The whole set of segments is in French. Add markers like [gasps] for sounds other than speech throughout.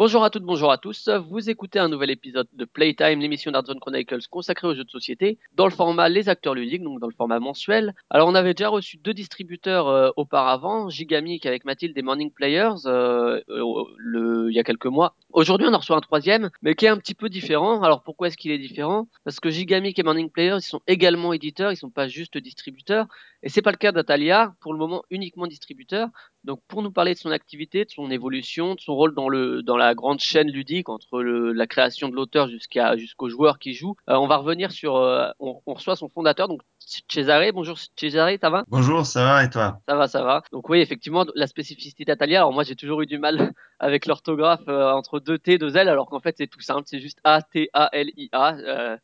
Bonjour à toutes, bonjour à tous. Vous écoutez un nouvel épisode de Playtime, l'émission d'Art Zone Chronicles consacrée aux jeux de société, dans le format Les Acteurs Ludiques, donc dans le format mensuel. Alors, on avait déjà reçu deux distributeurs euh, auparavant, Gigamic avec Mathilde des Morning Players, euh, euh, il y a quelques mois. Aujourd'hui, on en reçoit un troisième, mais qui est un petit peu différent. Alors, pourquoi est-ce qu'il est différent? Parce que Gigamic et Morning Players, ils sont également éditeurs, ils sont pas juste distributeurs. Et c'est pas le cas d'Atalia, pour le moment uniquement distributeur. Donc, pour nous parler de son activité, de son évolution, de son rôle dans le dans la grande chaîne ludique entre le, la création de l'auteur jusqu'à jusqu'aux joueurs qui jouent, euh, on va revenir sur. euh, on, on reçoit son fondateur, donc Cesare. Bonjour Cesare, ça va? Bonjour, ça va et toi? Ça va, ça va. Donc oui, effectivement, la spécificité d'Atalia. Alors moi, j'ai toujours eu du mal [laughs] avec l'orthographe euh, entre deux T, deux L, alors qu'en fait, c'est tout simple. C'est juste A T A L I A.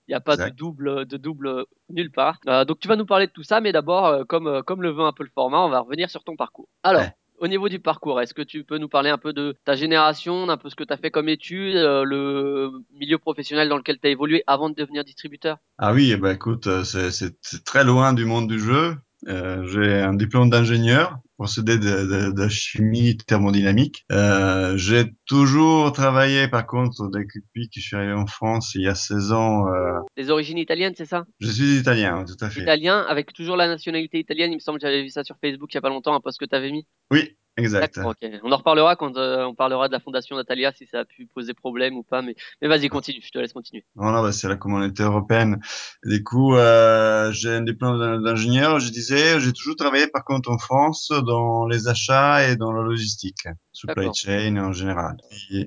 Il n'y a pas de double de double nulle part. Donc tu vas nous parler de tout ça, mais d'abord, comme comme le veut un peu le format, on va revenir sur ton parcours. Alors. Ouais. Au niveau du parcours, est-ce que tu peux nous parler un peu de ta génération, d'un peu ce que tu as fait comme études, euh, le milieu professionnel dans lequel tu as évolué avant de devenir distributeur? Ah oui, eh ben écoute, euh, c'est très loin du monde du jeu. Euh, J'ai un diplôme d'ingénieur procédé de, de, de chimie thermodynamique. Euh, J'ai toujours travaillé, par contre, depuis que je suis arrivé en France il y a 16 ans. euh, Des origines italiennes, c'est ça? Je suis italien, tout à fait. Italien, avec toujours la nationalité italienne. Il me semble que j'avais vu ça sur Facebook il y a pas longtemps, un post que tu avais mis? Oui, exact. D'accord, ok. On en reparlera quand euh, on parlera de la fondation d'Atalia, si ça a pu poser problème ou pas. Mais, mais vas-y, continue, je te laisse continuer. Voilà, bah, c'est la communauté européenne. Du coup, euh, j'ai un diplôme d'in- d'ingénieur. Je disais, j'ai toujours travaillé par contre en France dans les achats et dans la logistique, supply chain en général.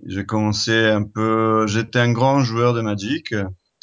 J'ai commencé un peu, j'étais un grand joueur de Magic.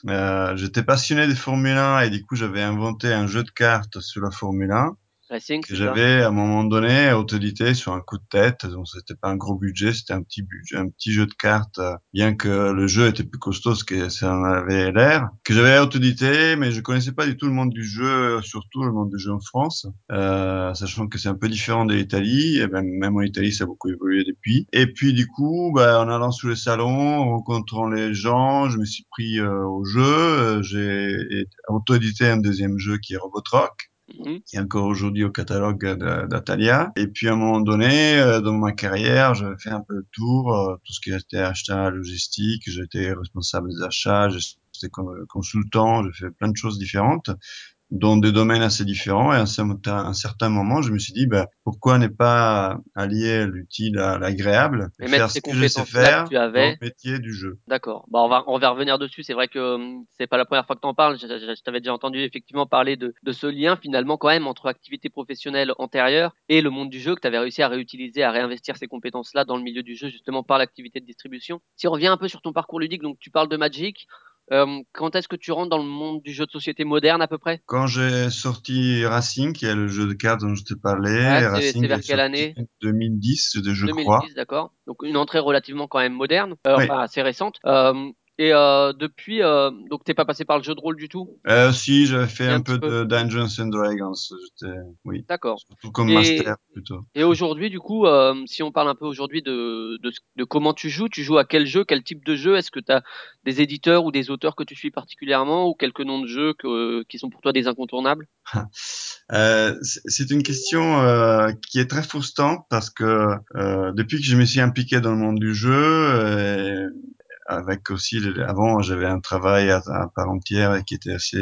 Euh, j'étais passionné des Formule 1 et du coup, j'avais inventé un jeu de cartes sur la Formule 1 Racing, que j'avais à un moment donné autodité sur un coup de tête. Donc c'était pas un gros budget, c'était un petit budget, un petit jeu de cartes, euh, bien que le jeu était plus costaud que ça en avait l'air. Que j'avais autodité, mais je connaissais pas du tout le monde du jeu, surtout le monde du jeu en France, euh, sachant que c'est un peu différent de l'Italie. Et ben, même en Italie, ça a beaucoup évolué depuis. Et puis du coup, bah, en allant sous les salons, en rencontrant les gens, je me suis pris euh, au jeu. Euh, J'ai auto-édité un deuxième jeu qui est Robotrock Mhm. qui est encore aujourd'hui au catalogue d'Atalia. Et puis à un moment donné, euh, dans ma carrière, j'avais fait un peu le tour, euh, tout ce qui était achat, logistique, j'étais responsable des achats, j'étais con- consultant, j'ai fait plein de choses différentes dans des domaines assez différents. Et à un certain, moment, je me suis dit, bah, pourquoi ne pas allier l'utile à l'agréable Et faire ce que je sais que faire dans le métier du jeu. D'accord. Bah, on va, on va revenir dessus. C'est vrai que hum, c'est pas la première fois que tu en parles. Je, je- je t'avais déjà entendu effectivement parler de, de ce lien finalement quand même entre activité professionnelle antérieure et le monde du jeu que tu avais réussi à réutiliser, à réinvestir ces compétences-là dans le milieu du jeu justement par l'activité de distribution. Si on revient un peu sur ton parcours ludique, donc tu parles de Magic. Euh, quand est-ce que tu rentres dans le monde du jeu de société moderne à peu près? Quand j'ai sorti Racing, qui est le jeu de cartes dont je te parlais, Ouais, c'est- Racing c'est vers quelle année? sorti en 2010, je 2010, crois. d'accord. Donc une entrée relativement quand même moderne, euh, Oui. enfin assez récente. Euh, et euh, depuis, euh, donc t'es pas passé par le jeu de rôle du tout? Euh, si, j'avais fait un peu peu. de Dungeons and Dragons. Oui, D'accord. surtout comme Et- master plutôt. Et aujourd'hui, du coup, euh, si on parle un peu aujourd'hui de, de, de comment tu joues, tu joues à quel jeu, quel type de jeu? Est-ce que tu as des éditeurs ou des auteurs que tu suis particulièrement ou quelques noms de jeux que, qui sont pour toi des incontournables? [laughs] Euh, c'est une question euh, qui est très frustrante parce que euh, depuis que je me suis impliqué dans le monde du jeu, euh, avec aussi avant j'avais un travail à, à part entière qui était assez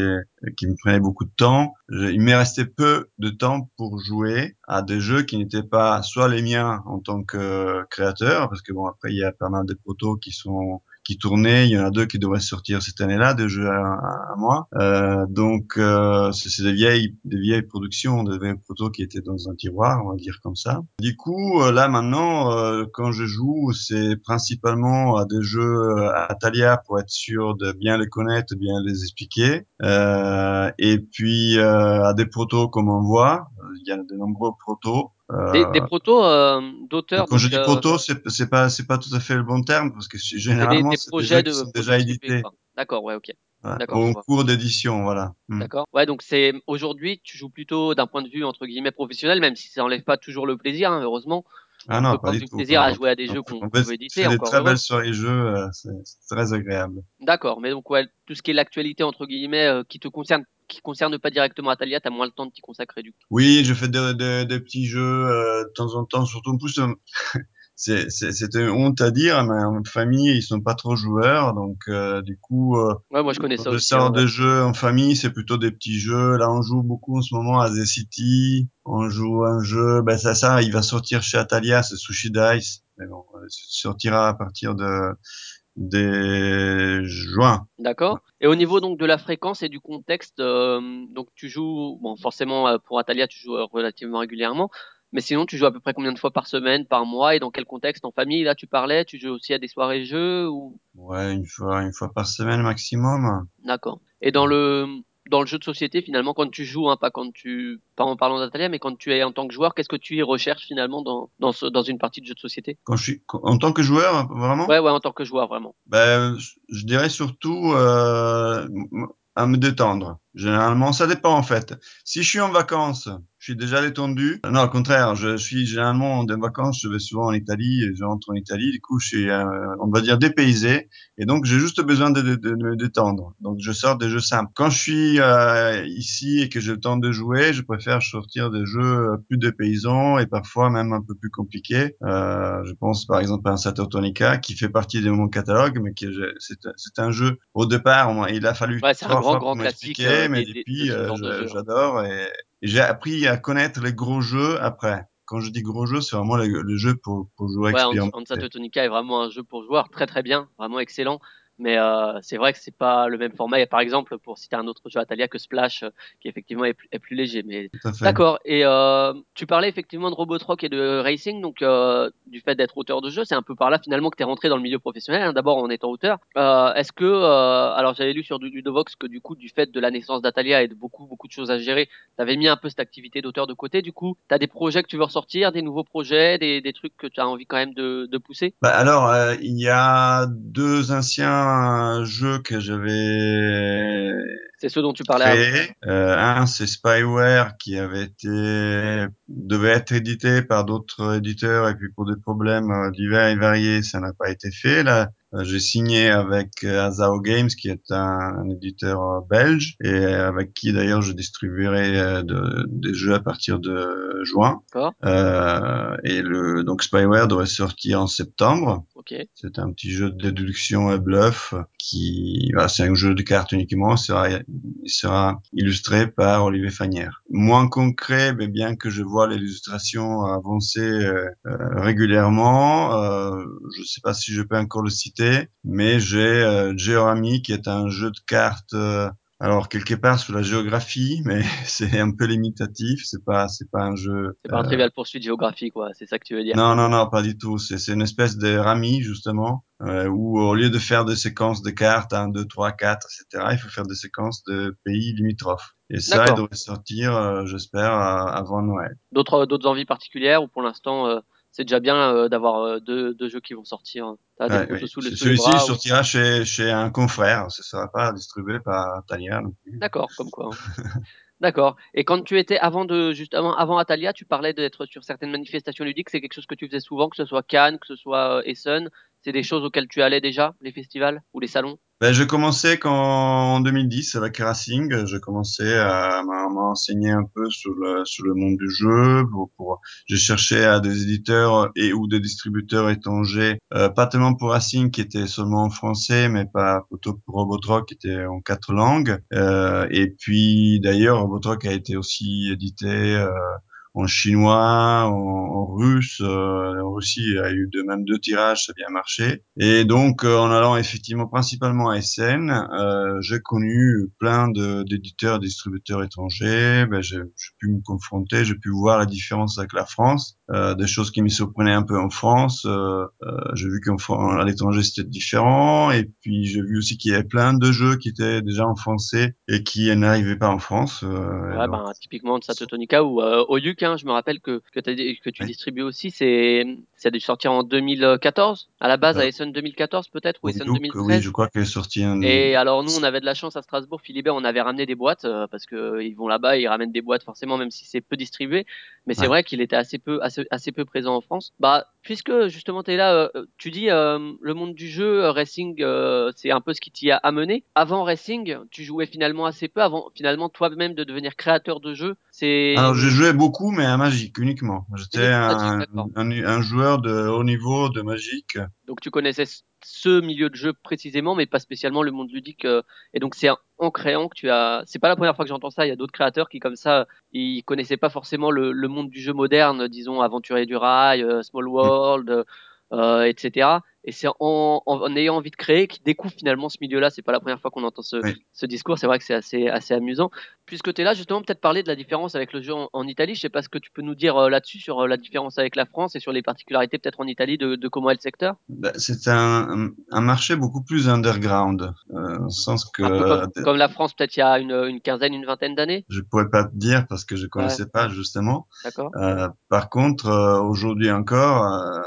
qui me prenait beaucoup de temps. Il m'est resté peu de temps pour jouer à des jeux qui n'étaient pas soit les miens en tant que créateur parce que bon après il y a pas mal de protos qui sont qui tournaient. Il y en a deux qui devraient sortir cette année-là, deux jeux à, à- moi. Euh, donc, euh, c'est des vieilles, des vieilles productions, des vieilles protos qui étaient dans un tiroir, on va dire comme ça. Du coup, euh, là maintenant, euh, quand je joue, c'est principalement à des jeux à Talia pour être sûr de bien les connaître, bien les expliquer. Euh, et puis euh, à des protos comme on voit, il y a de nombreux protos. Euh, Des, des protos euh, d'auteurs. quand je dis euh, proto, c'est c'est pas c'est pas tout à fait le bon terme parce que c'est généralement des c'est des projets de sont déjà édités. D'accord, ouais, ok. ouais, vois. cours d'édition, voilà. Hmm. D'accord. Ouais, donc c'est aujourd'hui, tu joues plutôt d'un point de vue entre guillemets professionnel, même si ça enlève pas toujours le plaisir, hein, heureusement. Ah On non, peut pas du tout. plaisir à jouer à des jeux peut- qu'on veut éditer, fait des très heureux. belles soirées jeux, c'est c'est très agréable. D'accord, mais donc ouais, tout ce qui est l'actualité entre guillemets euh, qui te concerne, qui concerne pas directement Atalia, t'as moins le temps de t'y consacrer du coup. Oui, je fais des, petits jeux euh, de temps en temps, surtout en plus, euh, [laughs] c'est une honte à dire, mais en famille, ils sont pas trop joueurs, donc euh, du coup, euh, Ouais, moi je connais ça aussi. hein, ouais. de jeux en famille, c'est plutôt des petits jeux. Là, on joue beaucoup en ce moment à The City, on joue un jeu, ben ça, ça, il va sortir chez Atalia, c'est Sushi Dice, mais bon, il sortira à partir de des juin. D'accord. Et au niveau donc de la fréquence et du contexte, euh, donc tu joues, bon forcément euh, pour Atalia tu joues euh, relativement régulièrement, mais sinon tu joues à peu près combien de fois par semaine, par mois et dans quel contexte? En famille là tu parlais, tu joues aussi à des soirées jeux ou? Ouais, une fois, une fois par semaine maximum. D'accord. Et dans le dans le jeu de société finalement quand tu joues, hein, pas quand tu pas en parlant d'Atalia, mais quand tu es en tant que joueur, qu'est-ce que tu y recherches finalement dans dans ce, dans une partie de jeu de société? Quand je suis, en tant que joueur, vraiment? Ouais ouais en tant que joueur vraiment. Ben, je- dirais surtout euh, à me détendre. Généralement, ça dépend en fait. Si je suis en vacances, je suis déjà détendu. Non, au contraire, je suis généralement en vacances, je vais souvent en Italie, et je rentre en Italie, du coup, je suis, euh, on va dire, dépaysé, et donc j'ai juste besoin de, de, de me détendre. Donc je sors des jeux simples. Quand je suis euh, ici et que j'ai le temps de jouer, je préfère sortir des jeux plus dépaysants et parfois même un peu plus compliqués. Euh, je pense par exemple à un Saturtonica qui fait partie de mon catalogue, mais qui est- c'est un jeu au départ, il a fallu Ouais c'est un grand grand classique euh, mais des, des- de depuis euh, hein. j'adore et j'ai appris à connaître les gros jeux après. Quand je dis gros jeux, c'est vraiment le, le jeu pour, pour jouer Ouais, expérimenté. Hansa Teutonica est vraiment un jeu pour joueurs très très bien, vraiment excellent. Mais euh, c'est vrai que c'est pas le même format. Il y a par exemple, pour citer un autre jeu Atalia, que Splash, euh, qui effectivement est plus, est plus léger. Mais d'accord. Et euh, tu parlais effectivement de Robotrock et de racing, donc euh, du fait d'être auteur de jeu, c'est un peu par là finalement que tu es rentré dans le milieu professionnel. hein, D'abord en étant auteur. Euh, Est-ce que, euh, alors j'avais lu sur Ludovox que du coup, du fait de la naissance d'Atalia et de beaucoup beaucoup de choses à gérer, tu avais mis un peu cette activité d'auteur de côté. Du coup, tu as des projets que tu veux ressortir, des nouveaux projets, des, des trucs que tu as envie quand même de, de pousser? Bah alors, euh, il y a deux anciens jeux que j'avais C'est ce dont tu parlais. Euh, un, c'est Spyware qui avait été devait être édité par d'autres éditeurs et puis pour des problèmes euh, divers et variés, ça n'a pas été fait. Là, euh, j'ai signé avec euh, Azao Games qui est un, un éditeur euh, belge et avec qui d'ailleurs je distribuerai euh, de- des jeux à partir de juin. Euh, et le donc Spyware devrait sortir en septembre. C'est un petit jeu de déduction et bluff qui, voilà, c'est un jeu de cartes uniquement. Il sera, il sera illustré par Olivier Fagnière. Moins concret, mais bien que je vois l'illustration avancer euh, euh, régulièrement, euh, je ne sais pas si je peux encore le citer, mais j'ai euh, Georami qui est un jeu de cartes. euh, alors quelque part sur la géographie, [laughs] mais c'est un peu limitatif. C'est pas, c'est pas un jeu C'est pas un trivial poursuite géographique, quoi. C'est ça que tu veux dire. non, non, non, pas du tout. C'est c'est une espèce de rami, justement, euh, où au lieu de faire des séquences de cartes, 1, 2, 3, 4, etc., il faut faire des séquences de pays limitrophes. Et ça, il devrait sortir, euh, j'espère, euh, avant Noël. D'autres, d'autres envies particulières ou pour l'instant, euh, c'est déjà bien euh, d'avoir euh, deux, deux jeux qui vont sortir. Ouais, oui. les Celui-ci ou- sortira chez, chez un confrère. Ce sera pas distribué par Talia non plus. D'accord, comme quoi. hein. [laughs] D'accord. Et quand tu étais avant de justement avant Atalia, tu parlais d'être sur certaines manifestations ludiques. C'est quelque chose que tu faisais souvent, que ce soit Cannes, que ce soit euh, Essen. C'est des choses auxquelles tu allais déjà, les festivals ou les salons? Ben, je commençais quand, en 2010 avec Racing. Je commençais à m'en- m'enseigner un peu sur le, sur le monde du jeu. Pour, pour, je cherchais à des éditeurs et ou des distributeurs étrangers, euh, pas tellement pour Racing qui était seulement en français, mais pas plutôt pour Robotrock qui était en quatre langues. Euh, et puis d'ailleurs, Robotrock a été aussi édité euh, en chinois, en, russe. Euh, en Russie, il y a eu de même deux tirages, ça a bien marché. Et donc, euh, en allant effectivement principalement à SN, euh, j'ai connu plein d'éditeurs, distributeurs étrangers. Ben, j'ai pu me confronter, j'ai pu voir la différence avec la France. Euh, des choses qui me surprenaient un peu en France. Euh, euh, j'ai vu qu'à l'étranger c'était différent, et puis j'ai vu aussi qu'il y avait plein de jeux qui étaient déjà en français et qui n'arrivaient pas en France. euh, Ouais, donc, ben, typiquement de Satotonica ou euh, Oyuk, hein, je me rappelle que, que, dit- que tu distribues aussi, c'est ça a dû sortir en 2014, à la base à Essen 2014 peut-être, ou Essen Oyuk, oui, 2013. je crois qu'elle est sortie un. Et alors nous, on avait de la chance à Strasbourg, Philibert, on avait ramené des boîtes euh, parce que euh, ils vont là-bas, ils ramènent des boîtes forcément, même si c'est peu distribué. Mais c'est vrai qu'il était assez peu, assez, assez peu présent en France. Bah, puisque justement tu es là, euh, tu dis euh, le monde du jeu, euh, racing, euh, c'est un peu ce qui t'y a amené. Avant racing, tu jouais finalement assez peu. Avant finalement toi-même de devenir créateur de jeux, c'est Alors, j'ai joué beaucoup, mais à Magic uniquement. J'étais un, un joueur de haut niveau de Magic. Donc tu connaissais ce- milieu de jeu précisément, mais pas spécialement le monde ludique. euh, et donc c'est en créant que tu as. C'est pas la première fois que j'entends ça. Il y a d'autres créateurs qui comme ça, ils connaissaient pas forcément le, le monde du jeu moderne, disons Aventurier du Rail, euh, Small World, euh, etc. Et c'est en, en, en ayant envie de créer qu'ils découvrent finalement ce milieu-là. C'est pas la première fois qu'on entend ce, Oui. ce discours. C'est vrai que c'est assez, assez amusant. Puisque tu es là, justement, peut-être parler de la différence avec le jeu en, en Italie. Je sais pas ce que tu peux nous dire euh, là-dessus sur euh, la différence avec la France et sur les particularités peut-être en Italie de, de comment est le secteur? Ben, C'est un, un marché beaucoup plus underground, euh, dans le sens que peu comme, euh, comme la France, peut-être il y a une, une quinzaine, une vingtaine d'années? je pourrais pas te dire parce que je Ouais, connaissais pas justement. d'accord. Euh, par contre, euh, aujourd'hui encore, euh,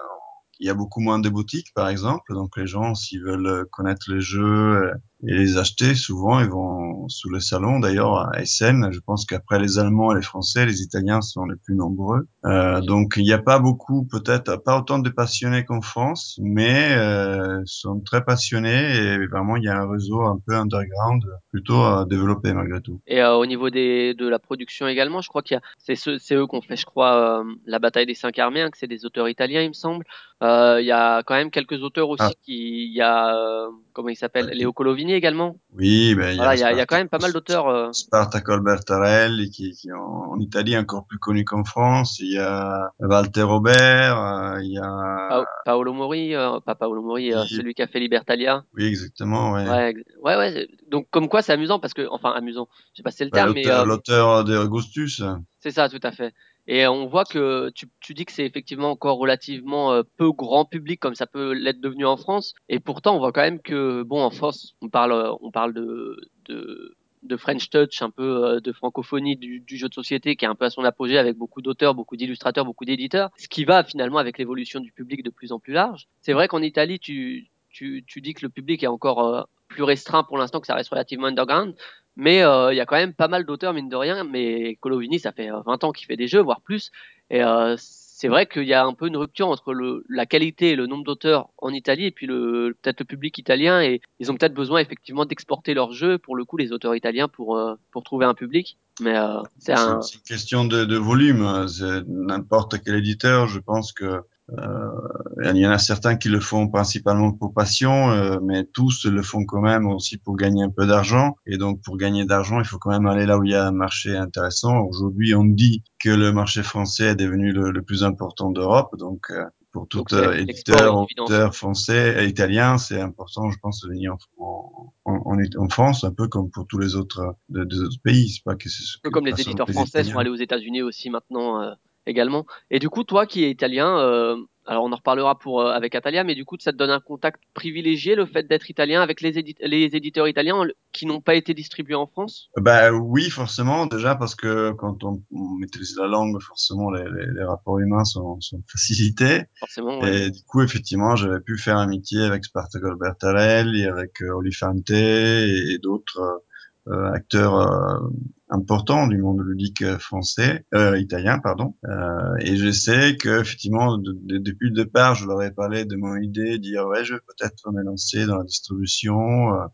il y a beaucoup moins de boutiques, par exemple. Donc les gens, s'ils veulent connaître les jeux euh, et les acheter, souvent ils vont sous le salon. D'ailleurs, à Essen, je pense qu'après les Allemands et les Français, les Italiens sont les plus nombreux. Euh, donc il n'y a pas beaucoup, peut-être pas autant de passionnés qu'en France, mais euh, sont très passionnés et vraiment il y a un réseau un peu underground plutôt euh, développé malgré tout. Et euh, au niveau des, de la production également, je crois qu'il y a, c'est c'est eux qu'on fait, je crois, euh, la bataille des cinq armées, hein, que c'est des auteurs italiens, il me semble. Il y a quand même quelques auteurs aussi Ah. qui, il y a, comment il s'appelle. Léo Également. Oui, ben il y Voilà, a y y quand même pas mal d'auteurs. euh, Spartaco Bertarelli qui, qui en, en Italie encore plus connu qu'en France. Il y a Walter Robert, euh, il y a Pa- Paolo Mori, euh, pas Paolo Mori, euh, celui qui a fait Libertalia. oui exactement ouais. Ouais, ouais, Donc comme quoi c'est amusant parce que, enfin amusant, je sais pas si c'est le Ben, terme, mais l'auteur euh, l'auteur de Augustus. C'est ça, tout à fait. Et on voit que tu, dis que c'est effectivement encore relativement euh, peu grand public comme ça peut l'être devenu en France. Et pourtant, on voit quand même que, bon, en France, on parle, euh, on parle de, French Touch, un peu euh, de francophonie du, jeu de société qui est un peu à son apogée avec beaucoup d'auteurs, beaucoup d'illustrateurs, beaucoup d'éditeurs. Ce qui va finalement avec l'évolution du public de plus en plus large. C'est vrai qu'en Italie, tu, dis que le public est encore plus restreint pour l'instant, que ça reste relativement underground. Mais euh, il y a quand même pas mal d'auteurs, mine de rien. Mais Colovini, ça fait euh, 20 ans qu'il fait des jeux, voire plus. Et euh, c'est vrai qu'il y a un peu une rupture entre le, la qualité et le nombre d'auteurs en Italie et puis le peut-être le public italien. Et ils ont peut-être besoin effectivement d'exporter leurs jeux, pour le coup, les auteurs italiens, pour, euh, pour trouver un public. Mais euh, c'est C'est un... c'est une question de, de volume. N'importe quel éditeur, je pense que euh, il y en a certains qui le font principalement pour passion, euh, mais tous le font quand même aussi pour gagner un peu d'argent. Et donc, pour gagner d'argent, il faut quand même aller là où il y a un marché intéressant. Aujourd'hui, on dit que le marché français est devenu le, le plus important d'Europe. Donc, euh, pour tout Donc, euh, éditeur, auteur français et italien, c'est important, je pense, de venir en, en, en, en France, un peu comme pour tous les autres, euh, des autres pays. Pas que Un peu comme les éditeurs français sont allés aux États-Unis aussi maintenant euh, également. Et du coup, toi qui es italien, euh, alors on en reparlera pour euh, avec Atalia, mais du coup, ça te donne un contact privilégié le fait d'être italien avec les, édi- les éditeurs italiens qui n'ont pas été distribués en France? Bah oui, forcément, déjà parce que quand on, on maîtrise la langue, forcément les, les, les rapports humains sont, sont facilités. Forcément, ouais. Et du coup, effectivement, j'avais pu faire amitié avec Spartaco Bertarelli, avec euh, Olifante et, et d'autres euh, acteurs importants du monde ludique euh, français, euh, italien, pardon. Euh, et je sais que effectivement, de- de- depuis le départ, je leur ai parlé de mon idée, dire ouais, je vais peut-être me lancer dans la distribution. Euh,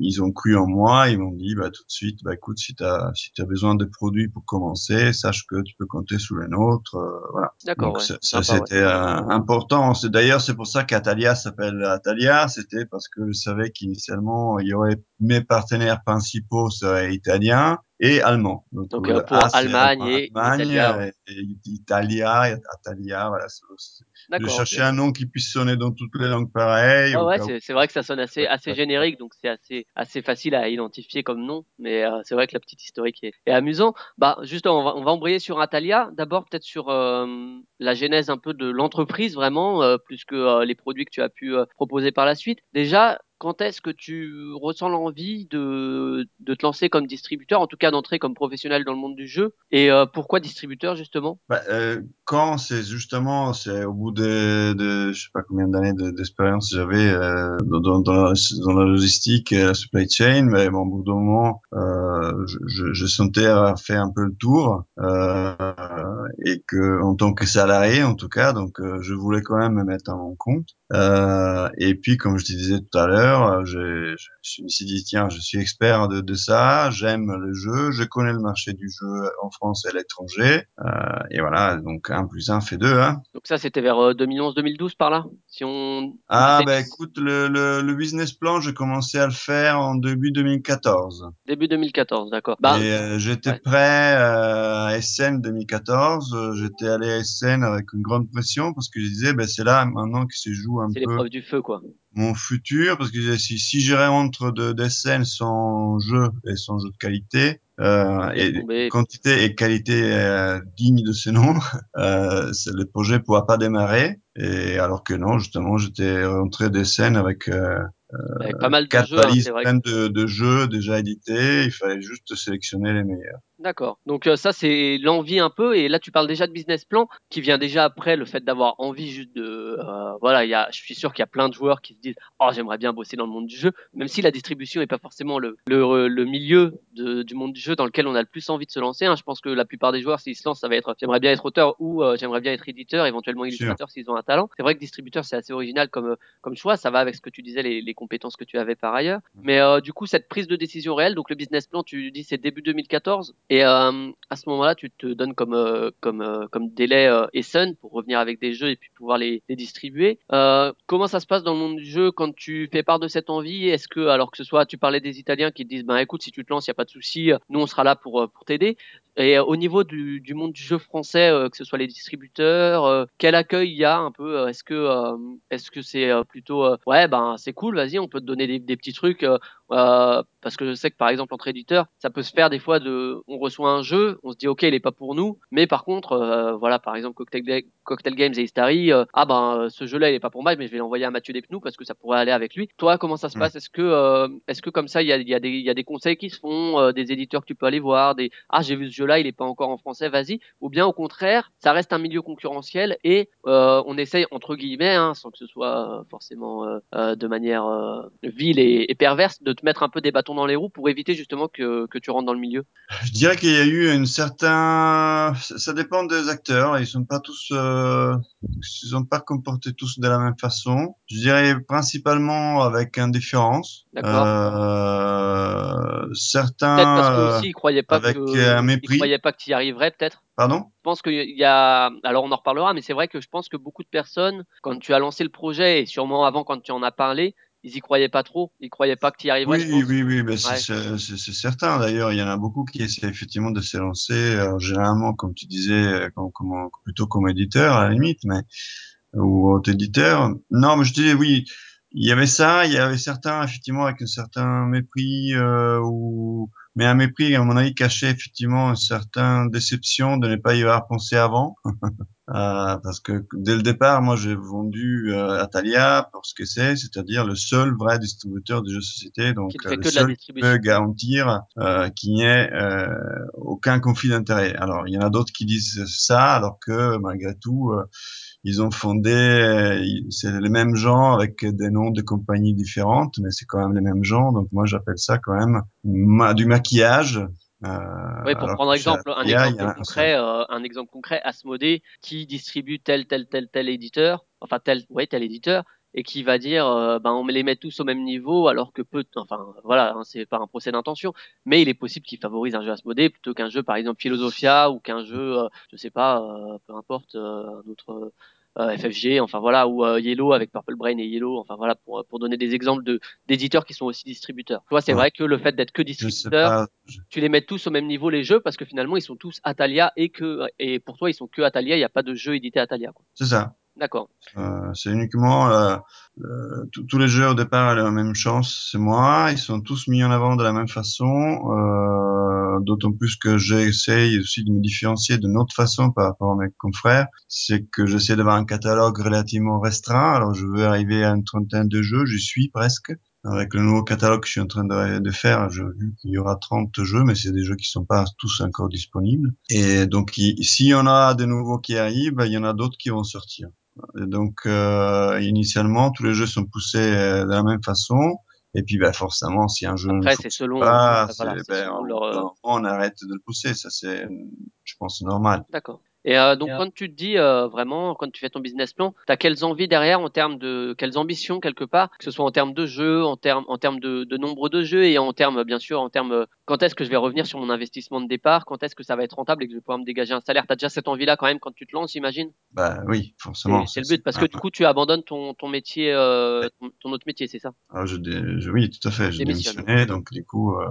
Ils, ont cru en moi, ils m'ont dit bah tout de suite, bah écoute, si tu as si tu as besoin de produits pour commencer, sache que tu peux compter sur les nôtres. euh, voilà. D'accord, ouais. ça, Sympa, ouais. c'était euh, important. C'est d'ailleurs c'est pour ça qu'Atalia s'appelle Atalia. C'était parce que je savais qu'initialement il y aurait mes partenaires principaux seraient italiens et allemands. Donc, Donc le euh, pour A, c'est Allemagne allemand- et Allemagne Italia, et, et Italia, et Atalia, voilà. de chercher un nom qui puisse sonner dans toutes les langues pareilles. Au ouais, c'est vrai que ça sonne assez, assez générique, donc c'est assez, assez facile à identifier comme nom. Mais euh, c'est vrai que la petite historique est, est amusant. Bah, justement, on va, on va embrayer sur Atalia. D'abord, peut-être sur euh, la genèse un peu de l'entreprise, vraiment, euh, plus que euh, les produits que tu as pu euh, proposer par la suite. Déjà, quand est-ce que tu ressens l'envie de, de te lancer comme distributeur, en tout cas d'entrer comme professionnel dans le monde du jeu? Et euh, pourquoi distributeur, justement? Bah, euh, quand c'est justement, c'est au bout de, de je sais pas combien d'années de- d'expérience j'avais euh, dans, la, dans la logistique la supply chain, mais au bout d'un moment, je, sentais avoir fait un peu le tour et que en tant que salarié, en tout cas, donc je voulais quand même me mettre à mon compte. Euh, et puis, comme je te disais tout à l'heure, euh, je me suis dit tiens, je suis expert de, de ça, j'aime le jeu, je connais le marché du jeu en France et à l'étranger. Euh, et voilà, donc 1 plus 1 fait 2. Hein. Donc ça, c'était vers euh, 2011-2012 par là. Si on Ah, ben fait écoute, le, le, le business plan, j'ai commencé à le faire en début 2014. début 2014, d'accord. Et Bah, euh, j'étais ouais. prêt à SN 2014. euh, J'étais allé à SN avec une grande pression parce que je disais, ben, c'est là maintenant que se joue un c'est l'épreuve du feu, quoi. mon futur parce que si, si je rentre de d'SN sans jeu et sans jeu de qualité, euh, et quantité et qualité euh, digne de ce nom, [laughs] euh, le projet ne pourra pas démarrer. Et alors que non, justement, j'étais rentré d'SN avec euh, Avec pas mal de quatre jeux, hein, valises de jeux déjà édités. Il fallait juste sélectionner les meilleurs. D'accord. Donc euh, ça, c'est l'envie un peu. Et là, tu parles déjà de business plan qui vient déjà après le fait d'avoir envie juste de... euh, voilà, il y a, je suis sûr qu'il y a plein de joueurs qui se disent « Oh, j'aimerais bien bosser dans le monde du jeu », même si la distribution n'est pas forcément le, le, le milieu de, du monde du jeu dans lequel on a le plus envie de se lancer. hein. Je pense que la plupart des joueurs, s'ils se lancent, ça va être « J'aimerais bien être auteur » ou euh, J'aimerais bien être éditeur, éventuellement illustrateur s'ils ont un talent ». C'est vrai que distributeur, c'est assez original comme, euh, comme choix. Ça va avec ce que tu disais, les, les compétences que tu avais par ailleurs. Mais euh, du coup, cette prise de décision réelle, donc le business plan, tu dis c'est début 2014. Et euh, à ce moment-là, tu te donnes comme euh, comme euh, comme délai euh, Essen pour revenir avec des jeux et puis pouvoir les, les distribuer. Comment ça se passe dans le monde du jeu quand tu fais part de cette envie? Est-ce que alors que ce soit, tu parlais des Italiens qui te disent, ben écoute, si tu te lances, il y a pas de souci, nous on sera là pour pour t'aider. Et au niveau du, du monde du jeu français, que ce soit les distributeurs, quel accueil il y a un peu Est-ce que est-ce que c'est plutôt ouais ben c'est cool, vas-y, on peut te donner des, petits trucs parce que je sais que par exemple entre éditeurs, ça peut se faire des fois de, on reçoit un jeu, on se dit ok il est pas pour nous, mais par contre euh, voilà par exemple Cocktail, Ga- Cocktail Games et Istari, euh, ah ben euh, ce jeu-là il est pas pour moi, mais je vais l'envoyer à Mathieu Despnous parce que ça pourrait aller avec lui. Toi comment ça se passe? Est-ce que euh, est-ce que comme ça il y a, y a des il y a des conseils qui se font, euh, des éditeurs que tu peux aller voir, des ah j'ai vu ce jeu-là il est pas encore en français, vas-y, ou bien au contraire ça reste un milieu concurrentiel et euh, on essaye entre guillemets hein, sans que ce soit forcément de manière vile et, et perverse de te mettre un peu des bâtons dans les roues pour éviter justement que, que tu rentres dans le milieu. Je dirais qu'il y a eu une certain, ça dépend des acteurs. Ils sont pas tous, euh, ils sont pas comportés tous de la même façon. Je dirais principalement avec indifférence. D'accord. Euh, Peut-être certains parce que aussi ils croyaient pas avec que un ils mépris. croyaient pas que tu y arriverais peut-être. Pardon? Je pense qu'il y a, alors on en reparlera, mais c'est vrai que je pense que beaucoup de personnes, quand tu as lancé le projet et sûrement avant quand tu en as parlé, ils y croyaient pas trop, ils croyaient pas que tu y arriverais, Oui, oui, oui, ben c'est Ouais. certain. D'ailleurs, il y en a beaucoup qui essaient effectivement de s'élancer, euh, généralement, comme tu disais, euh, comme, comme- plutôt comme éditeur à la limite, mais ou autre éditeur. Non, mais je disais oui, il y avait ça, il y avait certains effectivement avec un certain mépris euh, ou mais un mépris à mon avis cachait effectivement une certaine déception de ne pas y avoir pensé avant. [laughs] Euh, parce que dès le départ, moi, j'ai vendu euh, Atalia pour ce que c'est, c'est-à-dire le seul vrai distributeur de jeux de société, donc euh, le seul qui peut garantir euh, qu'il n'y ait euh, aucun conflit d'intérêt. Alors, il y en a d'autres qui disent ça, alors que malgré tout, euh, ils ont fondé, euh, c'est les mêmes gens avec des noms de compagnies différentes, mais c'est quand même les mêmes gens. Donc moi, j'appelle ça quand même ma- du maquillage. Euh, Oui, pour prendre exemple, un un concret, euh, un exemple concret, Asmodée qui distribue tel tel tel tel éditeur, enfin tel ouais tel éditeur et qui va dire euh, ben on les met tous au même niveau alors que peu enfin voilà hein, c'est pas un procès d'intention mais il est possible qu'il favorise un jeu Asmodée plutôt qu'un jeu par exemple Philosophia ou qu'un jeu euh, je sais pas euh, peu importe euh, un autre euh, FFG enfin voilà ou euh, Yellow avec Purple Brain et Yellow enfin voilà pour pour donner des exemples de d'éditeurs qui sont aussi distributeurs. Toi c'est Ouais. vrai que le fait d'être que distributeur tu les mets tous au même niveau les jeux parce que finalement ils sont tous Atalia et que et pour toi ils sont que Atalia, il n'y a pas de jeu édité Atalia quoi. C'est ça. D'accord. Euh, c'est uniquement euh, euh, tous les jeux au départ ont la même chance, c'est moi. Ils sont tous mis en avant de la même façon. D'autant plus que j'essaye aussi de me différencier d'une autre façon par rapport à mes confrères. C'est que j'essaie d'avoir un catalogue relativement restreint. Alors je veux arriver à une trentaine de jeux, j'y suis presque. Avec le nouveau catalogue que je suis en train de, de faire, qu'il y aura 30 jeux, mais c'est des jeux qui sont pas tous encore disponibles. Et donc, il- s'il y en a de nouveaux qui arrivent, il y en a d'autres qui vont sortir. Et donc, euh, initialement, tous les jeux sont poussés euh, de la même façon. Et puis, ben, forcément, si un jeu ne Après, c'est fonctionne selon, pas, voilà, ben, selon on, leur, euh, on arrête de le pousser. Ça, c'est, je pense, normal. D'accord. Et euh, donc, quand tu te dis euh, vraiment, quand tu fais ton business plan, tu as quelles envies derrière en termes de, quelles ambitions quelque part, que ce soit en termes de jeux, en termes, en termes de, de nombre de jeux et en termes, bien sûr, en termes, euh, quand est-ce que je vais revenir sur mon investissement de départ, quand est-ce que ça va être rentable et que je vais pouvoir me dégager un salaire? Tu as déjà cette envie-là quand même quand tu te lances, j'imagine? Ben oui, forcément. c'est le but, parce que du coup, tu abandonnes ton, ton métier, euh, ton, ton autre métier, c'est ça? Alors, je, je- oui, tout à fait. J'ai démissionné, donc du coup, euh,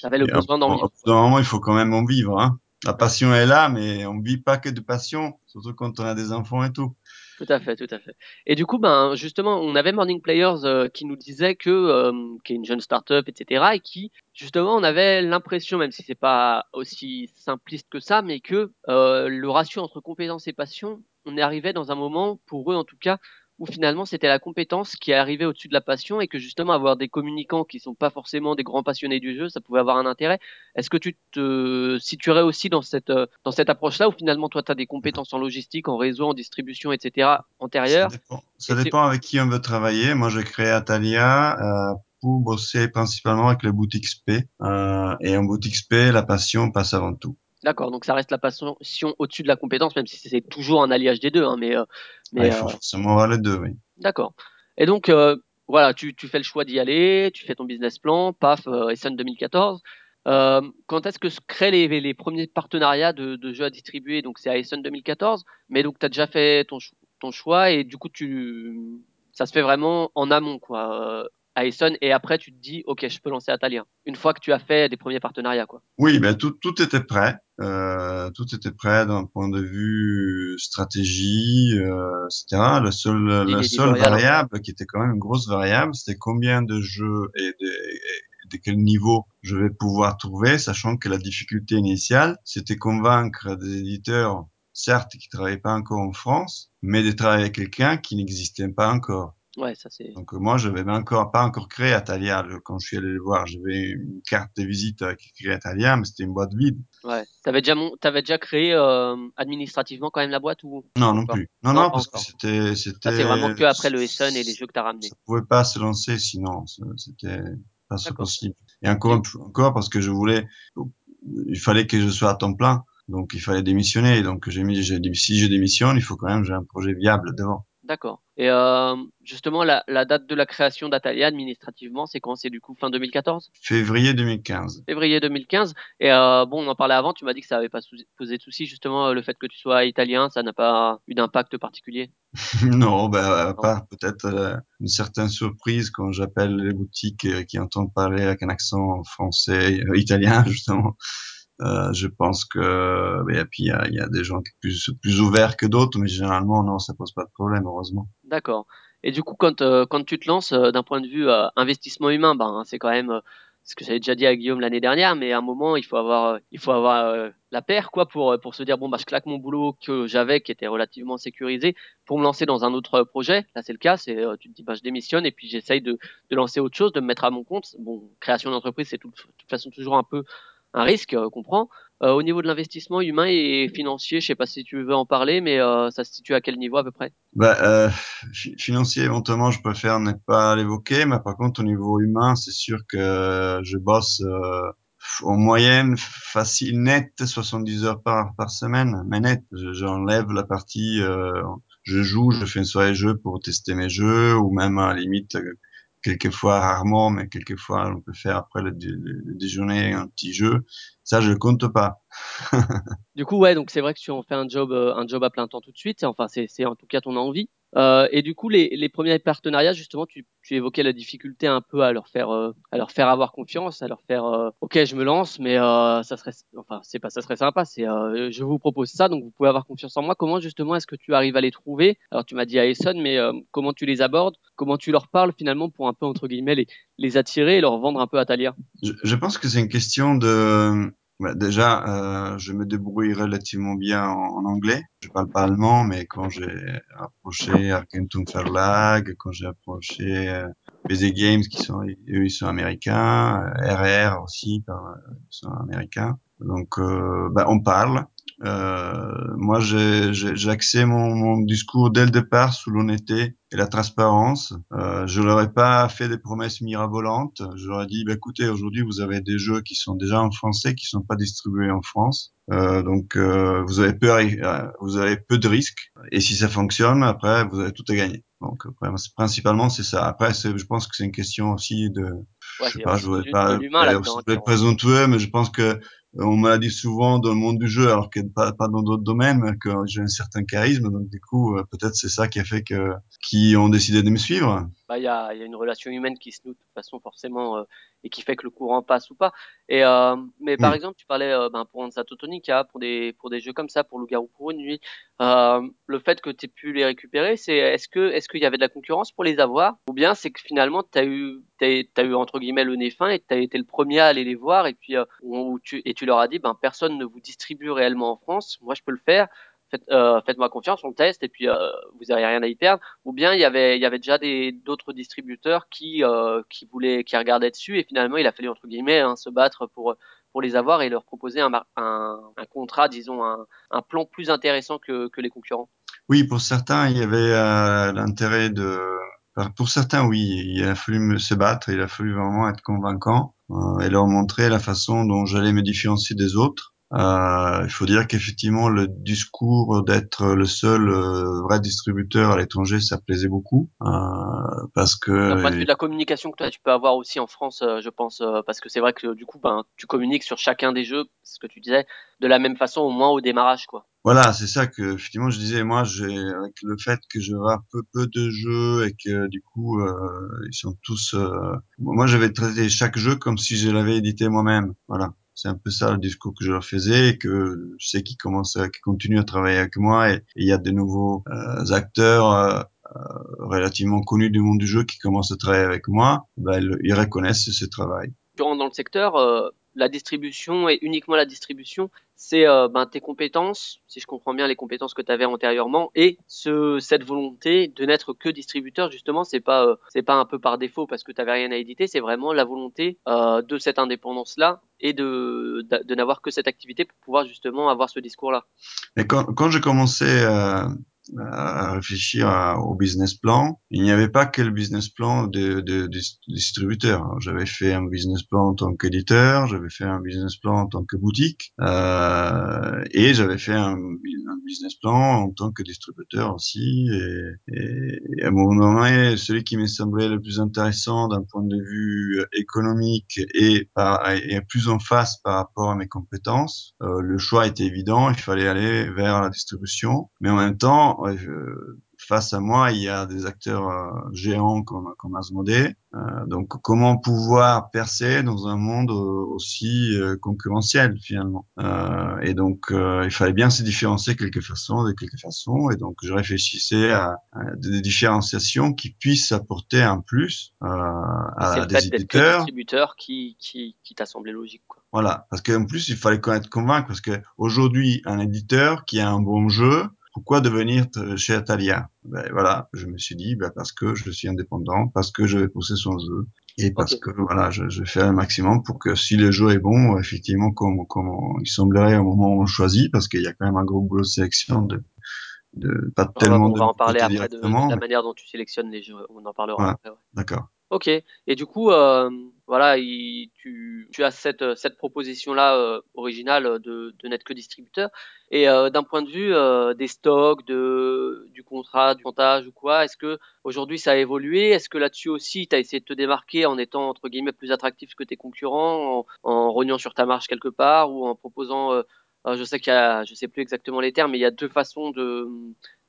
Tu avais le besoin d'en au vivre. bout d'un moment, il faut quand même en vivre. Hein. La passion est là, mais on vit pas que de passion, surtout quand on a des enfants et tout. Tout à fait, tout à fait. Et du coup, ben justement, on avait Morning Players euh, qui nous disait que, euh, qui est une jeune startup, etc., et qui justement, on avait l'impression, même si c'est pas aussi simpliste que ça, mais que euh, le ratio entre compétences et passion, on est arrivé dans un moment, pour eux en tout cas, où finalement c'était la compétence qui est arrivée au-dessus de la passion, et que justement avoir des communicants qui sont pas forcément des grands passionnés du jeu, ça pouvait avoir un intérêt. Est-ce que tu te situerais aussi dans cette euh, dans cette approche-là, où finalement toi tu as des compétences en logistique, en réseau, en distribution, etc. Ça antérieures dépend, ça dépend avec qui on veut travailler. Moi, j'ai créé Atalia euh, pour bosser principalement avec les boutiques SP. Euh, et en boutique SP, la passion passe avant tout. D'accord, donc ça reste la passion au-dessus de la compétence, même si c'est toujours un alliage des deux, hein, mais euh, mais il faut euh, forcément avoir les deux, oui. d'accord. Et donc euh, voilà, tu, tu fais le choix d'y aller, tu fais ton business plan, paf, euh, Essen 2014. Euh, quand est-ce que se créent les, les premiers partenariats de, de jeux à distribuer? Donc c'est à Essen 2014, mais donc tu as déjà fait ton, cho- ton choix et du coup tu ça se fait vraiment en amont quoi, à Essen et après tu te dis ok je peux lancer Atalia. Une fois que tu as fait des premiers partenariats quoi. Oui, ben tout, tout était prêt. Euh, tout était prêt d'un point de vue stratégie, euh, etc. Le seul, la seule variable qui était quand même une grosse variable, c'était combien de jeux et de, et de quel niveau je vais pouvoir trouver, sachant que la difficulté initiale, c'était convaincre des éditeurs, certes, qui travaillaient pas encore en France, mais de travailler avec quelqu'un qui n'existait pas encore. Ouais, ça c'est. Donc euh, moi, je n'avais encore pas encore créé Atalia quand je suis allé le voir. J'avais une carte de visite avec écrit Atalia, mais c'était une boîte vide. Ouais. T'avais déjà mon... t'avais déjà créé euh, administrativement quand même la boîte ou Non, non plus. Non, Non, parce que c'était, c'est vraiment c'était, que après le Essen et les jeux que t'as ramenés. ça pouvait pas se lancer sinon, c'était pas possible. Et encore, encore parce que je voulais, il fallait que je sois à temps plein, donc il fallait démissionner. Donc j'ai mis, si je démissionne, il faut quand même j'ai un projet viable devant. D'accord. Et euh, justement la, la date de la création d'Atalia administrativement, c'est quand? C'est du coup fin 2014 Février 2015. Février 2015. Et euh, bon, on en parlait avant, tu m'as dit que ça avait pas posé de soucis justement euh, le fait que tu sois italien, ça n'a pas eu d'impact particulier? [laughs] Non, ben, à part peut-être euh, une certaine surprise quand j'appelle les boutiques qui entendent parler avec un accent français, italien [laughs] justement. Euh, je pense que, ben, et puis il y a, des gens qui sont plus, plus ouverts que d'autres, mais généralement non, ça pose pas de problème, heureusement. D'accord. Et du coup, quand, euh, quand tu te lances euh, d'un point de vue investissement humain, ben, hein, c'est quand même ce que j'avais déjà dit à Guillaume l'année dernière, mais à un moment, il faut avoir, il faut avoir la paire quoi, pour, pour se dire, bon, bah, je claque mon boulot que j'avais, qui était relativement sécurisé, pour me lancer dans un autre projet. Là, c'est le cas, c'est, tu te dis, bah, je démissionne et puis j'essaye de, de lancer autre chose, de me mettre à mon compte. Bon, création d'entreprise, c'est de toute façon toujours un peu un risque euh, qu'on prend. Euh, au niveau de l'investissement humain et financier, je sais pas si tu veux en parler, mais euh, ça se situe à quel niveau à peu près? Fi- financier, éventuellement, je préfère ne pas l'évoquer, mais par contre, au niveau humain, c'est sûr que je bosse en moyenne facile, net, 70 heures par, par semaine, mais net. Je- J'enlève la partie, euh, je joue, je fais une soirée jeu pour tester mes jeux, ou même à la limite, quelquefois, rarement, mais quelquefois, on peut faire après le, dé- le déjeuner un petit jeu. Ça, je compte pas. [laughs] Du coup, ouais, donc c'est vrai que tu en fais un job, euh, un job à plein temps tout de suite. Enfin, c'est en tout cas ton envie. Euh, et du coup, les, les premiers partenariats, justement, tu, tu évoquais la difficulté un peu à leur faire, euh, à leur faire avoir confiance, à leur faire, euh, ok, je me lance, mais euh, ça serait, enfin, c'est pas, ça serait sympa, c'est, euh, je vous propose ça, donc vous pouvez avoir confiance en moi. Comment justement est-ce que tu arrives à les trouver? Alors, tu m'as dit à Essonne, mais euh, comment tu les abordes? Comment tu leur parles finalement pour un peu entre guillemets les, les attirer et leur vendre un peu à Talia Je, je pense que c'est une question de. Bah, déjà, euh, je me débrouille relativement bien en, anglais. Je parle pas allemand, mais quand j'ai approché Argentum Verlag, quand j'ai approché euh, BZ Games, qui sont eux, ils sont américains, euh, RR aussi, par- ils sont américains. Donc, euh, bah, on parle. Euh, moi, j'ai axé mon, mon discours dès le départ sous l'honnêteté et la transparence. Euh, je leur ai pas fait des promesses mirabolantes. Je leur ai dit, bah, écoutez, aujourd'hui, vous avez des jeux qui sont déjà en français, qui sont pas distribués en France. Euh, donc, euh, vous avez peu, euh, vous avez peu de risques. Et si ça fonctionne, après, vous avez tout à gagner. Donc, après, principalement, c'est ça. Après, je pense que c'est une question aussi de, Ouais, je sais pas, je voudrais pas, être présomptueux, mais je pense que on me l'a dit souvent dans le monde du jeu, alors que pas, pas dans d'autres domaines, que j'ai un certain charisme. Donc, du coup, euh, peut-être c'est ça qui a fait que, qui ont décidé de me suivre. bah, il y a, y a une relation humaine qui se noue de toute façon forcément euh, et qui fait que le courant passe ou pas. Et euh, mais par Oui. exemple, tu parlais euh, ben, pour Hansa Totonica, pour des pour des jeux comme ça, pour Loup-garou pour une nuit, euh, le fait que tu aies pu les récupérer, c'est est-ce que est-ce qu'il y avait de la concurrence pour les avoir? Ou bien c'est que finalement tu as eu t'as, t'as eu entre guillemets le nez fin et tu as été le premier à aller les voir et puis euh, tu et tu leur as dit ben personne ne vous distribue réellement en France, moi je peux le faire. Euh, faites-moi confiance, on teste et puis euh, vous avez rien à y perdre ou bien il y avait déjà d'autres distributeurs qui euh, qui voulaient qui regardaient dessus et finalement il a fallu entre guillemets hein, se battre pour les avoir et leur proposer un contrat disons un, plan plus intéressant que les concurrents. Oui, pour certains, il y avait euh, l'intérêt de. Pour certains, oui, il a fallu se battre, il a fallu vraiment être convaincant et leur montrer la façon dont j'allais me différencier des autres. Euh, il faut dire qu'effectivement, le discours d'être le seul euh, vrai distributeur à l'étranger, ça plaisait beaucoup euh, parce D'un point de que vue de la communication que toi tu peux avoir aussi en France, je pense, euh, parce que c'est vrai que du coup, ben, tu communiques sur chacun des jeux, ce que tu disais, de la même façon au moins au démarrage, quoi. Voilà, c'est ça que effectivement je disais. Moi, j'ai avec le fait que je vois peu peu de jeux et que du coup euh, ils sont tous. euh, Moi, je vais traiter chaque jeu comme si je l'avais édité moi-même. Voilà, c'est un peu ça le discours que je leur faisais que je sais qu'ils commencent, qu'ils continuent à travailler avec moi et il y a de nouveaux euh, acteurs. euh, euh, relativement connus du monde du jeu qui commencent à travailler avec moi, ben, ils, reconnaissent ce travail. rentres dans le secteur, la distribution et uniquement la distribution, c'est euh, ben, tes compétences, si je comprends bien les compétences que tu avais antérieurement, et ce, cette volonté de n'être que distributeur, justement, c'est pas euh, c'est pas un peu par défaut parce que tu n'avais rien à éditer, c'est vraiment la volonté euh, de cette indépendance-là et de, de, n'avoir que cette activité pour pouvoir justement avoir ce discours-là. Mais quand, quand j'ai commencé à, réfléchir à- au business plan, il n'y avait pas que le business plan de, de, de distributeur. J'avais fait un business plan en tant qu'éditeur, j'avais fait un business plan en tant que boutique, euh, et j'avais fait un, business plan en tant que distributeur aussi. Et, et, et à un moment donné, celui qui me semblait le plus intéressant d'un point de vue économique et, par, et plus en face par rapport à mes compétences, euh, le choix était évident. Il fallait aller vers la distribution, mais en même temps, ouais, je, face à moi, il y a des acteurs euh, géants comme, comme Asmodée. Euh, donc, comment pouvoir percer dans un monde aussi euh, concurrentiel finalement? Et donc, il fallait bien se différencier de quelque façon, de quelque façon. Et donc, je réfléchissais à, à des différenciations qui puissent apporter un plus c'est à le des fait éditeurs. distributeur qui, qui, qui t'a semblé logique. Quoi. Voilà, parce qu'en plus, il fallait connaître convaincre, parce que aujourd'hui, un éditeur qui a un bon jeu, pourquoi devenir chez Atalia ben, Voilà, je me suis dit, ben, parce que je suis indépendant, parce que je vais pousser son jeu, et parce que voilà, je, je fais un maximum pour que si le jeu est bon, effectivement, comme, comme il semblerait au moment où on choisit, parce qu'il y a quand même un gros boulot de sélection de, de pas On va, tellement on de va en parler après de, la mais manière dont tu sélectionnes les jeux. On en parlera voilà, après. Ouais. d'accord. Ok. Et du coup, euh, voilà, il, tu, tu as cette, cette proposition-là euh, originale de, de n'être que distributeur. Et euh, d'un point de vue euh, des stocks, de, du contrat, du montage ou quoi, est-ce que aujourd'hui ça a évolué? Est-ce que là-dessus aussi, tu as essayé de te démarquer en étant entre guillemets plus attractif que tes concurrents, en, en rognant sur ta marge quelque part ou en proposant, euh, euh, je sais qu'il y a, je sais plus exactement les termes, mais il y a deux façons de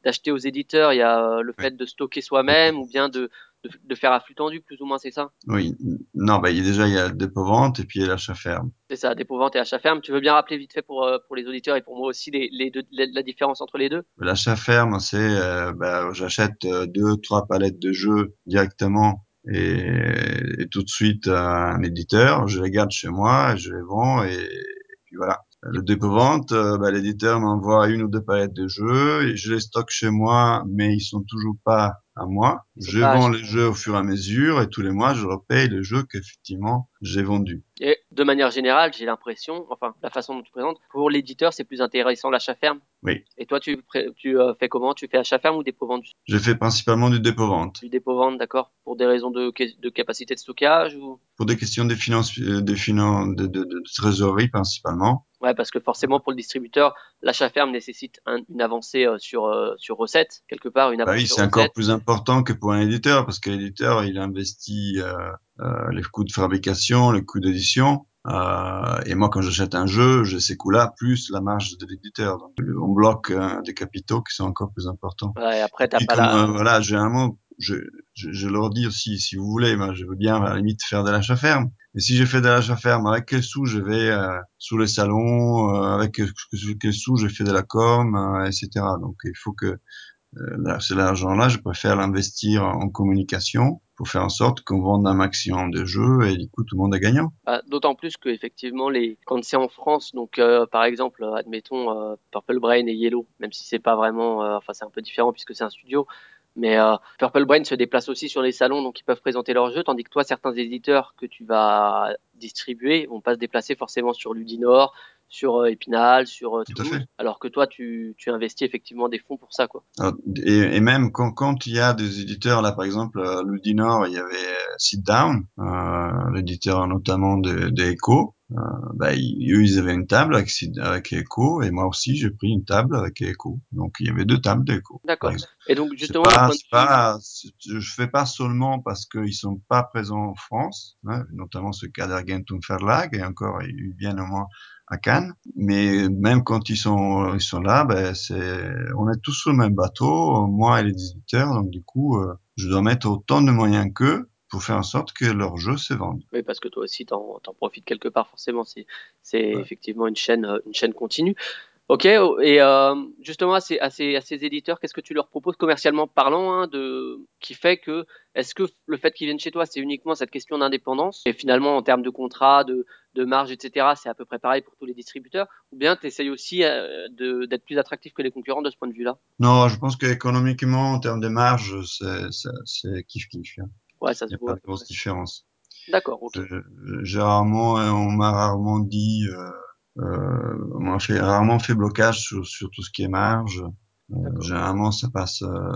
d'acheter aux éditeurs, il y a euh, le fait de stocker soi-même ou bien de, de, de faire à flux tendu, plus ou moins, c'est ça? Oui, non, bah, il y a déjà il y a le dépôt-vente et puis il y a l'achat ferme. C'est ça, dépôt-vente et achat ferme. Tu veux bien rappeler vite fait pour, euh, pour les auditeurs et pour moi aussi les, les deux, la, la différence entre les deux? L'achat ferme, c'est euh, bah, j'achète euh, deux, trois palettes de jeux directement et, et tout de suite à un éditeur, je les garde chez moi, je les vends et, et puis voilà. Le dépôt-vente, euh, bah, l'éditeur m'envoie une ou deux palettes de jeux et je les stocke chez moi, mais ils sont toujours pas à moi. Je vends les jeux au fur et à mesure et tous les mois, je repaye les jeux qu'effectivement j'ai vendus. Et de manière générale, j'ai l'impression, enfin, la façon dont tu présentes, pour l'éditeur, c'est plus intéressant l'achat ferme. Oui. Et toi, tu, tu euh, fais comment? Tu fais achat ferme ou dépôt-vente Je fais principalement du dépôt-vente. Du dépôt-vente, d'accord Pour des raisons de, de capacité de stockage ou? Pour des questions de finances, euh, de, finan- de, de, de trésorerie principalement. Ouais, parce que forcément, pour le distributeur, l'achat ferme nécessite un- une avancée euh, sur, euh, sur recette, quelque part, une Bah oui, c'est encore plus important que pour un éditeur parce que l'éditeur, il investit euh, euh, les coûts de fabrication, les coûts d'édition. Et moi, quand j'achète un jeu, j'ai ces coûts-là plus la marge de l'éditeur. Donc, on bloque des capitaux qui sont encore plus importants. Ouais, et après, t'as pas comme la. voilà, généralement, je, leur dis aussi, si vous voulez, je veux bien à la limite faire de l'achat ferme. Et si je fais de l'achat ferme, avec quels sous je vais euh, sous les salons, euh, avec quels sous je fais de la com, euh, etc. Donc, il faut que là, c'est l'argent-là, je préfère l'investir en communication pour faire en sorte qu'on vende un maximum de jeux et du coup tout le monde est gagnant. Ah, D'autant plus que effectivement, les quand c'est en France, donc par exemple, admettons Purple Brain et Yellow, même si c'est pas vraiment, enfin c'est un peu différent puisque c'est un studio, mais euh, Purple Brain se déplace aussi sur les salons, donc ils peuvent présenter leurs jeux, tandis que toi, certains éditeurs que tu vas distribuer vont pas se déplacer forcément sur Ludinor, sur euh, Épinal, sur euh, Tout Toulouse, alors que toi, tu, tu investis effectivement des fonds pour ça, quoi. Et, et même quand, quand il y a des éditeurs, là par exemple, à Ludinor, il y avait euh, Sit Down, euh, l'éditeur notamment de, de Echo. Euh, bah, ils, eux, ils avaient une table avec, avec Echo et moi aussi j'ai pris une table avec Echo. Donc il y avait deux tables d'Echo, D'accord. Et donc justement, pas, pas, je fais pas seulement parce qu'ils sont pas présents en France, hein, notamment ce cas d'Argentum Verlag et encore ils viennent au moins à Cannes. Mais même quand ils sont, ils sont là, ben c'est, on est tous sur le même bateau, moi et les éditeurs. Donc du coup, euh, je dois mettre autant de moyens qu'eux pour faire en sorte que leurs jeux se vendent. oui, parce que toi aussi, t'en, t'en profites quelque part, forcément, c'est, c'est Ouais. effectivement une chaîne, euh, une chaîne continue. Ok, oh, et euh, justement à ces, à, ces, à ces éditeurs, qu'est-ce que tu leur proposes commercialement parlant, hein, de, qui fait que, est-ce que le fait qu'ils viennent chez toi, c'est uniquement cette question d'indépendance, et finalement en termes de contrat, de, de marge, etc., c'est à peu près pareil pour tous les distributeurs, ou bien tu essayes aussi euh, d'être plus attractif que les concurrents de ce point de vue-là? Non, je pense qu'économiquement, en termes de marge, c'est, c'est, c'est kiff kiff. hein. Ouais, ça Il n'y se a voit pas de grosse différence. D'accord, ok. Je- je- J'ai rarement, on m'a rarement dit, euh, euh, on m'a fait rarement fait blocage sur, sur tout ce qui est marge. Euh, généralement, ça passe euh,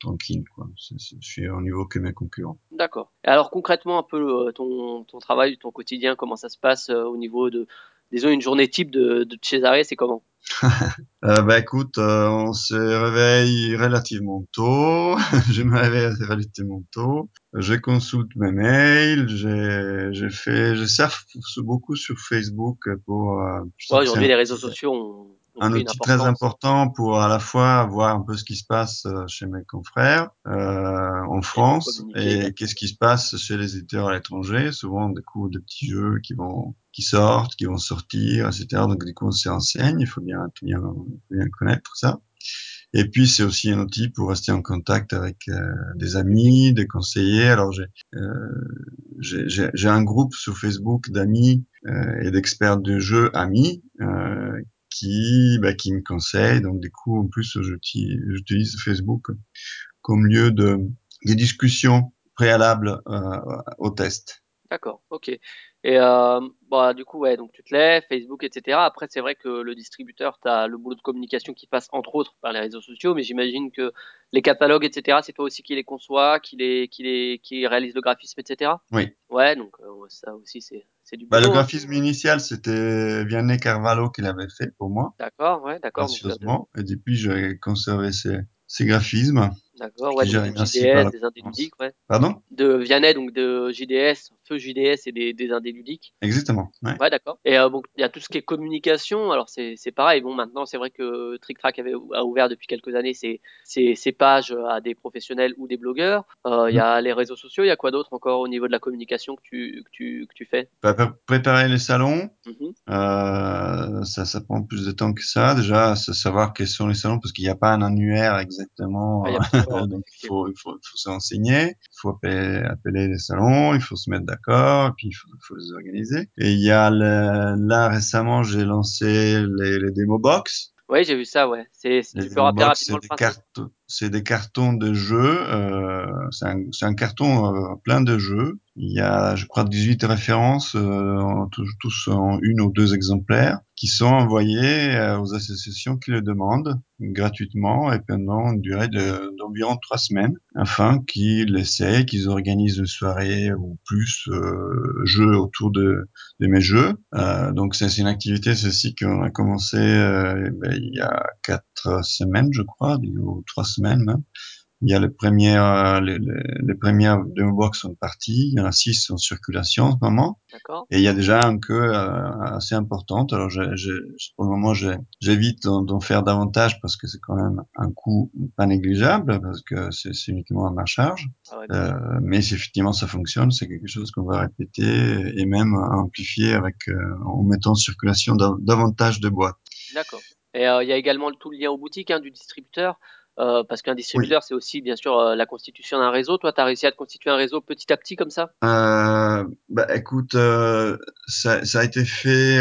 tranquille, quoi. Je suis au niveau que mes concurrents. D'accord. Et alors concrètement, un peu ton, ton travail, ton quotidien, comment ça se passe au niveau de, disons, une journée type de, de Cesare, c'est comment? [laughs] Euh, bah écoute, euh, on se réveille relativement tôt. [laughs] je me réveille relativement tôt. Je consulte mes mails. J'ai, j'ai fait, je surfe beaucoup sur Facebook pour. Euh, je Ouais, aujourd'hui, les réseaux sociaux ont un outil très important pour à la fois voir un peu ce qui se passe euh, chez mes confrères euh, en France et qu'est-ce qui se passe chez les éditeurs à l'étranger. Souvent, des coups de petits jeux qui vont, qui sortent, qui vont sortir, etc. Donc du coup, on se renseigne. Il faut bien, bien, bien connaître ça. Et puis c'est aussi un outil pour rester en contact avec euh, des amis, des conseillers. Alors j'ai euh, j'ai un groupe sur Facebook d'amis euh, et d'experts de jeux amis euh, qui me conseillent. Donc du coup en plus j'utilise j'utilise Facebook comme lieu de des discussions préalables euh, au test. D'accord, ok. Et euh, bah, du coup, ouais, donc tu te lèves, Facebook, etc. Après, c'est vrai que le distributeur, tu as le boulot de communication qui passe entre autres par les réseaux sociaux, mais j'imagine que les catalogues, etc., c'est toi aussi qui les conçois, qui les, qui les, qui réalise le graphisme, etc. Oui. Ouais, donc euh, ça aussi, c'est, c'est du Bah, le boulot. hein. graphisme initial c'était Vianney Carvalho qui l'avait fait pour moi. D'accord, ouais, d'accord. Gracieusement. Et depuis, j'ai conservé ces, ces graphismes d'accord, ouais, donc JDS, des indés ludiques, ouais. Pardon? De Vianney, donc de JDS, Feu JDS et des, des indés ludiques. Exactement. Ouais. Ouais, d'accord. Et euh, bon, il y a tout ce qui est communication. Alors c'est pareil. Bon, maintenant c'est vrai que Trick Track avait a ouvert depuis quelques années ses ses, ses pages à des professionnels ou des blogueurs. Euh, Il y a les réseaux sociaux. Il y a quoi d'autre encore au niveau de la communication que tu que tu que tu fais? Bah, pré- Préparer les salons, Mhm. euh, ça, ça prend plus de temps que ça. Déjà, savoir quels sont les salons parce qu'il n'y a pas un annuaire exactement. Ah, encore, Donc, il faut, il faut, il faut s'enseigner, il faut appeler, appeler les salons, il faut se mettre d'accord, puis il faut, il faut les organiser. Et il y a le, là récemment, j'ai lancé les, les démo box. Oui, j'ai vu ça. Ouais. C'est tu peux rappeler box, rapidement le principe. cartons, c'est des cartons de jeux. Euh, c'est un, un carton euh, plein de jeux. Il y a, je crois, 18 références, euh, tous, en une ou deux exemplaires, qui sont envoyés euh, aux associations qui le demandent gratuitement et pendant une durée de- d'environ trois semaines, afin qu'ils essayent, qu'ils organisent une soirée ou plus euh, jeux autour de, de mes jeux. Donc c'est une activité ceci qu'on a commencé euh, ben, il y a quatre semaines, je crois, ou trois semaines même. Il y a les premières, euh, les, les, premières demo box sont parties. Il y en a six en circulation en ce moment. Et il y a déjà un queue euh, assez importante. Alors, je, je, pour le moment, j'évite d'en faire davantage parce que c'est quand même un coût pas négligeable parce que c'est uniquement à ma charge. Ah ouais. Euh, mais si effectivement ça fonctionne, c'est quelque chose qu'on va répéter et même amplifier avec euh, en mettant en circulation dav- davantage de boîtes. D'accord. Et euh, il y a également le- tout le lien aux boutiques hein, du distributeur, euh, parce qu'un Oui. distributeur, c'est aussi bien sûr euh, la constitution d'un réseau. Toi, tu as réussi à te constituer un réseau petit à petit comme ça? Euh, bah écoute, euh, ça, ça a été fait.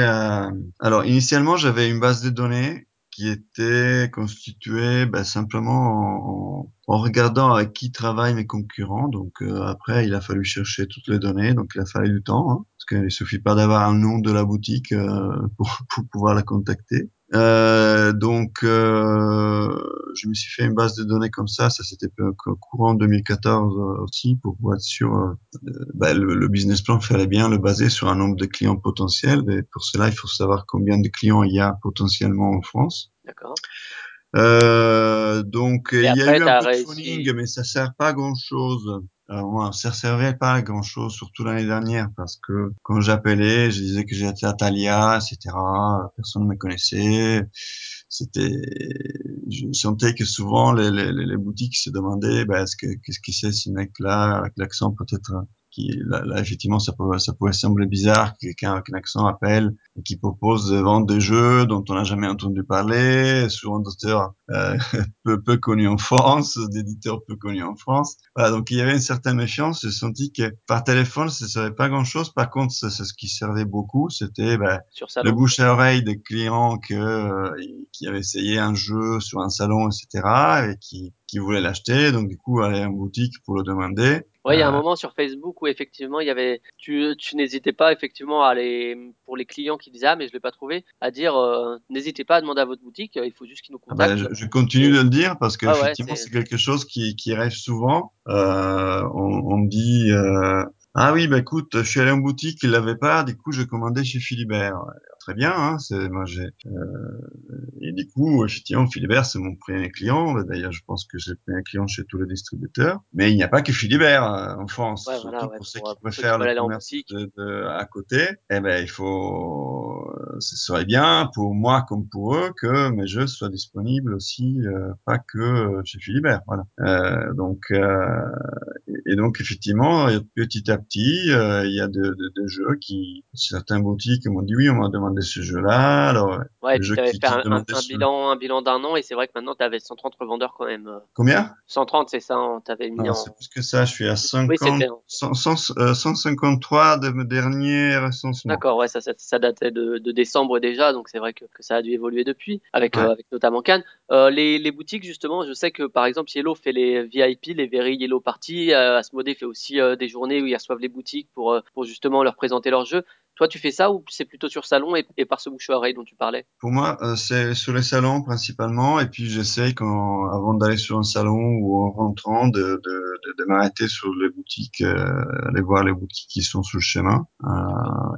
alors initialement, j'avais une base de données qui était constituée bah, simplement en, en regardant avec qui travaillent mes concurrents. Donc après, il a fallu chercher toutes les données, donc il a fallu du temps, hein, parce qu'il suffit pas d'avoir un nom de la boutique [laughs] pour, pour pouvoir la contacter. Euh, donc, euh, je me suis fait une base de données comme ça. Ça, c'était courant 2014 euh, aussi pour être sûr. euh, bah, le, le business plan fallait bien le baser sur un nombre de clients potentiels. Et pour cela, il faut savoir combien de clients il y a potentiellement en France. D'accord. Euh, donc, Et il y a eu un peu de phoning, mais ça sert pas à grand chose. Alors, moi, ça servait pas à grand chose, surtout l'année dernière, parce que quand j'appelais, je disais que j'étais à Thalia, etc. Personne ne me connaissait. C'était, je sentais que souvent les, les, les boutiques se demandaient, bah, est-ce que, qu'est-ce que c'est ce mec-là, avec l'accent peut-être, qui, là, là, effectivement, ça pouvait, ça pouvait sembler bizarre que quelqu'un avec un accent appelle et qui propose de vendre des jeux dont on n'a jamais entendu parler, souvent d'auteurs euh, [laughs] peu, peu connus en France, [laughs] d'éditeurs peu connus en France. Voilà, donc il y avait une certaine méfiance. J'ai senti que par téléphone, ça ne servait pas grand-chose. Par contre, c'est ce qui servait beaucoup, c'était sur le bouche à oreille des clients que, euh, qui avaient essayé un jeu sur un salon, etc., et qui, qui voulaient l'acheter. Donc du coup, aller en boutique pour le demander. Ouais, il y a un Euh, moment sur Facebook où effectivement il y avait, tu, tu n'hésitais pas effectivement à aller pour les clients qui disaient ah mais je l'ai pas trouvé, à dire euh, n'hésitez pas à demander à votre boutique, euh, il faut juste qu'ils nous Ah ben, contactent. je, je continue de le dire parce que ouais, effectivement c'est quelque chose qui, qui arrive souvent. Euh, on, on me dit euh, ah oui bah écoute je suis allé en boutique il l'avait pas du coup j'ai commandé chez Philibert. Très bien hein, c'est moi j'ai euh, et du coup effectivement Philibert c'est mon premier client. D'ailleurs je pense que j'ai le premier client chez tous les distributeurs. Mais il n'y a pas que Philibert euh, en France ouais voilà surtout ouais pour ceux pour, qui préfèrent le commerce boutique. de, de- à côté. Eh ben il faut ce serait bien pour moi comme pour eux que mes jeux soient disponibles aussi, euh, pas que chez Philibert. Voilà. Euh, donc, euh, et, et donc effectivement, petit à petit, il y a de, de, de jeux qui, certains boutiques m'ont dit oui, on m'a demandé ce jeu-là. Alors, Ouais, tu avais fait un, bilan un bilan d'un an et c'est vrai que maintenant tu avais 130 revendeurs quand même. euh. combien? 130 c'est ça, hein, t'avais mis Non, en c'est plus que ça. Je suis à Oui, 50, c'était un- 100, 100, euh, 153 de mes derniers recensements. D'accord, ouais, ça, ça, ça datait de, de décembre déjà, donc c'est vrai que, que ça a dû évoluer depuis, avec, Ouais. euh, avec notamment Cannes. Euh, les, les boutiques, justement, je sais que par exemple Yellow fait les VIP, les Very Yellow Party, Asmodee fait aussi des journées où ils reçoivent les boutiques pour, pour justement leur présenter leurs jeux. Toi, tu fais ça ou c'est plutôt sur salon et, par ce bouche à oreille dont tu parlais? Pour moi, euh, c'est sur les salons principalement, et puis j'essaye quand, avant d'aller sur un salon ou en rentrant, de, de, de, m'arrêter sur les boutiques, euh, aller voir les boutiques qui sont sur le chemin. Euh,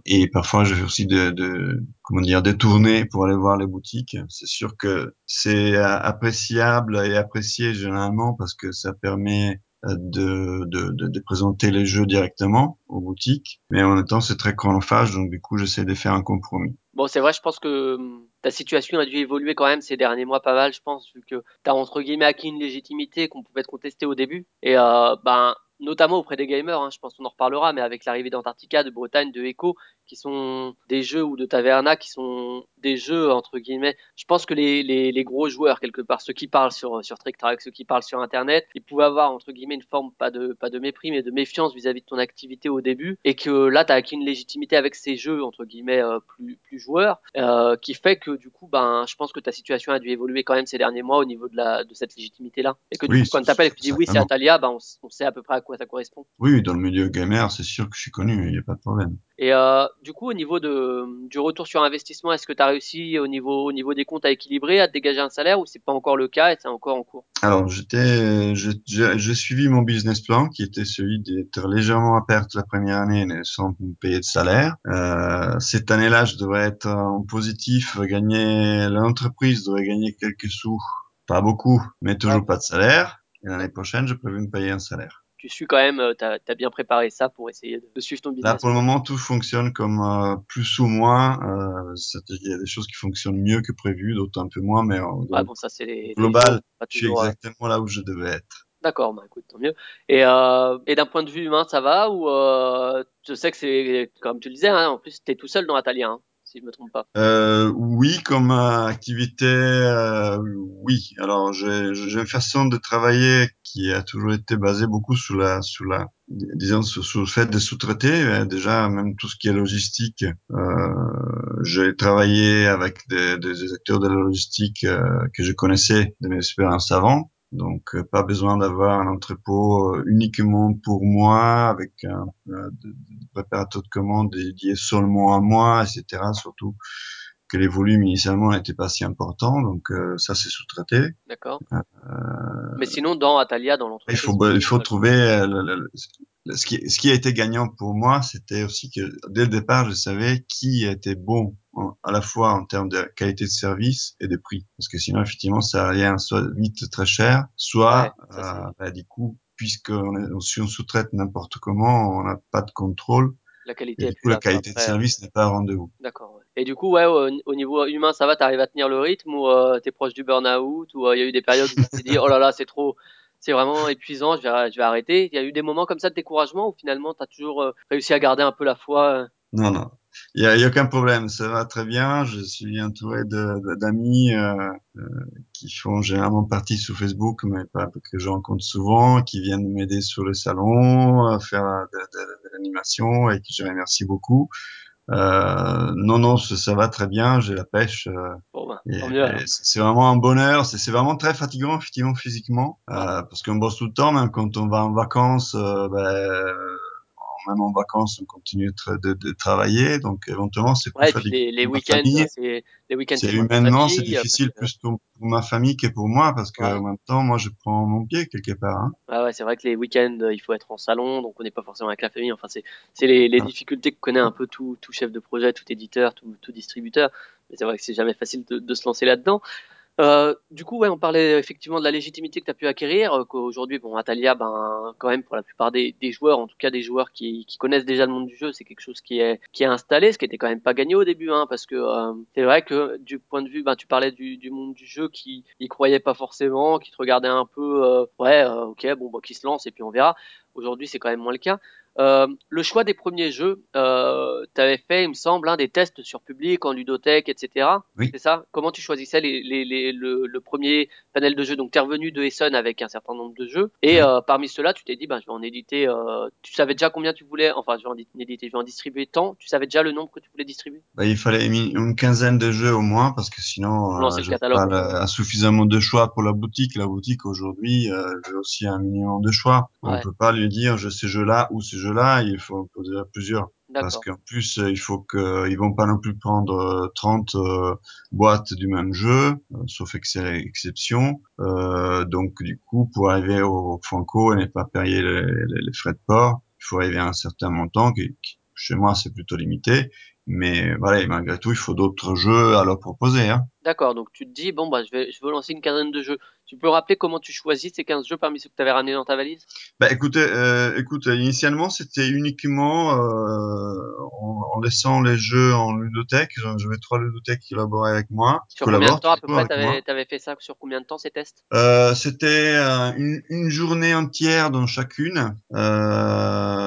et parfois, je fais aussi de, de, comment dire, des tournées pour aller voir les boutiques. C'est sûr que c'est appréciable et apprécié généralement parce que ça permet de, de, présenter les jeux directement aux boutiques, mais en même temps c'est très chronophage, donc du coup j'essaie de faire un compromis. Bon, c'est vrai, je pense que hum, ta situation a dû évoluer quand même ces derniers mois pas mal, je pense, vu que tu as entre guillemets acquis une légitimité qu'on pouvait te contester au début. Et euh, ben, notamment auprès des gamers, hein, je pense qu'on en reparlera, mais avec l'arrivée d'Antarctica, de Bretagne, de Echo, qui sont des jeux ou de Taverna, qui sont des jeux entre guillemets. Je pense que les, les, les gros joueurs quelque part, ceux qui parlent sur sur Trick Track, ceux qui parlent sur Internet, ils pouvaient avoir entre guillemets une forme pas de pas de mépris, mais de méfiance vis-à-vis de ton activité au début, et que là tu as acquis une légitimité avec ces jeux entre guillemets euh, plus plus joueurs, euh, qui fait que du coup ben je pense que ta situation a dû évoluer quand même ces derniers mois au niveau de la de cette légitimité là, et que du Oui, coup quand t'appelles et que tu dis oui c'est. Atalia, ben on sait à peu près à quoi ça correspond. Oui, dans le milieu gamer, c'est sûr que je suis connu, il n'y a pas de problème. Et euh, du coup, au niveau de, du retour sur investissement, est-ce que tu as réussi au niveau, au niveau des comptes à équilibrer, à te dégager un salaire ou c'est pas encore le cas et c'est encore en cours? Alors, j'étais, je- je- j'ai suivi mon business plan qui était celui d'être légèrement à perte la première année sans me payer de salaire. Euh, cette année-là, je devrais être en positif, gagner, l'entreprise devrait gagner quelques sous, pas beaucoup, mais toujours Ouais. pas de salaire. Et l'année prochaine, je prévu me payer un salaire. Tu suis quand même, tu as, bien préparé ça pour essayer de, suivre ton Là, business. pour le moment, tout fonctionne comme euh, plus ou moins. Euh, il y a des choses qui fonctionnent mieux que prévu, d'autres un peu moins, mais en Ouais, bon, ça c'est les, les global, je suis euh, exactement là où je devais être. D'accord, bah écoute, tant mieux. Et, euh, et d'un point de vue humain, ça va ou euh, je sais que c'est comme tu le disais, hein, en plus t'es tout seul dans Atalia, hein, Euh, oui, comme euh, activité, euh, oui. Alors, j'ai une façon de travailler qui a toujours été basée beaucoup sur la, sur la, disons, sur, le fait de sous-traiter. Déjà, même tout ce qui est logistique, j'ai travaillé avec des, des acteurs de la logistique que je connaissais de mes expériences avant. Donc, euh, pas besoin d'avoir un entrepôt euh, uniquement pour moi, avec un, préparateur de commandes dédié seulement à moi, etc. Surtout que les volumes initialement n'étaient pas si importants, donc euh, ça c'est sous-traité. D'accord. Euh, Mais sinon, dans Atalia, dans il l'entreprise. faut il faut trouver euh, le- le- le- ce qui ce qui a été gagnant pour moi, c'était aussi que dès le départ, je savais qui était bon en- à la fois en termes de qualité de service et de prix, parce que sinon effectivement ça rien soit vite très cher, soit Ouais, c'est- euh, bah, du coup puisqu'on est, si on sous-traite n'importe comment, on n'a pas de contrôle la qualité et du coup la qualité de service n'est pas au rendez-vous. D'accord. ouais. Et du coup, ouais, au, au niveau humain, ça va, t'arrives à tenir le rythme ou euh, t'es proche du burn-out ou euh, il y a eu des périodes où tu t'es dit, oh là là, c'est trop, c'est vraiment épuisant, je vais, je vais arrêter. Il y a eu des moments comme ça de découragement où finalement t'as toujours euh, réussi à garder un peu la foi. euh? Non, non. Il y a, aucun problème. Ça va très bien. Je suis entouré d'amis euh, euh, qui font généralement partie sur Facebook, mais pas que je rencontre souvent, qui viennent m'aider sur le salon, faire de, de- de l'animation et que je remercie beaucoup. Euh, non, non, ça, ça va très bien. J'ai la pêche. Bon, ben, alors. et c'est vraiment un bonheur. C'est vraiment très fatigant, effectivement, physiquement, parce qu'on bosse tout le temps, même quand on va en vacances. ben, même en vacances, on continue de, de, travailler. Donc, éventuellement, c'est plus Ouais, puis fatigant les, week-ends, famille. c'est les week-ends, humainement, c'est euh, difficile que- plus pour, pour ma famille que pour moi, parce que Ouais. en même temps, moi, je prends mon pied quelque part. Hein. Ouais, ouais, c'est vrai que les week-ends, euh, il faut être en salon, donc on n'est pas forcément avec la famille. Enfin, c'est, c'est les, les Ah. difficultés que connaît un peu tout, tout chef de projet, tout éditeur, tout, tout distributeur. Mais c'est vrai que c'est jamais facile de, de se lancer là-dedans. Euh, du coup, ouais, on parlait effectivement de la légitimité que tu pu acquérir, euh, qu'aujourd'hui, bon, Atalia, ben, quand même, pour la plupart des, joueurs, en tout cas des joueurs qui, qui connaissent déjà le monde du jeu, c'est quelque chose qui est, qui est installé, ce qui était quand même pas gagné au début, hein, parce que euh, c'est vrai que du point de vue, ben, tu parlais du, du monde du jeu qui y croyait pas forcément, qui te regardait un peu, euh, ouais, euh, ok, bon, bah, qui se lance et puis on verra. Aujourd'hui, c'est quand même moins le cas. Euh, le choix des premiers jeux, euh, tu avais fait, il me semble, hein, des tests sur public, en ludothèque, etc. Oui. C'est ça? Comment tu choisissais les, les, les, le, le premier panel de jeux? Donc, tu es revenu de Essen avec un certain nombre de jeux. Et euh, parmi ceux-là, tu t'es dit, ben, je vais en éditer. Tu savais déjà combien tu voulais, enfin, je vais en éditer, je vais en distribuer tant. Tu savais déjà le nombre que tu voulais distribuer? Bah, il fallait une une quinzaine de jeux au moins, parce que sinon, j'ai catalogue. pas suffisamment de choix pour la boutique. La boutique aujourd'hui, j'ai aussi un minimum de choix. On Ouais. peut pas lui dire, je ce jeu-là ou ce jeu-là. Il faut en poser à plusieurs. Parce qu'en plus, euh, il faut que, ils vont pas non plus prendre euh, 30 euh, boîtes du même jeu, euh, sauf ex- exception. Euh, donc, du coup, pour arriver au Franco et ne pas payer les, les- les frais de port, il faut arriver à un certain montant qui, qui, chez moi, c'est plutôt limité. Mais voilà, et malgré tout, il faut d'autres jeux à leur proposer. Hein. D'accord, donc tu te dis, bon, bah, je, vais, je veux lancer une quinzaine de jeux. Tu peux rappeler comment tu choisis ces 15 jeux parmi ceux que tu avais ramenés dans ta valise? Bah écoutez, euh, écoute, initialement c'était uniquement euh, en, en laissant les jeux en ludothèque. J'avais trois ludothèques qui collaboraient avec moi. Sur combien de temps à peu près avec moi. tu avais, fait ça Sur combien de temps ces tests? Euh, c'était une, une journée entière dans chacune. Euh,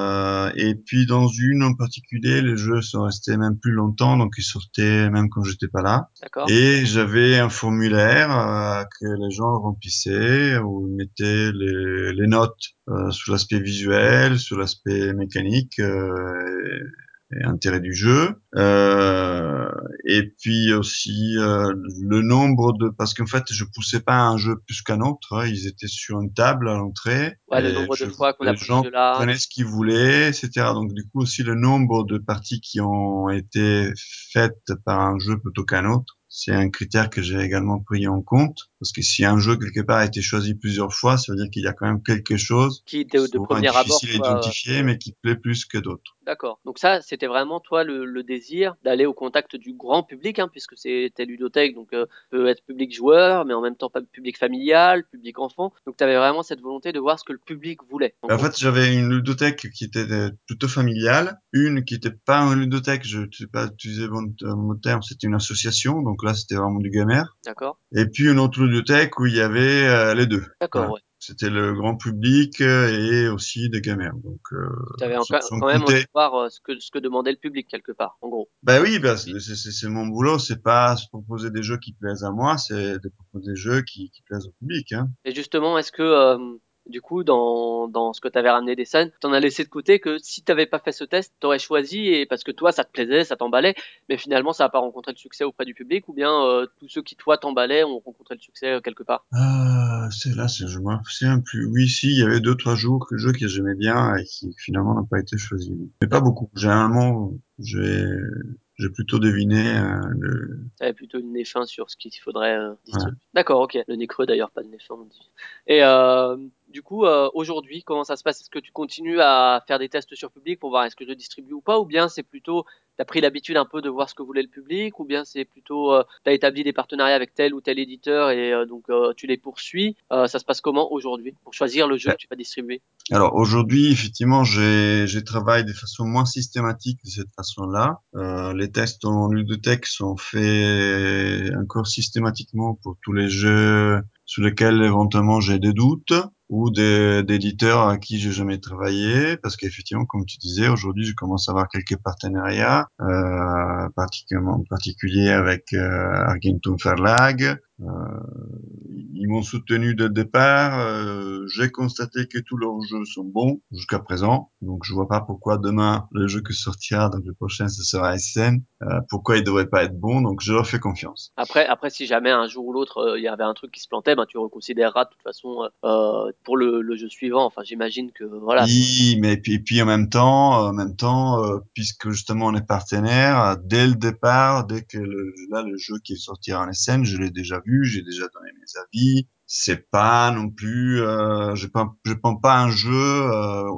et puis dans une en particulier, les jeux sont restés même plus longtemps, donc ils sortaient même quand j'étais pas là. Et j'avais un formulaire euh, que les gens remplissaient où ils mettaient les, les notes euh, sur l'aspect visuel, sur l'aspect mécanique euh, et intérêt du jeu. Euh, et puis aussi euh, le nombre de parce qu'en fait je poussais pas un jeu plus qu'un autre. hein. Ils étaient sur une table à l'entrée. Ouais, le nombre de je- fois qu'on a les gens ce jeu-là. prenaient ce qu'ils voulaient, etc. Donc du coup aussi le nombre de parties qui ont été faites par un jeu plutôt qu'un autre, c'est un critère que j'ai également pris en compte. Parce que si un jeu quelque part a été choisi plusieurs fois, ça veut dire qu'il y a quand même quelque chose Qui, de, de premier abord, difficile à euh, identifier, mais qui plaît plus que d'autres. D'accord. Donc ça, c'était vraiment toi le, le désir d'aller au contact du grand public, hein, puisque c'était ludothèque, donc euh, peut être public joueur, mais en même temps pas public familial, public enfant. Donc tu avais vraiment cette volonté de voir ce que le public voulait. En fait, j'avais une ludothèque qui était euh, plutôt familiale, une qui était pas une ludothèque, je ne sais pas utiliser euh, mon terme, c'était une association, donc là c'était vraiment du gamer. D'accord. Et puis une autre ludothèque où il y avait euh, les deux. D'accord, Voilà. ouais. C'était le grand public euh, et aussi des gamers. Donc, euh, Tu avais sans quand même voir euh, ce que, ce que demandait le public quelque part, en gros. Bah oui, bah, c'est mon boulot, c'est pas se proposer des jeux qui plaisent à moi, c'est de proposer des jeux qui, qui plaisent au public. Hein. Et justement, est-ce que du coup, dans, dans ce que tu avais ramené des scènes, t'en as laissé de côté que si t'avais pas fait ce test, t'aurais choisi et parce que toi, ça te plaisait, ça t'emballait, mais finalement, ça a pas rencontré le succès auprès du public, ou bien euh, tous ceux qui toi t'emballaient ont rencontré le succès euh, quelque part? Ah, c'est là, c'est, je me souviens plus. Oui, si, il y avait deux, trois jours, jeux que j'aimais bien et qui finalement n'ont pas été choisis. Mais pas beaucoup. Généralement, j'ai, j'ai plutôt deviné euh, le, T'avais plutôt une nez fin sur ce qu'il faudrait euh, distribuer. D'accord, ok. Le nez creux d'ailleurs, pas de nez fin, on dit. Et euh, du coup, euh, aujourd'hui, comment ça se passe? Est-ce que tu continues à faire des tests sur public pour voir est-ce que je distribue ou pas? Ou bien c'est plutôt, t'as pris l'habitude un peu de voir ce que voulait le public? Ou bien c'est plutôt, euh, t'as établi des partenariats avec tel ou tel éditeur et euh, donc euh, tu les poursuis? Ça se passe comment aujourd'hui? Pour choisir le jeu que tu vas distribuer. Alors aujourd'hui, effectivement, j'ai, j'ai travaillé de façon moins systématique de cette façon-là. Les tests en ludothèque sont faits encore systématiquement pour tous les jeux sur lesquels éventuellement j'ai des doutes ou d'éditeurs à qui j'ai jamais travaillé, parce qu'effectivement, comme tu disais, aujourd'hui, je commence à avoir quelques partenariats, euh, particulièrement en particulier avec euh, Argentum Verlag. Euh, ils m'ont soutenu dès le départ. Euh, j'ai constaté que tous leurs jeux sont bons jusqu'à présent. Donc, je vois pas pourquoi demain, le jeu que sortira, donc le prochain, ce sera SN, euh, pourquoi il devrait pas être bon. Donc, je leur fais confiance. Après, après, si jamais un jour ou l'autre il y avait un truc qui se plantait, ben tu reconsidéreras de toute façon euh, pour le, le jeu suivant. Enfin, j'imagine que voilà. Oui, mais puis, puis en même temps, en même temps, euh, puisque justement on est partenaire, dès le départ, dès que le, là le jeu qui sortira en SN, je l'ai déjà vu, j'ai déjà donné mes avis. C'est pas non plus, euh, je prends, je prends pas un jeu euh,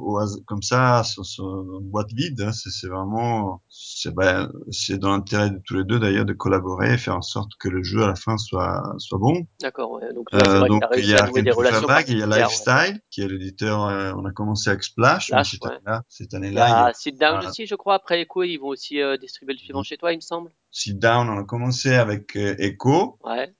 comme ça sur, sur une boîte vide. hein. C'est vraiment, c'est ben, c'est dans l'intérêt de tous les deux d'ailleurs de collaborer, et faire en sorte que le jeu à la fin soit soit bon. D'accord, ouais. Donc, Euh, donc il y a des relations il y a ouais. Lifestyle qui est l'éditeur. euh, on a commencé avec Splash, Splash, cette ouais. année-là, cette Il y année-là, il y a a Sit Down Ah. aussi, je crois. Après Echo, ils vont aussi euh, distribuer le suivant Oui. chez toi, il me semble. Sit Down. On a commencé avec Echo. Ouais,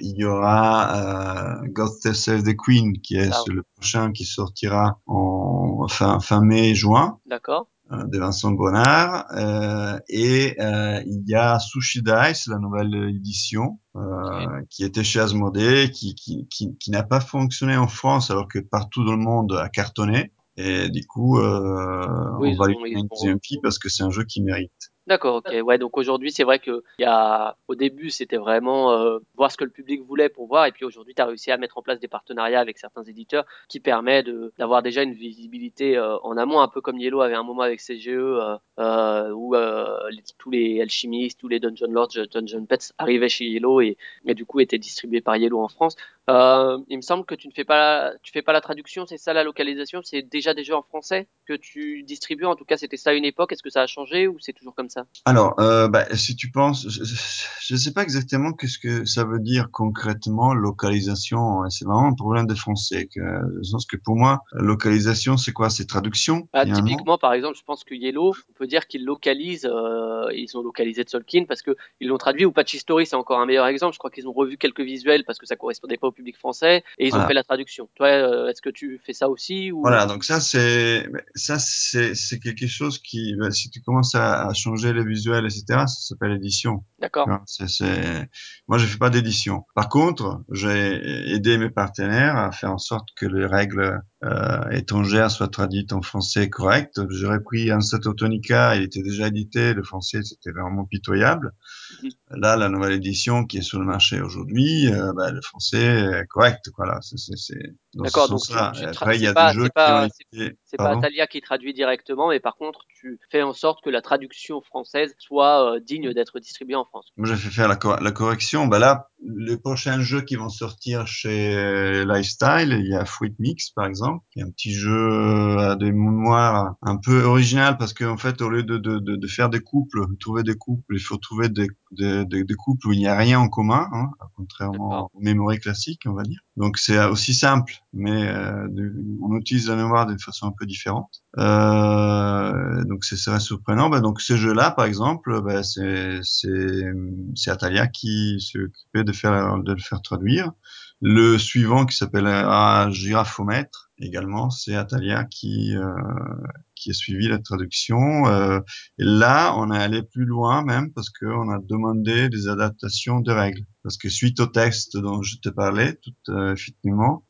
il y aura God Save the Queen qui est sur le prochain qui sortira en fin fin mai juin d'accord. Euh, de Vincent Bonnard euh, et euh, il y a Sushi Dice la nouvelle édition euh, qui était chez Asmodée qui qui qui, qui n'a pas fonctionné en France alors que partout dans le monde a cartonné. Et du coup euh, Oui, on va lui donner une deuxième fille parce que c'est un jeu qui mérite D'accord, ok. Ouais, donc aujourd'hui, c'est vrai que il y a, au début, c'était vraiment euh, voir ce que le public voulait pour voir, et puis aujourd'hui, tu as réussi à mettre en place des partenariats avec certains éditeurs qui permet de d'avoir déjà une visibilité euh, en amont, un peu comme Yellow avait un moment avec CGE, euh, où les- tous les alchimistes, tous les Dungeon Lords, Dungeon Pets arrivaient chez Yellow et, et du coup étaient distribués par Yellow en France. Euh, il me semble que tu ne fais pas, tu fais pas la traduction, c'est ça la localisation, c'est déjà des jeux en français que tu distribues. En tout cas, c'était ça à une époque. Est-ce que ça a changé ou c'est toujours comme ça? Alors, euh, bah, si tu penses, je ne sais pas exactement qu'est-ce que ça veut dire concrètement localisation. C'est vraiment un problème des Français. Que, le sens que pour moi, localisation, c'est quoi? C'est traduction Bah, Typiquement, par exemple, je pense que Yellow, on peut dire qu'ils localisent, euh, ils ont localisé Tolkien parce que ils l'ont traduit. Ou Patch Story, c'est encore un meilleur exemple. Je crois qu'ils ont revu quelques visuels parce que ça correspondait pas au public français et ils ont fait la traduction. Toi, euh, est-ce que tu fais ça aussi ou Voilà, donc ça c'est ça c'est c'est quelque chose qui bah, si tu commences à, à changer les visuels etc ça s'appelle édition. D'accord, C'est moi je fais pas d'édition. Par contre j'ai aidé mes partenaires à faire en sorte que les règles euh, étrangères soient traduites en français correct. J'ai repris un set Autonica, il était déjà édité, le français c'était vraiment pitoyable. Là la nouvelle édition qui est sur le marché aujourd'hui, euh, bah, le français est correct quoi là. C'est dans ce d'accord. Donc tu, tu Après il y a pas, des jeux c'est qui ont pas, c'est été c'est pas Atalia qui traduit directement, mais par contre, tu fais en sorte que la traduction française soit euh, digne d'être distribuée en France. Moi, j'ai fait faire la, cor- la correction. Bah là, les prochains jeux qui vont sortir chez euh, Lifestyle, il y a Fruit Mix, par exemple, qui est un petit jeu euh, à des mémoires un peu original parce qu'en fait, au lieu de, de, de, de faire des couples, trouver des couples, il faut trouver des, des, des, des couples où il n'y a rien en commun, hein, contrairement aux mémoires classiques, on va dire. Donc, c'est aussi simple, mais euh, on utilise la mémoire d'une façon un peu différente. Euh, donc, c'est vrai surprenant. Bah, donc, ce jeu-là, par exemple, bah, c'est Atalia qui s'est occupé de faire de le faire traduire. Le suivant qui s'appelle Girafomètre également, c'est Atalia qui euh, qui a suivi la traduction. Euh, et là, on est allé plus loin même parce qu'on a demandé des adaptations de règles. Parce que suite au texte dont je te parlais, tout euh,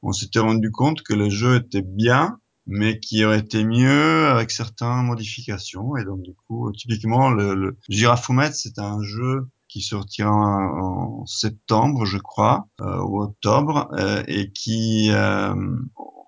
on s'était rendu compte que le jeu était bien, mais qui aurait été mieux avec certaines modifications. Et donc, du coup, typiquement, le, le Girafomètre, c'est un jeu qui sortira en, septembre, je crois, euh, ou octobre, euh, et qui, euh,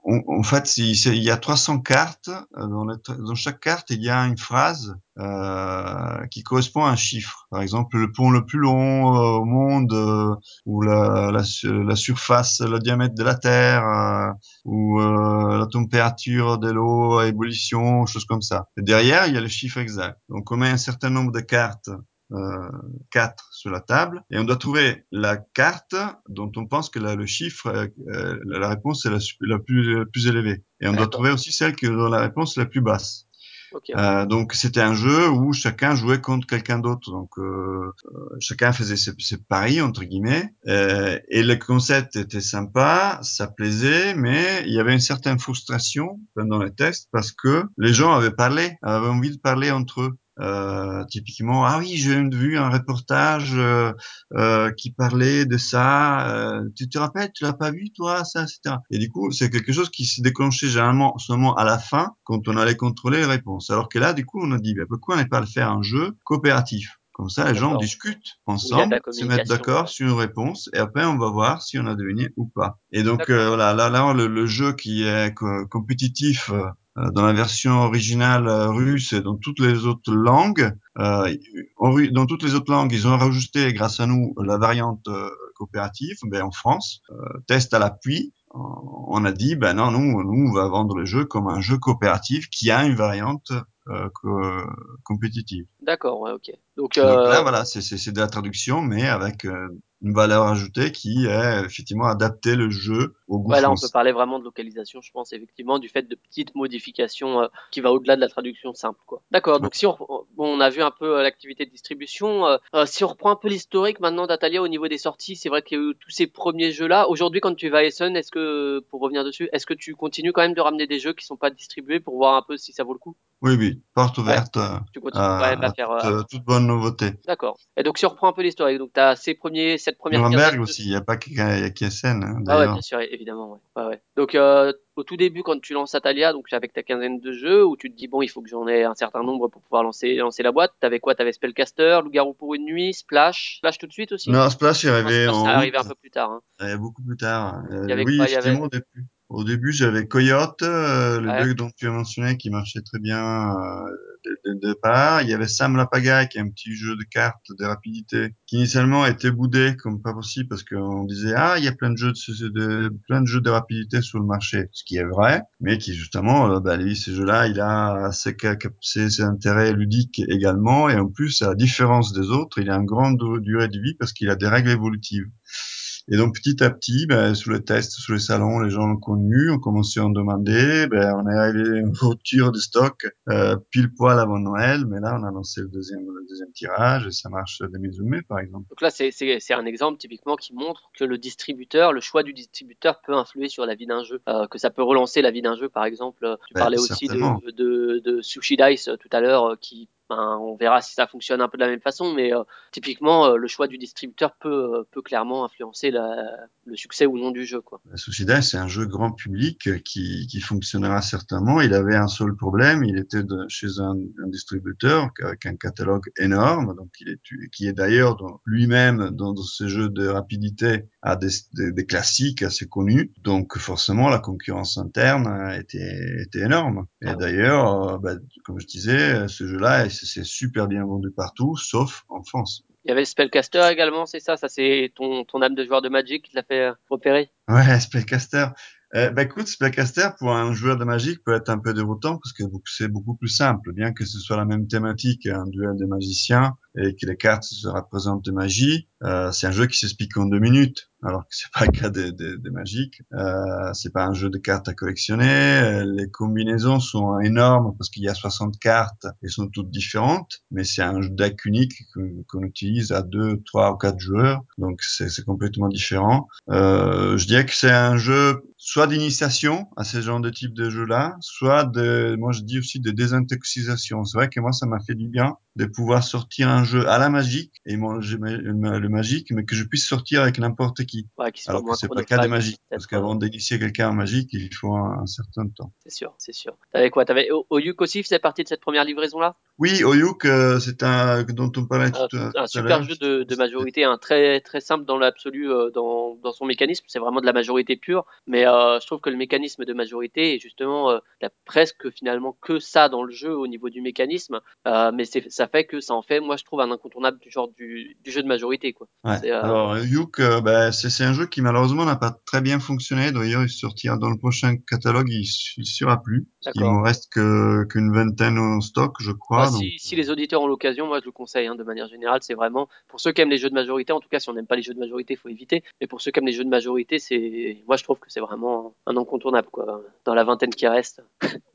en, fait, il, y a 300 cartes. Dans, chaque carte, il y a une phrase euh, qui correspond à un chiffre. Par exemple, le pont le plus long au monde, euh, ou la, la, la surface, le diamètre de la Terre, ou la température de l'eau à ébullition, choses comme ça. Et derrière, il y a le chiffre exact. Donc, on met un certain nombre de cartes, euh, quatre sur la table, et on doit trouver la carte dont on pense que la- le chiffre, euh, euh, la réponse est la, plus, la plus élevée. Et on doit trouver aussi celle qui dont la réponse est la plus basse. Ok. Euh, donc c'était un jeu où chacun jouait contre quelqu'un d'autre. Donc euh, euh, chacun faisait ses, ses paris entre guillemets. Euh, et le concept était sympa, ça plaisait, mais il y avait une certaine frustration pendant les tests parce que les gens avaient parlé, avaient envie de parler entre eux. Euh, typiquement, ah oui, j'ai vu un reportage euh, euh, qui parlait de ça. tu te rappelles, tu l'as pas vu toi, ça, etc. Et du coup, c'est quelque chose qui s'est déclenché généralement seulement à la fin, quand on allait contrôler les réponses. Alors que là, du coup, on a dit, bah, pourquoi ne pas le faire un jeu coopératif? Comme ça, les gens discutent ensemble, se mettent d'accord sur une réponse, et après, on va voir si on a deviné ou pas. Et donc, euh, voilà, là, là, le, le jeu qui est co- compétitif dans la version originale euh, russe et dans toutes les autres langues, euh, dans toutes les autres langues, ils ont rajouté, grâce à nous, la variante euh, coopérative. Ben, en France, euh, test à l'appui, on a dit, ben non, nous, nous, on va vendre le jeu comme un jeu coopératif qui a une variante euh, co- compétitive. D'accord, ouais, ok. Donc, Donc là, euh, voilà, c'est de la traduction, mais avec euh, une valeur ajoutée qui est effectivement adapter le jeu au goût ouais, là, on peut parler vraiment de localisation, je pense, effectivement, du fait de petites modifications euh, qui va au-delà de la traduction simple, quoi. D'accord, donc si on, a vu un peu euh, l'activité de distribution, euh, si on reprend un peu l'historique maintenant d'Atalia au niveau des sorties, c'est vrai eu tous ces premiers jeux-là. Aujourd'hui, quand tu vas à Essen, est-ce que, pour revenir dessus, est-ce que tu continues quand même de ramener des jeux qui sont pas distribués pour voir un peu si ça vaut le coup? Oui, oui, porte Ouais, ouverte euh, tu continues quand même à, à faire... toute bonne nouveauté. D'accord. Et donc, si on reprend un peu l'historique, donc tu as ces premiers, cette première Nuremberg aussi, il n'y a pas qu'Essen, hein, Ah ouais, bien sûr, évidemment, ouais. Ouais, ouais. Donc, euh, au tout début, quand tu lances Atalia, donc avec ta quinzaine de jeux, où tu te dis, bon, il faut que j'en ai un certain nombre pour pouvoir lancer, lancer la boîte, t'avais quoi? T'avais Spellcaster, Loup-garou pour une nuit, Splash, Splash tout de suite aussi? Non, Splash ça arrivé août, un peu plus tard. Hein. beaucoup plus tard. Il y Euh, avait oui, quoi? Il y avait... au début, au début j'avais Coyote, euh, le bug dont tu as mentionné qui marchait très bien dès le départ. Il y avait Sam Lapagaille, qui est un petit jeu de cartes de rapidité, qui initialement était boudé comme pas possible parce qu'on disait ah il y a plein de jeux de, de, plein de jeux de rapidité sur le marché, ce qui est vrai, mais qui justement, euh, bah, lui ces jeux-là, il a ses, ses, ses intérêts ludiques également, et en plus à la différence des autres, il a une grande durée de vie parce qu'il a des règles évolutives. Et donc petit à petit, ben, sous les tests, sous les salons, les gens l'ont connu, ont commencé à en demander. Ben, on est arrivé à une rupture de stock euh, pile poil avant Noël, mais là on a lancé le deuxième, le deuxième tirage et ça marche dès mai par exemple. Donc là c'est un exemple typiquement qui montre que le distributeur, le choix du distributeur peut influer sur la vie d'un jeu, euh, que ça peut relancer la vie d'un jeu par exemple. Tu Ben, parlais aussi de, certainement. de, de Sushi Dice euh, tout à l'heure euh, qui on verra si ça fonctionne un peu de la même façon, mais euh, typiquement, euh, le choix du distributeur peut, euh, peut clairement influencer la, le succès ou non du jeu. Quoi. Sushi Dice, c'est un jeu grand public qui, qui fonctionnera certainement. Il avait un seul problème, il était de, chez un, un distributeur avec un catalogue énorme, donc il est, qui est d'ailleurs lui-même dans, dans ces jeux de rapidité à des, des, des classiques assez connus. Donc forcément, la concurrence interne était, était énorme. Et Ah ouais. d'ailleurs, euh, bah, comme je disais, ce jeu-là, c'est super bien vendu partout, sauf en France. Il y avait Spellcaster également, c'est ça? Ça, c'est ton, ton âme de joueur de Magic qui te l'a fait euh, repérer? Ouais, [laughs] Spellcaster. Euh, bah écoute, Spellcaster pour un joueur de Magic peut être un peu déroutant parce que c'est beaucoup plus simple, bien que ce soit la même thématique, un duel des magiciens et que les cartes se représentent de magie. Euh, c'est un jeu qui s'explique en deux minutes, alors que c'est pas le cas des, des, des Magic. Euh, c'est pas un jeu de cartes à collectionner. Euh, Les combinaisons sont énormes parce qu'il y a 60 cartes et sont toutes différentes, mais c'est un deck unique que- qu'on utilise à deux, trois ou quatre joueurs, donc c'est complètement différent. Euh, je dirais que c'est un jeu soit d'initiation à ce genre de type de jeu-là, soit de, moi je dis aussi de désintoxisation. C'est vrai que moi ça m'a fait du bien de pouvoir sortir un jeu à la magique et ma- le magique, mais que je puisse sortir avec n'importe qui. Ouais, qui Alors que c'est pas le cas des magiques, parce qu'avant euh, d'initier quelqu'un en magique, il faut un, un certain temps. C'est sûr, c'est sûr. T'avais quoi? T'avais Oyuk aussi, faisait partie de cette première livraison-là? Oui, Oyuk, euh, c'est un dont on parlait un, tout, à- un tout à super jeu de, de majorité, un très très simple dans l'absolu euh, dans, dans son mécanisme. C'est vraiment de la majorité pure, mais euh, je trouve que le mécanisme de majorité est justement t'as presque finalement que ça dans le jeu au niveau du mécanisme, mais ça fait que ça en fait, moi je trouve un incontournable du genre du, du jeu de majorité quoi. Ouais. Alors, Yuk, euh, bah, c'est un jeu qui malheureusement n'a pas très bien fonctionné. D'ailleurs, il sortira dans le prochain catalogue, il ne sera plus. Il me reste qu'une vingtaine en stock, je crois. Donc, si, si les auditeurs ont l'occasion, moi je le conseille hein, de manière générale. C'est vraiment pour ceux qui aiment les jeux de majorité. En tout cas, si on n'aime pas les jeux de majorité, il faut éviter. Mais pour ceux qui aiment les jeux de majorité, c'est moi je trouve que c'est vraiment un incontournable quoi. Dans la vingtaine qui reste.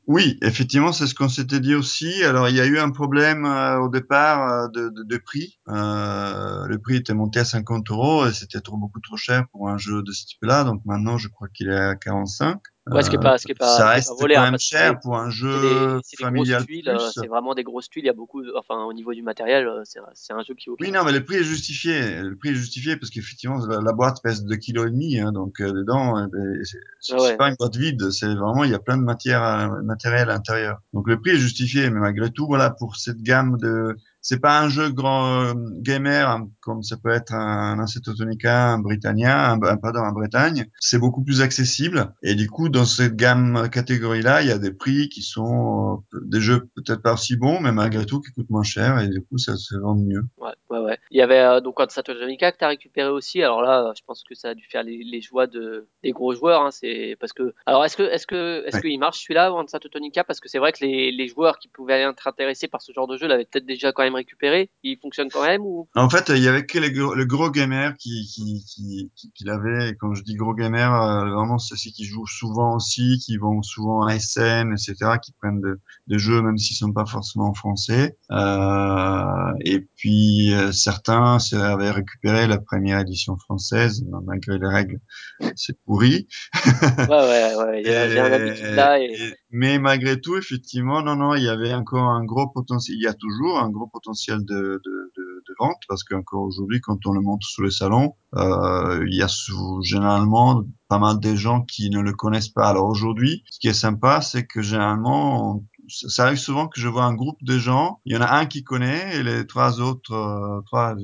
Oui, effectivement, c'est ce qu'on s'était dit aussi. Alors, il y a eu un problème euh, au départ euh, de, de, de prix. Euh, le prix était monté à 50 euros et c'était trop, beaucoup trop cher pour un jeu de ce type-là. Donc maintenant, je crois qu'il est à 45. Ouais, ce qui est pas, ce qui est pas, ça est pas reste volé, quand hein, même cher pour un jeu des, familial euh, c'est vraiment des grosses tuiles. Il y a beaucoup, enfin au niveau du matériel, euh, c'est un jeu qui Oui, non, mais le prix est justifié. Le prix est justifié parce qu'effectivement, la, la boîte pèse 2 kilos et demi, hein, donc euh, dedans, euh, ben, c'est Ah ouais. pas une boîte vide. C'est vraiment, il y a plein de matière, matériel à l'intérieur. Donc le prix est justifié, mais malgré tout, voilà, pour cette gamme de, c'est pas un jeu grand euh, gamer hein, comme ça peut être un Acetotonica, un Britannia, un, un- pardon, un Bretagne. C'est beaucoup plus accessible et du coup, dans cette gamme catégorie-là, il y a des prix qui sont euh, des jeux peut-être pas aussi bons, mais malgré tout qui coûtent moins cher et du coup, ça se vend mieux. Ouais, ouais, ouais. Il y avait euh, donc Quad Satoranica que t'as récupéré aussi. Alors là, je pense que ça a dû faire les, les joies de des gros joueurs. Hein, c'est parce que alors est-ce que est-ce que est-ce Ouais. qu'il marche celui-là Quad Satoranica Parce que c'est vrai que les, les joueurs qui pouvaient être intéressés par ce genre de jeu l'avaient peut-être déjà quand même récupéré. Il fonctionne quand même ou? En fait, il y avait que les gros, le gros gamer qui, qui, qui, qui, qui l'avait. Et quand je dis gros gamer, euh, vraiment, c'est ceux qui jouent souvent aussi, qui vont souvent à SN, etc., qui prennent de- des jeux, même s'ils sont pas forcément en français. Euh, et puis, euh, certains avaient récupéré la première édition française, malgré les règles, c'est pourri. Ouais, ouais, ouais. Un [laughs] Et- l'a et et- mais malgré tout, effectivement, non, non, il y avait encore un gros potentiel. Il y a toujours un gros potentiel de, de, de, de vente parce qu'encore aujourd'hui, quand on le montre sur le salon, euh, il y a sou- généralement pas mal de gens qui ne le connaissent pas. Alors aujourd'hui, ce qui est sympa, c'est que généralement, ça arrive souvent que je vois un groupe de gens. Il y en a un qui connaît et les trois autres, euh, trois,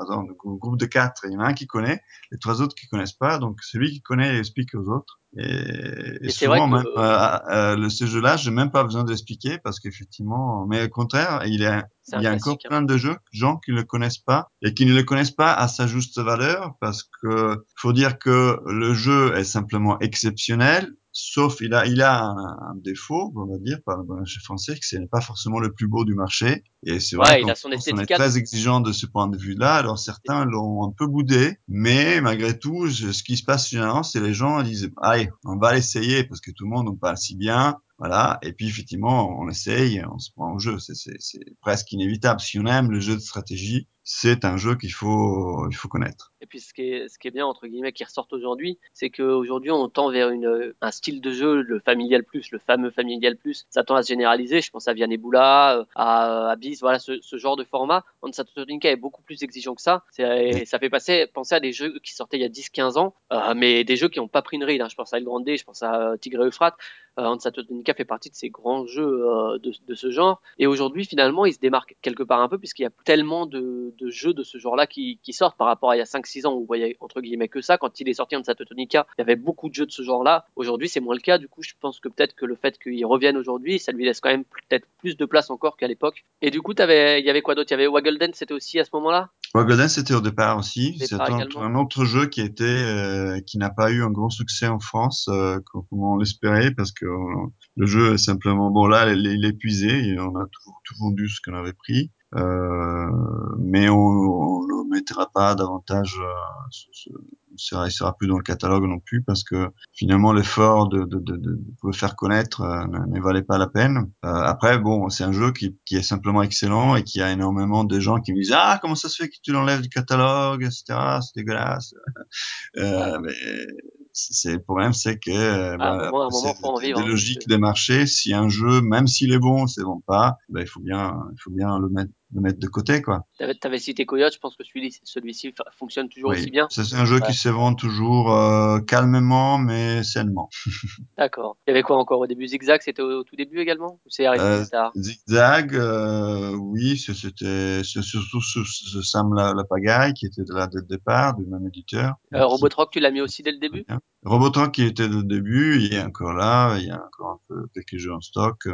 par exemple, un groupe de quatre, il y en a un qui connaît, les trois autres qui connaissent pas, donc celui qui connaît explique aux autres. Et, et, Et souvent, que- même, euh, euh, le, ce jeu-là, j'ai même pas besoin d'expliquer parce qu'effectivement, mais au contraire, il, C'est un il y a encore hein. plein de jeux, gens qui ne le connaissent pas et qui ne le connaissent pas à sa juste valeur parce que faut dire que le jeu est simplement exceptionnel. Sauf, il a, il a un, un défaut, on va dire, par le marché français, que ce n'est pas forcément le plus beau du marché. Et c'est Ouais, vrai il qu'en a son France, on est très exigeant de ce point de vue-là. Alors certains l'ont un peu boudé, mais malgré tout, je- ce qui se passe généralement, c'est les gens disent, allez, on va l'essayer parce que tout le monde en parle si bien. Voilà. Et puis, effectivement, on essaye, on se prend au jeu. C'est presque inévitable. Si on aime le jeu de stratégie, c'est un jeu qu'il faut, il faut connaître. Et puis ce qui est, ce qui est bien entre guillemets qui ressort aujourd'hui, c'est qu'aujourd'hui on tend vers une, un style de jeu, le familial plus, le fameux familial plus. Ça tend à se généraliser. Je pense à Vianney Boula, à Abyss, voilà ce, ce genre de format. Tonica est beaucoup plus exigeant que ça. Ça fait passer, penser à des jeux qui sortaient il y a 10-15 ans, euh, mais des jeux qui n'ont pas pris une ride. Hein. Je pense à El Grande, je pense à Tigre et Euphrate. Euh, fait partie de ces grands jeux euh, de, de ce genre. Et aujourd'hui, finalement, il se démarque quelque part un peu puisqu'il y a tellement de, de jeux de ce genre-là qui, qui sortent par rapport à il y a 5-6 ans où vous voyez entre guillemets que ça. Quand il est sorti Onsato Tonica, il y avait beaucoup de jeux de ce genre-là. Aujourd'hui, c'est moins le cas. Du coup, je pense que peut-être que le fait qu'il revienne aujourd'hui, ça lui laisse quand même peut-être plus de place encore qu'à l'époque. Et du coup, il y avait quoi d'autre? Il y avait Waggle Dance, c'était aussi à ce moment-là? Golden, c'était au départ aussi. C'est un, autre jeu qui était, euh, qui n'a pas eu un grand succès en France, euh, comme on l'espérait, parce que euh, le jeu est simplement, bon là, il est, il est épuisé, et on a tout, tout vendu ce qu'on avait pris. Euh, mais on, on ne mettra pas davantage, euh, ce- ce- il sera, plus dans le catalogue non plus parce que finalement l'effort de, de, de, de, de le faire connaître euh, ne, valait pas la peine. Euh, après, bon, c'est un jeu qui, qui est simplement excellent et qui a énormément de gens qui me disent ah comment ça se fait que tu l'enlèves du catalogue, etc. C'est dégueulasse. [laughs] Euh, mais c'est le problème, c'est que euh, un bah, c'est des hein. logiques des marchés. Si un jeu, même s'il est bon, c'est bon pas, bah, il faut bien, il faut bien le mettre, le mettre de côté, quoi. T'avais, t'avais cité Coyote, je pense que celui-ci, fonctionne toujours aussi bien. C'est un jeu Ouais. qui se vend toujours euh, calmement mais sainement. [laughs] D'accord. Il y avait quoi encore au début? Zigzag, c'était au, au tout début également? Ou c'est arrivé Euh, tard? Zigzag, euh, oui, c'était surtout ce, ce Sam la, la pagaille qui était là dès le départ, du même éditeur. Robotrock, tu l'as mis aussi dès le début? Bien. Robotron qui était dès le début, il est encore là, il y a encore un peu quelques jeux en stock.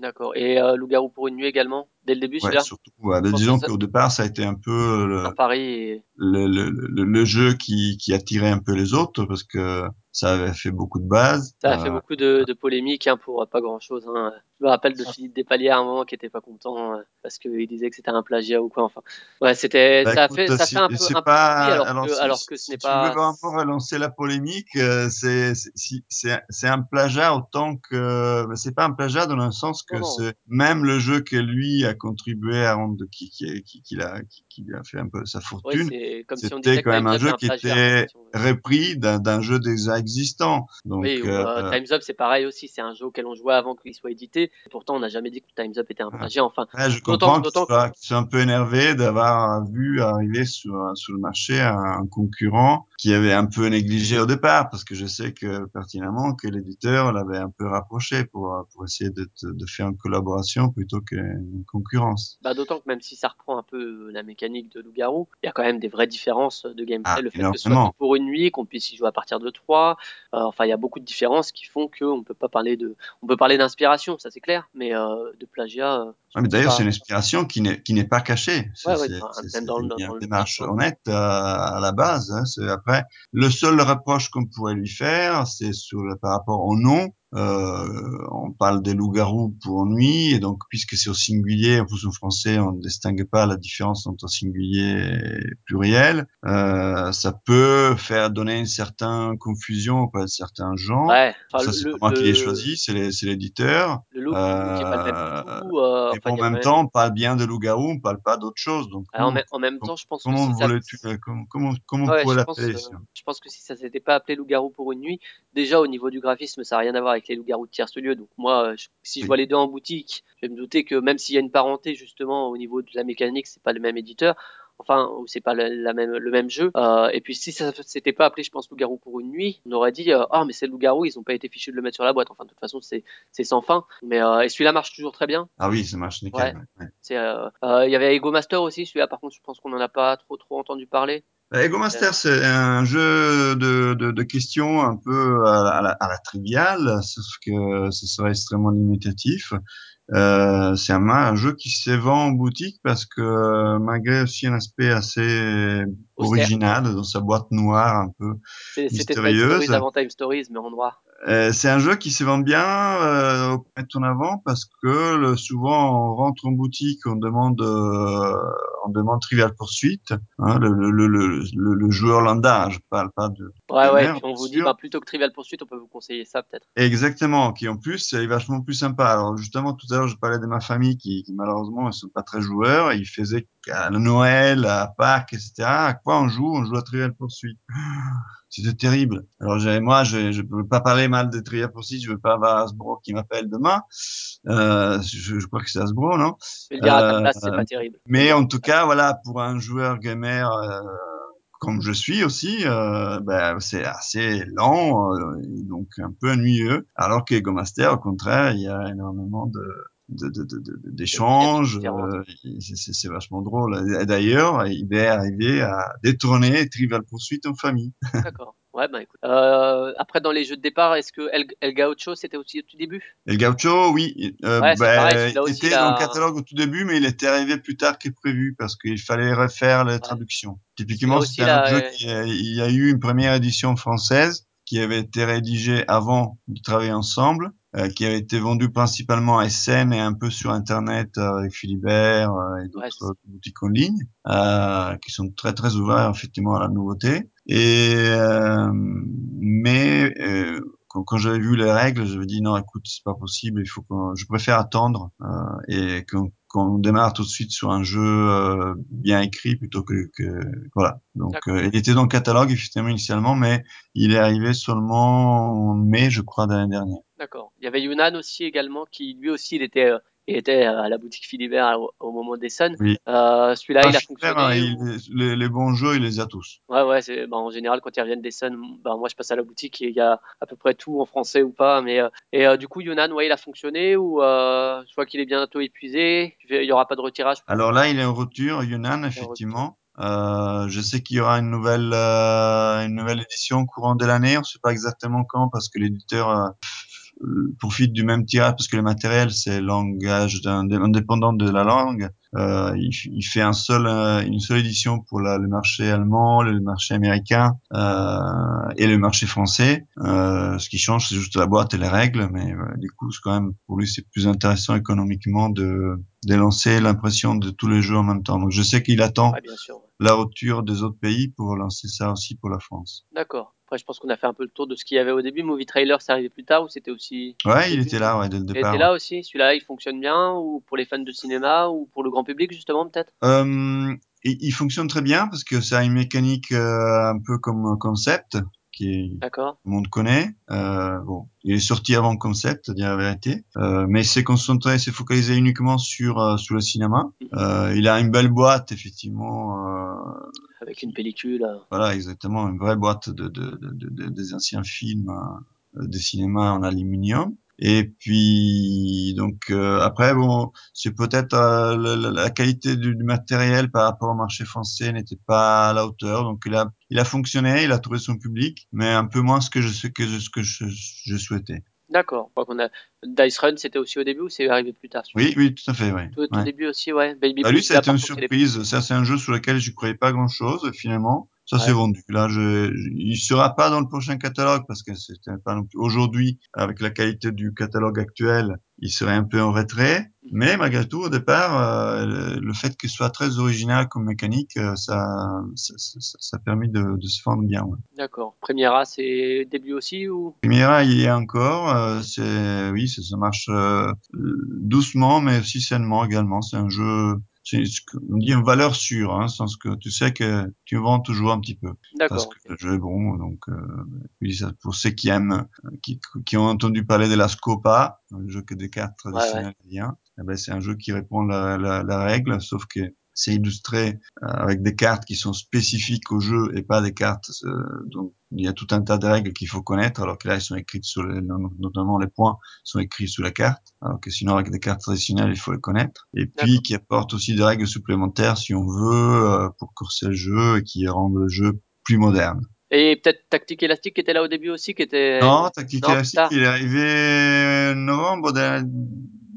D'accord. Et euh, Loup-garou pour une nuit également Dès le début, ouais, celui-là? surtout. Ouais, pense disons que qu'au départ, ça a été un peu le, Paris et... le, le, le, jeu qui, qui attirait un peu les autres parce que ça avait fait beaucoup de base. Ça a fait Euh, beaucoup de, de polémiques hein, pour pas grand-chose. Hein. Je me rappelle de Philippe Despaliers à un moment qui était pas content euh, parce qu'il disait que c'était un plagiat ou quoi. Enfin, ouais, c'était Bah ça a fait ça si- fait un peu un peu pas bruit alors alors que si, alors que ce si n'est tu veux pas. vraiment relancer la polémique, euh, c'est c'est si- c'est c'est un plagiat autant que mais c'est pas un plagiat dans le sens que c'est même le jeu que lui a contribué à rendre qui qui qui, qui l'a qui, a fait un peu sa fortune. C'est comme si on C'était disait quand même un jeu qui était repris d'un jeu déjà existant. Donc Oui, ou euh, euh, Time's Up, c'est pareil aussi. C'est un jeu auquel on jouait avant qu'il soit édité. Pourtant, on n'a jamais dit que Time's Up était un plagiat. Enfin, Ouais, je comprends que soit un peu énervé d'avoir vu arriver sur, sur le marché un concurrent qui avait un peu négligé au départ, parce que je sais que pertinemment que l'éditeur l'avait un peu rapproché pour, pour essayer de, de, faire une collaboration plutôt qu'une concurrence. Bah, d'autant que même si ça reprend un peu euh, la mécanique de Loup-Garou, il y a quand même des vraies différences de gameplay. Ah, le fait que ce soit pour une nuit, qu'on puisse y jouer à partir de 3, euh, enfin il y a beaucoup de différences qui font qu'on peut pas parler de, on peut parler d'inspiration, ça c'est clair, mais euh, de plagiat, euh, Ouais, mais pense d'ailleurs, c'est une inspiration qui n'est qui n'est pas cachée. C'est Ouais, une, démarche honnête à, à la base. Hein. Après le seul reproche qu'on pourrait lui faire, c'est par rapport au nom. Euh, on parle des loups-garous pour nuit, et donc puisque c'est au singulier, en plus en français, on ne distingue pas la différence entre singulier et pluriel. Euh, ça peut faire donner une certaine confusion auprès de certains gens. Ouais, Ça, le, c'est le, pas moi qui l'ai le, choisi, c'est l'éditeur. le loup qui est pas le même du Euh, tout, enfin y en même même. temps, on parle bien de loup-garou, on parle pas d'autre chose. Donc, Alors, en, comment, en même temps, je pense que comment si ça, comment, comment, comment Ouais, on pourrait je pense, l'appeler euh, je pense que si ça s'était pas appelé Loup-garou pour une nuit, déjà au niveau du graphisme, ça n'a rien à voir avec les loups-garous de tierce lieu. Donc moi, je- si je vois les deux en boutique, je vais me douter que même s'il y a une parenté justement au niveau de la mécanique, c'est pas le même éditeur. enfin, c'est pas le, la même, le même jeu. Euh, et puis si ça s'était pas appelé, je pense, Loup-garou pour une nuit, on aurait dit, euh, oh mais c'est Loup-garou, ils ont pas été fichus de le mettre sur la boîte. Enfin, de toute façon, c'est c'est sans fin. Mais euh, et celui-là marche toujours très bien. Ah oui, ça marche nickel. Ouais, ouais. Il y avait Ego Master aussi, celui-là. Par contre, je pense qu'on en a pas trop trop entendu parler. Ego Master, c'est un jeu de, de, de questions un peu à la, à la, triviale, sauf que ce serait extrêmement limitatif. Euh, c'est un, un jeu qui se vend en boutique parce que malgré aussi un aspect assez original dans sa boîte noire un peu C'est- C'était Time Mystérieuse. Stories avant Time Stories, mais en noir. Euh, c'est un jeu qui se vend bien euh, au en avant parce que le, souvent on rentre en boutique, on demande, euh, on demande Trivial Pursuit, hein, le, le, le, le, joueur lambda, je parle pas de. Ouais, ouais. Puis on vous dit, bah, plutôt que Trivial Pursuit, on peut vous conseiller ça peut-être. Exactement, qui en plus est vachement plus sympa. Alors justement, tout à l'heure, je parlais de ma famille qui, qui malheureusement ne sont pas très joueurs. Ils faisaient qu'à Noël, à Pâques, etc. À quoi on joue? On joue à Trivial Pursuit. [gasps] C'était terrible. Alors moi, je je peux pas parler mal de Trivial Pursuit. Je veux pas avoir Hasbro qui m'appelle demain. Euh, je, je crois que c'est Hasbro, non? Je vais dire à ta Euh, place, c'est pas terrible. Mais en tout cas, voilà, pour un joueur gamer euh, comme je suis aussi, euh, ben, c'est assez lent, euh, donc un peu ennuyeux. Alors que Go Master, au contraire, il y a énormément de de- de- de- de- d'échanges, euh, c'est- c'est vachement drôle. D'ailleurs, il est arrivé à détrôner Trivial Pursuit en famille. [laughs] D'accord. Ouais, bah écoute. Euh, après, dans les jeux de départ, est-ce que El, El Gaucho, c'était aussi au tout début? Et le Gaucho, oui, euh, Ouais, pareil, celui-là il était dans le catalogue au tout début, mais il était arrivé plus tard que prévu parce qu'il fallait refaire Ouais. traductions. Celui-là Typiquement, c'était un jeu euh, qui a- il y a eu une première édition française qui avait été rédigée avant de travailler ensemble, euh, qui avait été vendue principalement à SN et un peu sur Internet euh, avec Philibert euh, et Ouais, d'autres boutiques en ligne, euh, qui sont très très ouverts effectivement à la nouveauté. Et euh, mais euh, quand, quand j'avais vu les règles, j'avais dit non, écoute, c'est pas possible. Il faut qu'on, je préfère attendre euh, et qu'on qu'on démarre tout de suite sur un jeu euh, bien écrit plutôt que, que voilà. Donc, euh, il était dans le catalogue effectivement initialement, mais il est arrivé seulement en mai, je crois, de l'année dernière. D'accord. Il y avait Yunnan aussi également, qui lui aussi, il était, euh, il était à la boutique Philibert au, au moment des Suns. Oui. Euh, Celui-là, il a Ah, fonctionné. hein, ou- il- les, les bons jeux, il les a tous. Ouais, ouais, bah, en général, quand ils reviennent des Suns, bah, moi, je passe à la boutique et il y a à peu près tout en français ou pas. Mais, euh, et euh, du coup, Yunnan, ouais, il a fonctionné ou euh, je vois qu'il est bientôt épuisé. Il y aura pas de retirage? Alors là, il est en rupture, Yunnan, effectivement. Euh, je sais qu'il y aura une nouvelle, euh, une nouvelle édition courant de l'année. On ne sait pas exactement quand parce que l'éditeur euh, profite du même tirage parce que le matériel, c'est langage indépendant de la langue. Euh, il, il fait un seul, euh, une seule édition pour la- le marché allemand, le marché américain euh, et le marché français. Euh, ce qui change, c'est juste la boîte et les règles, mais euh, du coup, c'est quand même pour lui, c'est plus intéressant économiquement de, de lancer l'impression de tous les jeux en même temps. Donc, je sais qu'il attend Ouais, bien sûr. ouais. la rupture des autres pays pour lancer ça aussi pour la France. D'accord. Après, je pense qu'on a fait un peu le tour de ce qu'il y avait au début. Movie Trailer, c'est arrivé plus tard ou c'était aussi. Ouais, il était là, ouais, dès le Il départ. était là aussi. Celui-là, il fonctionne bien ou pour les fans de cinéma ou pour le grand public, justement, peut-être? Euh, il, il fonctionne très bien parce que ça a une mécanique euh, un peu comme un concept qui est, tout le monde connaît. Euh, bon, il est sorti avant Concept, à dire la vérité, euh, mais c'est concentré, c'est focalisé uniquement sur euh, sur le cinéma. Euh, il a une belle boîte, effectivement. Avec une pellicule. euh, voilà, exactement, une vraie boîte de, de, de, de- des anciens films des cinémas en aluminium. Et puis donc euh, après bon, c'est peut-être euh, la, la- qualité du, du matériel par rapport au marché français n'était pas à la hauteur. Donc il a il a fonctionné, il a trouvé son public, mais un peu moins ce que je que ce que je, je souhaitais. D'accord. A. Dice Run, c'était aussi au début ou c'est arrivé plus tard Oui, oui, tout à fait, oui. Tout, tout Ouais. début aussi, ouais. Baby Bah, lui, ça a été une surprise. Ça, c'est un jeu sur lequel je croyais pas grand-chose. Finalement, ça Ouais. s'est vendu. Là, je, je- il sera pas dans le prochain catalogue parce que c'était pas non plus aujourd'hui avec la qualité du catalogue actuel, il serait un peu en retrait. Mais malgré tout, au départ, euh, le, le fait qu'il soit très original comme mécanique, euh, ça, ça, ça, ça a permis de, de se vendre bien. Ouais. D'accord. Premiera, c'est début aussi ou? Primera, il y est encore. euh, c'est oui, ça, ça marche euh, doucement, mais aussi sainement également. C'est un jeu, c'est ce qu'on dit une valeur sûre, hein, sans que tu sais que tu vends toujours un petit peu. Parce que le jeu est bon. Donc, euh, pour ceux qui aiment, qui, qui ont entendu parler de la Scopa, le jeu que des cartes traditionnelles vient, eh ben, c'est un jeu qui répond à la, la, la règle, sauf que c'est illustré euh, avec des cartes qui sont spécifiques au jeu et pas des cartes. euh, donc il y a tout un tas de règles qu'il faut connaître, alors que là, elles sont écrites sur les, notamment les points sont écrits sous la carte, alors que sinon avec des cartes traditionnelles, il faut les connaître. Et puis qui apporte aussi des règles supplémentaires si on veut euh, pour corser le jeu et qui rendent le jeu plus moderne. Et peut-être Tactique Élastique qui était là au début aussi, qui était. Non, Tactique Élastique, il est arrivé novembre, de-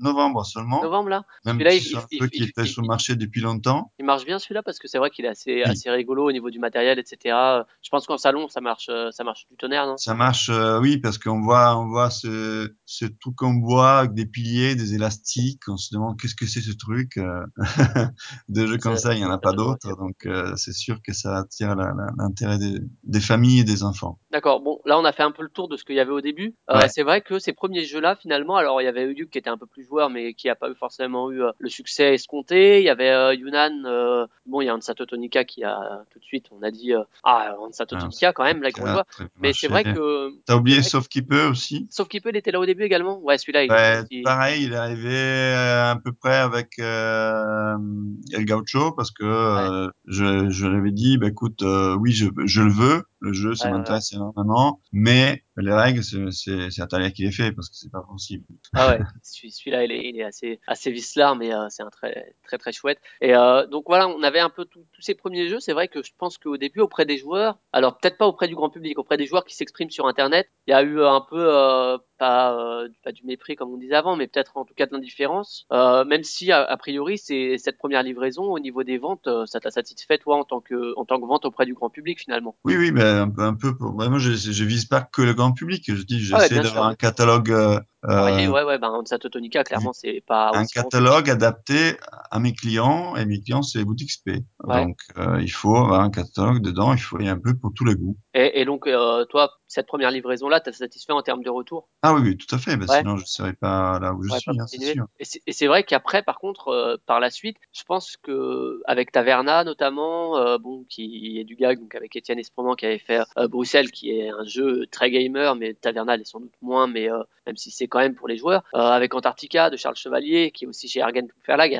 novembre seulement. Novembre là. Même Celui-là, si il- c'est un il- jeu il- qui était sur le marché depuis longtemps. Il marche bien celui-là parce que c'est vrai qu'il est assez, Oui. assez rigolo au niveau du matériel, etc. Je pense qu'en salon, ça marche, euh, ça marche du tonnerre, non? Ça marche, euh, oui, parce qu'on voit, on voit ce, ce truc en bois avec des piliers, des élastiques. On se demande qu'est-ce que c'est ce truc. euh, [laughs] Des jeux comme Ça- il y en a pas d'autres, donc euh, c'est sûr que ça attire l'intérêt des, des familles et des enfants. D'accord. Bon, là, on a fait un peu le tour de ce qu'il y avait au début. Euh, Ouais. C'est vrai que ces premiers jeux-là, finalement, alors il y avait Uyuk qui était un peu plus joueur, mais qui a pas forcément eu euh, le succès escompté. Il y avait euh, Yunnan. euh, bon, il y a Hansato Tonika qui a tout de suite, on a dit ah Hansato Ah, Tonika quand même, là, Qui très bien Mais c'est vrai que T'as oublié Sauf qui peut aussi? sauf qu'il peut, il était là au début également. Ouais, celui-là, il Ouais, est aussi- pareil, il est arrivé à peu près avec El Gaucho parce que euh, je, je lui avais dit, bah, écoute, oui, je, je le veux, le jeu, ça Ouais, ouais, m'intéresse énormément, mais les règles, c'est- Atalia qui les fait parce que c'est pas possible. Ah ouais, [laughs] celui- celui-là, il est, il est assez, assez vicelard, mais euh, c'est un très, très, très chouette. Et euh, donc voilà, on avait un peu tous ces premiers jeux. C'est vrai que je pense qu'au début, auprès des joueurs, alors peut-être pas auprès du grand public, auprès des joueurs qui s'expriment sur Internet, il y a eu un peu euh, pas, euh, pas du mépris comme on disait avant, mais peut-être en tout cas de l'indifférence. Euh, même si a, a priori, c'est cette première livraison au niveau des ventes, euh, ça t'a satisfait toi en tant que, en tant que vente auprès du grand public finalement? Oui, oui, ben un peu, un peu. Pour... Vraiment, je, je vise pas que le grand public. Je dis, Ah ouais, j'essaie d'avoir un catalogue, euh, Varié, euh, ouais, ouais, ben Tonica, clairement, c'est pas un catalogue adapté à mes clients et mes clients, c'est les boutiques SP. Ouais. Donc, il faut avoir un catalogue dedans. Il faut y un peu pour tous les goûts. Et, et donc, toi, cette première livraison-là, t'as satisfait en termes de retour? Ah oui, oui, tout à fait. Ouais. Sinon, je serais pas là où je suis, hein, sûr. Et c'est- vrai qu'après, par contre, euh, par la suite, je pense que avec Taverna notamment, euh, bon, qui est du gag, donc avec Étienne Esproment qui avait fait euh, Bruxelles, qui est un jeu très gamer, mais Taverna l'est sans doute moins, mais même si c'est quand même pour les joueurs, avec Antarctica de Charles Chevalier, qui est aussi chez Argen Verlag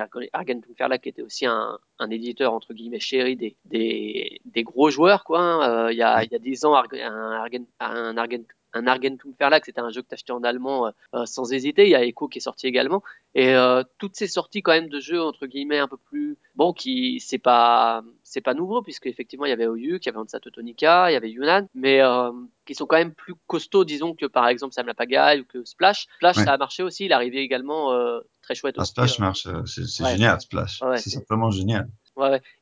qui était aussi un, un éditeur entre guillemets chéri des, des, des gros joueurs, quoi. hein. Euh, Il y a y a dix ans, Argen- un Argen, un Argen un Argentum Verlag, c'était un jeu que t'achetais en allemand euh, euh, sans hésiter. Il y a Echo qui est sorti également. Et euh, toutes ces sorties quand même de jeux entre guillemets un peu plus bon qui c'est pas c'est pas nouveau puisque effectivement il y avait Oyuk, il y avait Tonika, il y avait Yunnan, mais euh, qui sont quand même plus costauds disons que par exemple Sam la Pagaille ou que Splash. Splash Ouais. ça a marché aussi, il est arrivé également très chouette aussi. Splash marche, c'est ouais. génial, Splash. Ouais, c'est- simplement génial.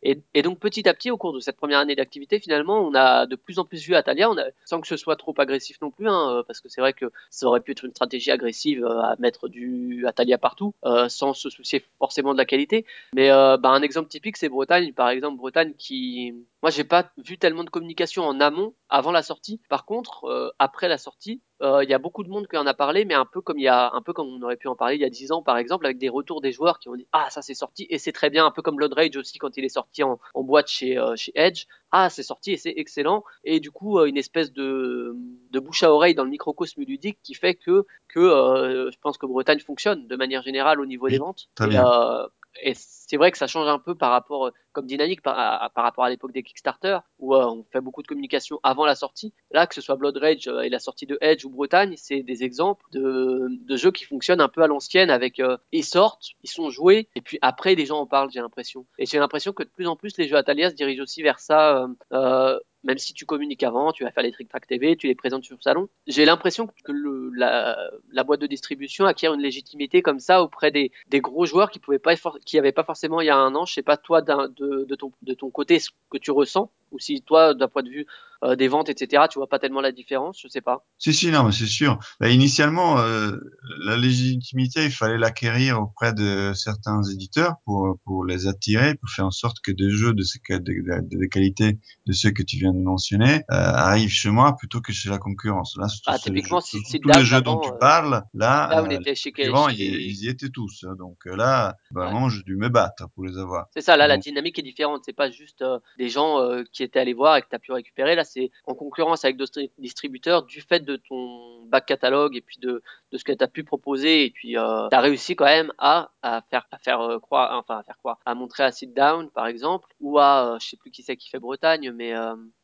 Et donc petit à petit, au cours de cette première année d'activité, finalement, on a de plus en plus vu Atalia, on a, sans que ce soit trop agressif non plus, hein, euh, parce que c'est vrai que ça aurait pu être une stratégie agressive euh, à mettre du Atalia partout, euh, sans se soucier forcément de la qualité. Mais euh, bah, un exemple typique, c'est Bretagne, par exemple, Bretagne qui, moi, j'ai pas vu tellement de communication en amont avant la sortie. Par contre, euh, après la sortie, euh, il y a beaucoup de monde qui en a parlé, mais un peu comme il y a, un peu comme on aurait pu en parler il y a 10 ans, par exemple, avec des retours des joueurs qui ont dit ah ça c'est sorti et c'est très bien, un peu comme Blood Rage aussi quand il est sorti en, en boîte chez euh, chez Edge. Ah c'est sorti et c'est excellent et du coup euh, une espèce de de bouche à oreille dans le microcosme ludique qui fait que que euh, je pense que Bretagne fonctionne de manière générale au niveau Oui, des ventes. et, euh, et c'est vrai que ça change un peu par rapport, comme dynamique, par, à- par rapport à l'époque des Kickstarter, où euh, on fait beaucoup de communication avant la sortie. Là, que ce soit Blood Rage euh, et la sortie de Edge ou Bretagne, c'est des exemples de, de jeux qui fonctionnent un peu à l'ancienne, avec euh, ils sortent, ils sont joués, et puis après les gens en parlent, j'ai l'impression. Et j'ai l'impression que de plus en plus les jeux Atalia se dirigent aussi vers ça. um, uh, même si tu communiques avant, tu vas faire les Trick Track TV, tu les présentes sur le salon. J'ai l'impression que la, boîte de distribution acquiert une légitimité comme ça auprès des, gros joueurs qui pouvaient pas, qui avaient pas forcément il y a un an. Je sais pas toi de, ton côté ce que tu ressens ou si toi d'un point de vue euh, des ventes etc. Tu vois pas tellement la différence. Je sais pas. Si, si, non, mais c'est sûr. Bah, initialement, euh, la légitimité, il fallait l'acquérir auprès de certains éditeurs pour, les attirer, pour faire en sorte que des jeux de, de qualité de ceux que tu viens viens de mentionner, euh, arrivent chez moi plutôt que chez la concurrence. Là, Ah, typiquement, si tous les jeux dont tu euh, parles, là, euh, était chez, ils, y étaient tous. hein. Donc là, vraiment, j'ai dû me battre pour les avoir. C'est ça, là, la dynamique est différente. C'est pas juste des gens qui étaient allés voir et que tu as pu récupérer. Là, c'est en concurrence avec d'autres distributeurs du fait de ton back catalogue et puis de, de ce que tu as pu proposer. Et puis, euh, tu as réussi quand même à, à faire, à faire euh, croire, enfin, à faire croire, à montrer à Sit Down, par exemple, ou à, euh, je sais plus qui c'est qui fait Bretagne, mais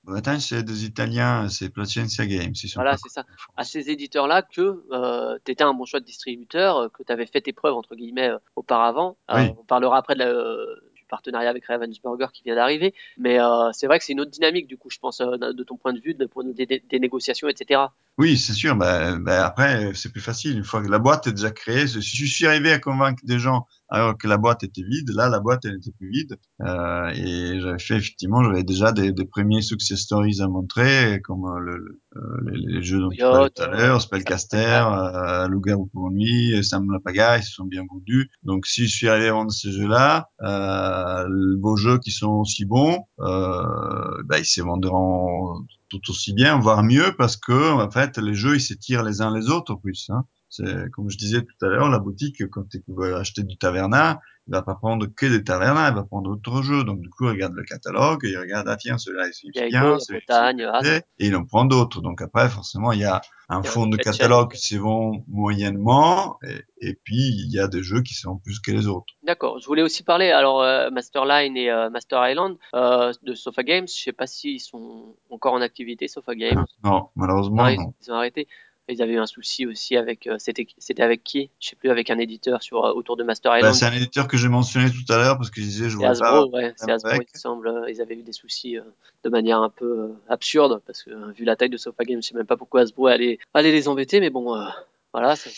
Bretagne, c'est des Italiens, c'est Placencia Games. Voilà, c'est ça. à ces éditeurs-là que euh, tu étais un bon choix de distributeur, euh, que tu avais fait tes preuves, entre guillemets, euh, auparavant. Euh, on parlera après de la, du partenariat avec Ravensburger qui vient d'arriver. Mais c'est vrai que c'est une autre dynamique, du coup, je pense, de ton point de vue, de, point de- des, négociations, etc. Oui, c'est sûr. Ben, ben après, c'est plus facile. Une fois que la boîte est déjà créée, si je suis arrivé à convaincre des gens alors que la boîte était vide, là, la boîte, elle n'était plus vide. Euh, et j'avais fait, effectivement, j'avais déjà des, des premiers success stories à montrer, comme euh, le, le- euh, les, les jeux dont tu parlais tout à euh, l'heure, Spellcaster, euh, Loup-garou pour nuit, Sam la pagaille, ils se sont bien vendus. Donc, si je suis à vendre ces jeux-là, euh, vos jeux qui sont aussi bons, euh, ben, ils se venderont tout aussi bien, voire mieux, parce que en fait, les jeux ils s'étirent les uns les autres en plus. Hein. Comme je disais tout à l'heure, la boutique quand tu veux acheter du Taverna, il va pas prendre que des Taverna, il va prendre d'autres jeux. Donc du coup, il regarde le catalogue, il regarde ah tiens celui-là il bien, ah, bien, et il en prend d'autres. Donc après, forcément, il y a un y a fond de catalogue qui se vend moyennement, et, et puis il y a des jeux qui vendent plus que les autres. D'accord. Je voulais aussi parler, alors, euh, Masterline et euh, Master Island euh, de Sofa Games. Je sais pas s'ils sont encore en activité, Sofa Games. Non, malheureusement Ah, non. ils ont arrêté. Ils avaient eu un souci aussi avec. euh, c'était, avec qui? Je sais plus, avec un éditeur sur, euh, autour de Master Ben, Island. c'est un éditeur que j'ai mentionné tout à l'heure parce que je disais je c'est voulais pas Hasbro, ouais. C'est Hasbro, il me semble. euh, Ils avaient eu des soucis de manière un peu absurde parce que vu la taille de Sofa Games, je sais même pas pourquoi Hasbro allait, allait les embêter, mais bon, euh, voilà, ça,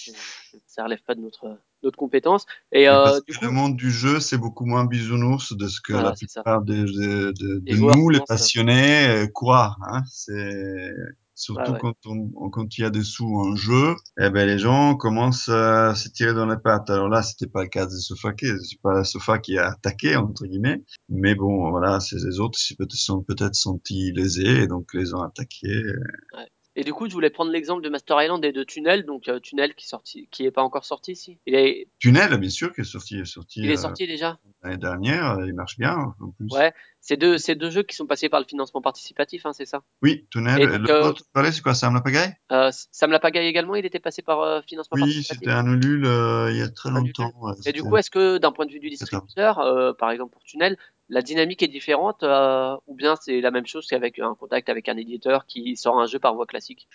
ça relève pas de notre, notre compétence. Et euh, parce du que coup, le monde du jeu, c'est beaucoup moins bisounours de ce que Voilà, la plupart de, de, nous, les passionnés, croient. Hein. C'est surtout ouais. quand on, quand il y a des sous en jeu, eh ben les gens commencent à se tirer dans les pattes. Alors là, c'était pas le cas de Sofa qui, c'est pas Sofa qui a attaqué entre guillemets, mais bon, voilà, c'est les autres qui peut-être sont peut-être sentis lésés et donc les ont attaqués. Et du coup, je voulais prendre l'exemple de Master Island et de Tunnel. Donc, euh, Tunnel qui est sorti, qui est pas encore sorti ici. Il est, Tunnel, bien sûr, qui est sorti, est sorti il est euh, sorti déjà. l'année dernière, euh, il marche bien en plus. Ouais. C'est deux, deux jeux qui sont passés par le financement participatif, hein, c'est ça. Oui, Tunnel. Et Et euh, l'autre, c'est quoi, Sam la pagaille Sam la pagaille également, il était passé par financement Oui, participatif. c'était un Ulule il y a très longtemps. Ouais, Et du coup, est-ce que d'un point de vue du distributeur, par exemple pour Tunnel, la dynamique est différente euh, ou bien c'est la même chose qu'avec un contact avec un éditeur qui sort un jeu par voie classique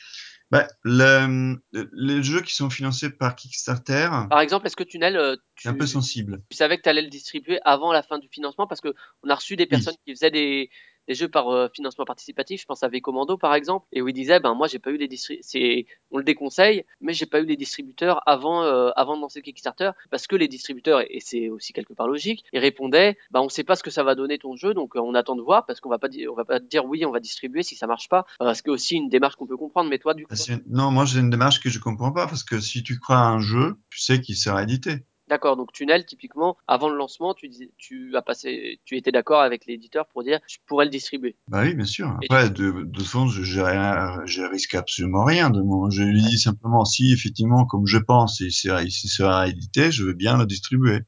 Bah, le- les jeux qui sont financés par Kickstarter, Par exemple, est-ce que Tunnel, euh, c'est un peu tu, sensible. tu savais que tu allais le distribuer avant la fin du financement? Parce que on a reçu des personnes qui faisaient des, des jeux par euh, financement participatif. Je pense à V-Commando par exemple, et où ils disaient ben moi j'ai pas eu les c'est on le déconseille, mais j'ai pas eu les distributeurs avant euh, avant de lancer Kickstarter parce que les distributeurs et c'est aussi quelque part logique, ils répondaient ben on sait pas ce que ça va donner ton jeu donc euh, on attend de voir parce qu'on va pas dire on va pas dire oui on va distribuer si ça marche pas. Ce qui est aussi une démarche qu'on peut comprendre. Mais toi du coup Parce que- Non, moi j'ai une démarche que je comprends pas parce que si tu crois à un jeu, tu sais qu'il sera édité. D'accord, donc Tunnel, typiquement, avant le lancement, tu, disais, tu as passé, tu étais d'accord avec l'éditeur pour dire, je pourrais le distribuer. Bah oui, bien sûr. De, de fond, je, je, rien- je risque absolument rien de mon. Je lui dis simplement si effectivement, comme je pense, il sera, il sera édité, je veux bien le distribuer.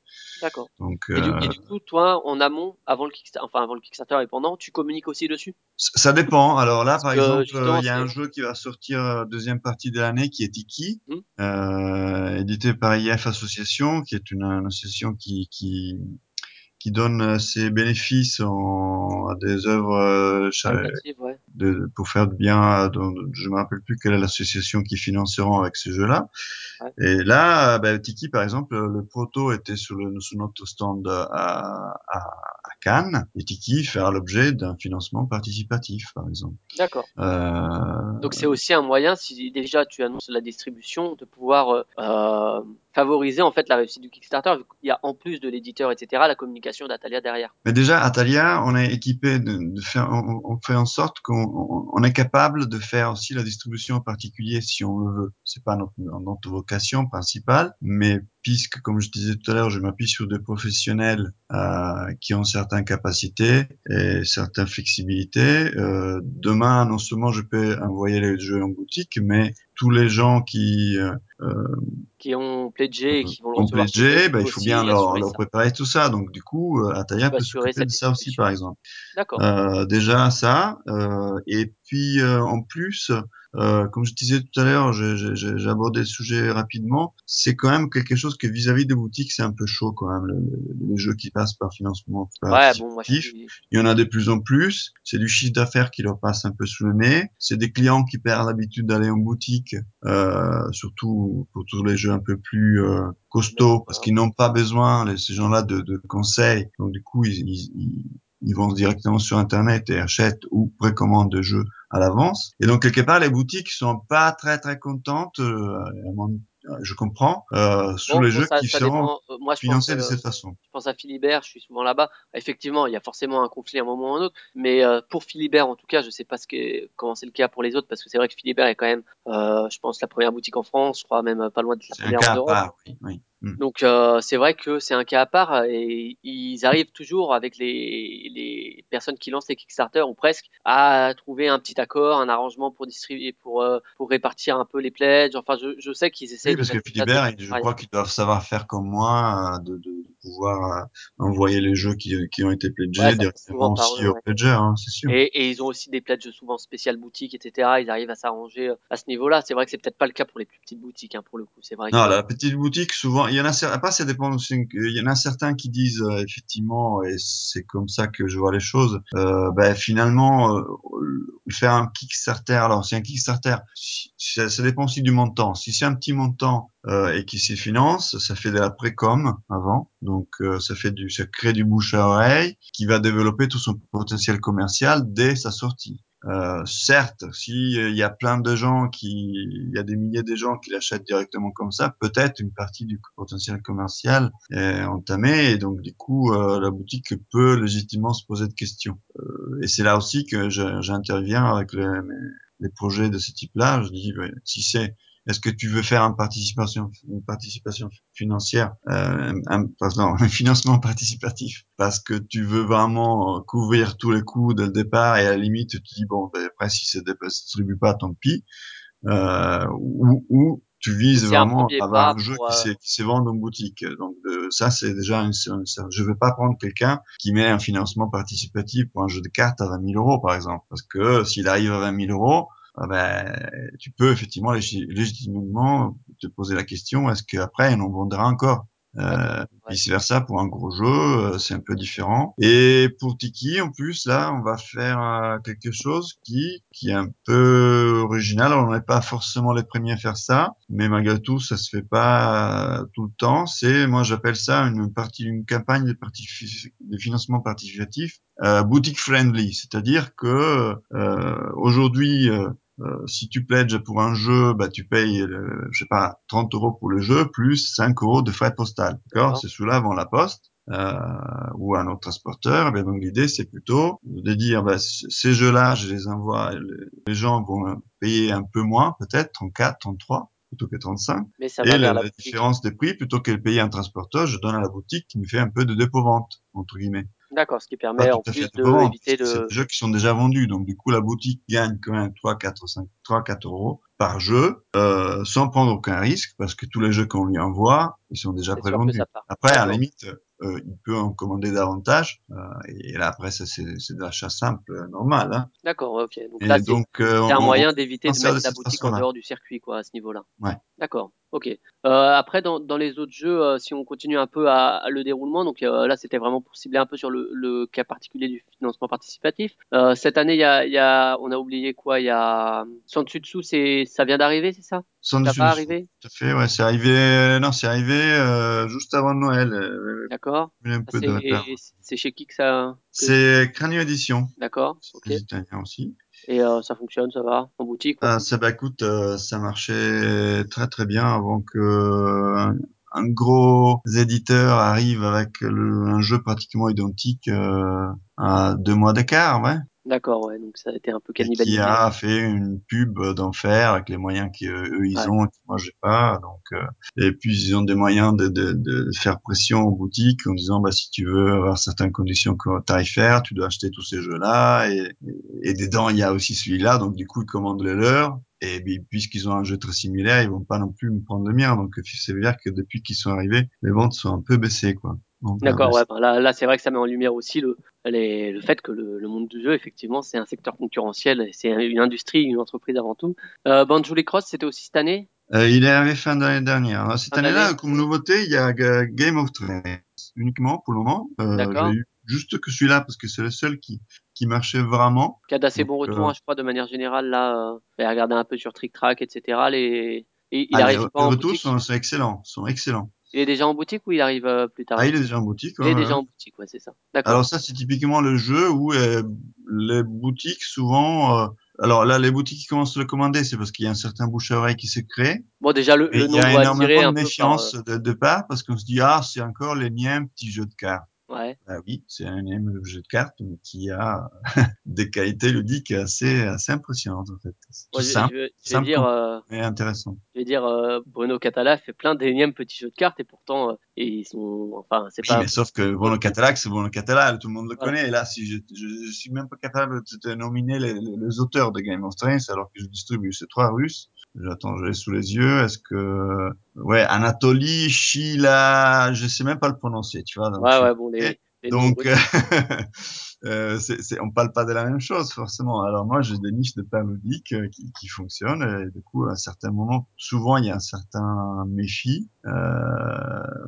D'accord. Donc, Et, du, euh, et du coup, toi, en amont, avant le Kickstarter, enfin avant le Kickstarter et pendant, tu communiques aussi dessus? Ça dépend. Alors là, par exemple, il y a un jeu qui va sortir euh, deuxième partie de l'année qui est Tiki, Mhm. euh, édité par IF Association, qui est une, une association qui, qui, qui donne euh, ses bénéfices en, à des œuvres euh, ouais. de, pour faire du bien. dans- je me rappelle plus quelle est l'association qui financeront avec ce jeu-là. Ouais. Et là, ben, Tiki, par exemple, le proto était sur, le, sur notre stand à, à, à Cannes, et Tiki fera l'objet d'un financement participatif, par exemple. D'accord. Euh, Donc c'est aussi un moyen, si déjà tu annonces la distribution, de pouvoir euh, euh, favoriser en fait la réussite du Kickstarter. vu qu'il y a en plus de l'éditeur, etc., la communication d'Atalia derrière. Mais déjà, Atalia, on est équipé de, faire, on, fait en sorte qu'on on- on est capable de faire aussi la distribution en particulier si on le veut. C'est pas notre, notre vocation principale, mais puisque, comme je disais tout à l'heure, je m'appuie sur des professionnels euh, qui ont certaines capacités et certaines flexibilités. Euh, demain, non seulement je peux envoyer les jeux en boutique, mais tous les gens qui euh, qui ont pledgé et qui vont le ont pledgé, ben, il faut bien leur, préparer tout ça. Donc du coup, Ataya peut s'occuper de ça aussi, par exemple. D'accord. Déjà ça, et puis en plus, euh, comme je disais tout à l'heure, j'ai- abordé le sujet rapidement. C'est quand même quelque chose que vis-à-vis des boutiques, c'est un peu chaud quand même. le- le- les jeux qui passent par financement Ouais, bon, moi participatif. suis. Il y en a de plus en plus. C'est du chiffre d'affaires qui leur passe un peu sous le nez. C'est des clients qui perdent l'habitude d'aller en boutique, euh, surtout pour tous les jeux un peu plus euh, costauds, parce qu'ils n'ont pas besoin, les- ces gens-là, de, de conseils. Donc du coup, ils, ils, ils- ils vont directement sur Internet et achètent ou précommandent des jeux à l'avance. Et donc quelque part, les boutiques sont pas très très contentes. euh, je comprends euh, sur Bon, les bon, jeux ça, qui ça seront dépend. Euh, Moi, financés de cette façon. je pense à Philibert, je suis souvent là-bas. Effectivement, il y a forcément un conflit à un moment ou à un autre. Mais euh, pour Philibert, en tout cas, je sais pas ce que, comment c'est le cas pour les autres, parce que c'est vrai que Philibert est quand même, euh, je pense, la première boutique en France, je crois même pas loin de la première en Europe. part, oui. oui. Mm. Donc euh, c'est vrai que c'est un cas à part et ils arrivent toujours avec les, les personnes qui lancent les Kickstarter ou presque à trouver un petit accord, un arrangement pour distribuer, pour euh, pour répartir un peu les pledges. Enfin, je, je sais qu'ils essaient Oui, de parce que Philibert, je crois qu'ils doivent savoir faire comme moi, euh, de, de, de pouvoir euh, envoyer les jeux qui, qui ont été Ouais, pledgés souvent directement aussi eux. aux Ouais. pledgers, hein, c'est sûr. Et, et ils ont aussi des pledges souvent spéciales boutiques, etc. Ils arrivent à s'arranger euh, à ce niveau-là. C'est vrai que c'est peut-être pas le cas pour les plus petites boutiques, hein, pour le coup. C'est vrai Non, la petite boutique, souvent, il y en a après, ça dépend aussi, il y en a certains qui disent, euh, effectivement, et c'est comme ça que je vois les choses, euh, ben, finalement, euh, faire un Kickstarter, alors, c'est un Kickstarter, ça, ça dépend aussi du montant. Si c'est un petit montant, et qui s'y finance, ça fait de la précom avant, donc euh, ça fait du, ça crée du bouche à oreille, qui va développer tout son potentiel commercial dès sa sortie. Euh, certes, si euh, il y a plein de gens qui, il y a des milliers de gens qui l'achètent directement comme ça, peut-être une partie du potentiel commercial est entamée et donc du coup euh, la boutique peut légitimement se poser de questions. Euh, et c'est là aussi que j'interviens avec les, les projets de ce type-là. Je dis si c'est est-ce que tu veux faire une participation, une participation financière, euh, un, pardon, [laughs] un financement participatif, parce que tu veux vraiment couvrir tous les coûts dès le départ et à la limite tu dis bon, ben, après si ça ne distribue pas, tant pis, euh, ou, ou tu vises vraiment à avoir un jeu pour. qui euh, s'est vendu en boutique. Donc euh, ça c'est déjà une, une- je vais pas prendre quelqu'un qui met un financement participatif pour un jeu de cartes à 20 000 euros par exemple, parce que s'il arrive à 20 000 euros ben, tu peux effectivement légit- légitimement te poser la question est-ce qu'après on en vendra encore? Euh, ouais. vice versa pour un gros jeu euh, c'est un peu différent. Et pour Tiki en plus là on va faire euh, quelque chose qui qui est un peu original. On n'est pas forcément les premiers à faire ça mais malgré tout ça se fait pas euh, tout le temps. C'est moi j'appelle ça une partie une campagne de, particip- de financement participatif euh, boutique friendly. C'est-à-dire que euh, aujourd'hui euh, si tu pledges pour un jeu, bah, tu payes, euh, je sais pas, 30 euros pour le jeu, plus 5 euros de frais postal. D'accord? C'est ceux-là avant la poste. Euh, ou un autre transporteur. Eh bien, donc l'idée c'est plutôt de dire bah, ces jeux-là, je les envoie, le- les gens vont payer un peu moins, peut-être 34, 33 plutôt que 35. Mais ça Et la, la différence des prix, plutôt que de payer un transporteur, je donne à la boutique qui me fait un peu de dépôt-vente, entre guillemets D'accord, ce qui permet en plus de d'éviter parce que c'est de. des jeux qui sont déjà vendus. Donc, du coup, la boutique gagne quand même 3, 4, 5, 3, 4 euros par jeu, euh, sans prendre aucun risque, parce que tous les jeux qu'on lui envoie, ils sont déjà prévendus. Après, à la limite, euh, il peut en commander davantage, euh, et là, après, ça, c'est, de l'achat simple, euh, normal, hein. D'accord, ok. Donc Et donc, euh, un moyen d'éviter de mettre de la boutique en dehors du circuit, quoi, à ce niveau-là. Ouais. D'accord, ok. Après, dans, dans les autres jeux, si on continue un peu à, à le déroulement, donc là, c'était vraiment pour cibler un peu sur le, le cas particulier du financement participatif. Cette année, y a, y a, on a oublié quoi Il y a Sans dessus dessous, c'est, ça vient d'arriver, c'est ça? Ça va dessous. arriver Tout à fait, ouais, c'est arrivé, non, c'est arrivé, euh, juste avant Noël, euh, D'accord. retard. C'est chez qui que ça C'est Cranio Édition. D'accord, C'est ok. des Italiens aussi. Et euh, ça fonctionne, ça va en boutique Ah, ça, bah, écoute, euh, ça marchait très très bien avant que un, un gros éditeur arrive avec le- un jeu pratiquement identique euh, à deux mois d'écart, ouais. D'accord, ouais, donc ça a été un peu cannibalisé. qui a fait une pub d'enfer avec les moyens qu'eux ils Ouais. ont et que moi j'ai pas. Donc, euh, et puis ils ont des moyens de, de, de faire pression aux boutiques en disant bah si tu veux avoir certaines conditions co- tarifaires, tu dois acheter tous ces jeux-là et, et, et dedans il y a aussi celui-là. Donc du coup ils commandent les leurs. Et puis, puisqu'ils ont un jeu très similaire, ils vont pas non plus me prendre le mien. Donc c'est vrai que depuis qu'ils sont arrivés, les ventes sont un peu baissées quoi. Donc, D'accord, euh, ouais, ben là, là c'est vrai que ça met en lumière aussi le, les- le fait que le, le monde du jeu, effectivement, c'est un secteur concurrentiel, c'est une industrie, une entreprise avant tout. Euh, Banjo Cross, c'était aussi cette année? Euh, il est arrivé fin d'année dernière. Cette année-là, comme nouveauté, il y a Ga- Game of Thrones uniquement pour le moment. Euh, D'accord. Eu juste que celui-là parce que c'est le seul qui qui marchait vraiment. qui a d'assez bons retours, euh, hein, je crois, de manière générale. Là, euh, regardé un peu sur Trick Track, etc. Les... Et il Ah, les, arrive les pas retours sont, sont excellents, sont excellents. Il est déjà en boutique ou il arrive euh, plus tard? Ah, il est déjà en boutique. Il est ouais. déjà en boutique, ouais, c'est ça. D'accord. Alors ça, c'est typiquement le jeu où euh, les boutiques souvent. euh, alors là, les boutiques qui commencent à le commander, c'est parce qu'il y a un certain bouche à oreille qui se crée. Bon, déjà, le, le il y nom a doit énormément de par. méfiance de, de part parce qu'on se dit ah c'est encore l'énième petit jeu de cartes. Ouais. Ah oui, c'est un énième jeu de cartes mais qui a [laughs] des qualités ludiques assez assez impressionnantes en fait. Moi, tout je, simple, je, vais- je vais simple dire, euh, intéressant. je vais dire, euh, Bruno Catala fait plein d'énièmes petits jeux de cartes et pourtant, euh, ils sont, enfin, c'est Oui, pas. mais sauf que Bruno Catalac, c'est Bruno Catalac, tout le monde le Voilà. connaît. Et là, si je, je, je suis même pas capable de te nominer les, les, les auteurs de Game of Thrones alors que je distribue ces trois Russes. J'attends, je l'ai sous les yeux. Est-ce que, ouais, Anatoly, Sheila, je sais même pas le prononcer, tu vois. Donc, Ouais, ouais, bon, les, les donc. [laughs] euh, c'est, c'est, on parle pas de la même chose forcément. Alors moi, j'ai des niches de pain ludique euh, qui, qui fonctionnent et du coup, à un certain moment, souvent il y a un certain méfi. Euh,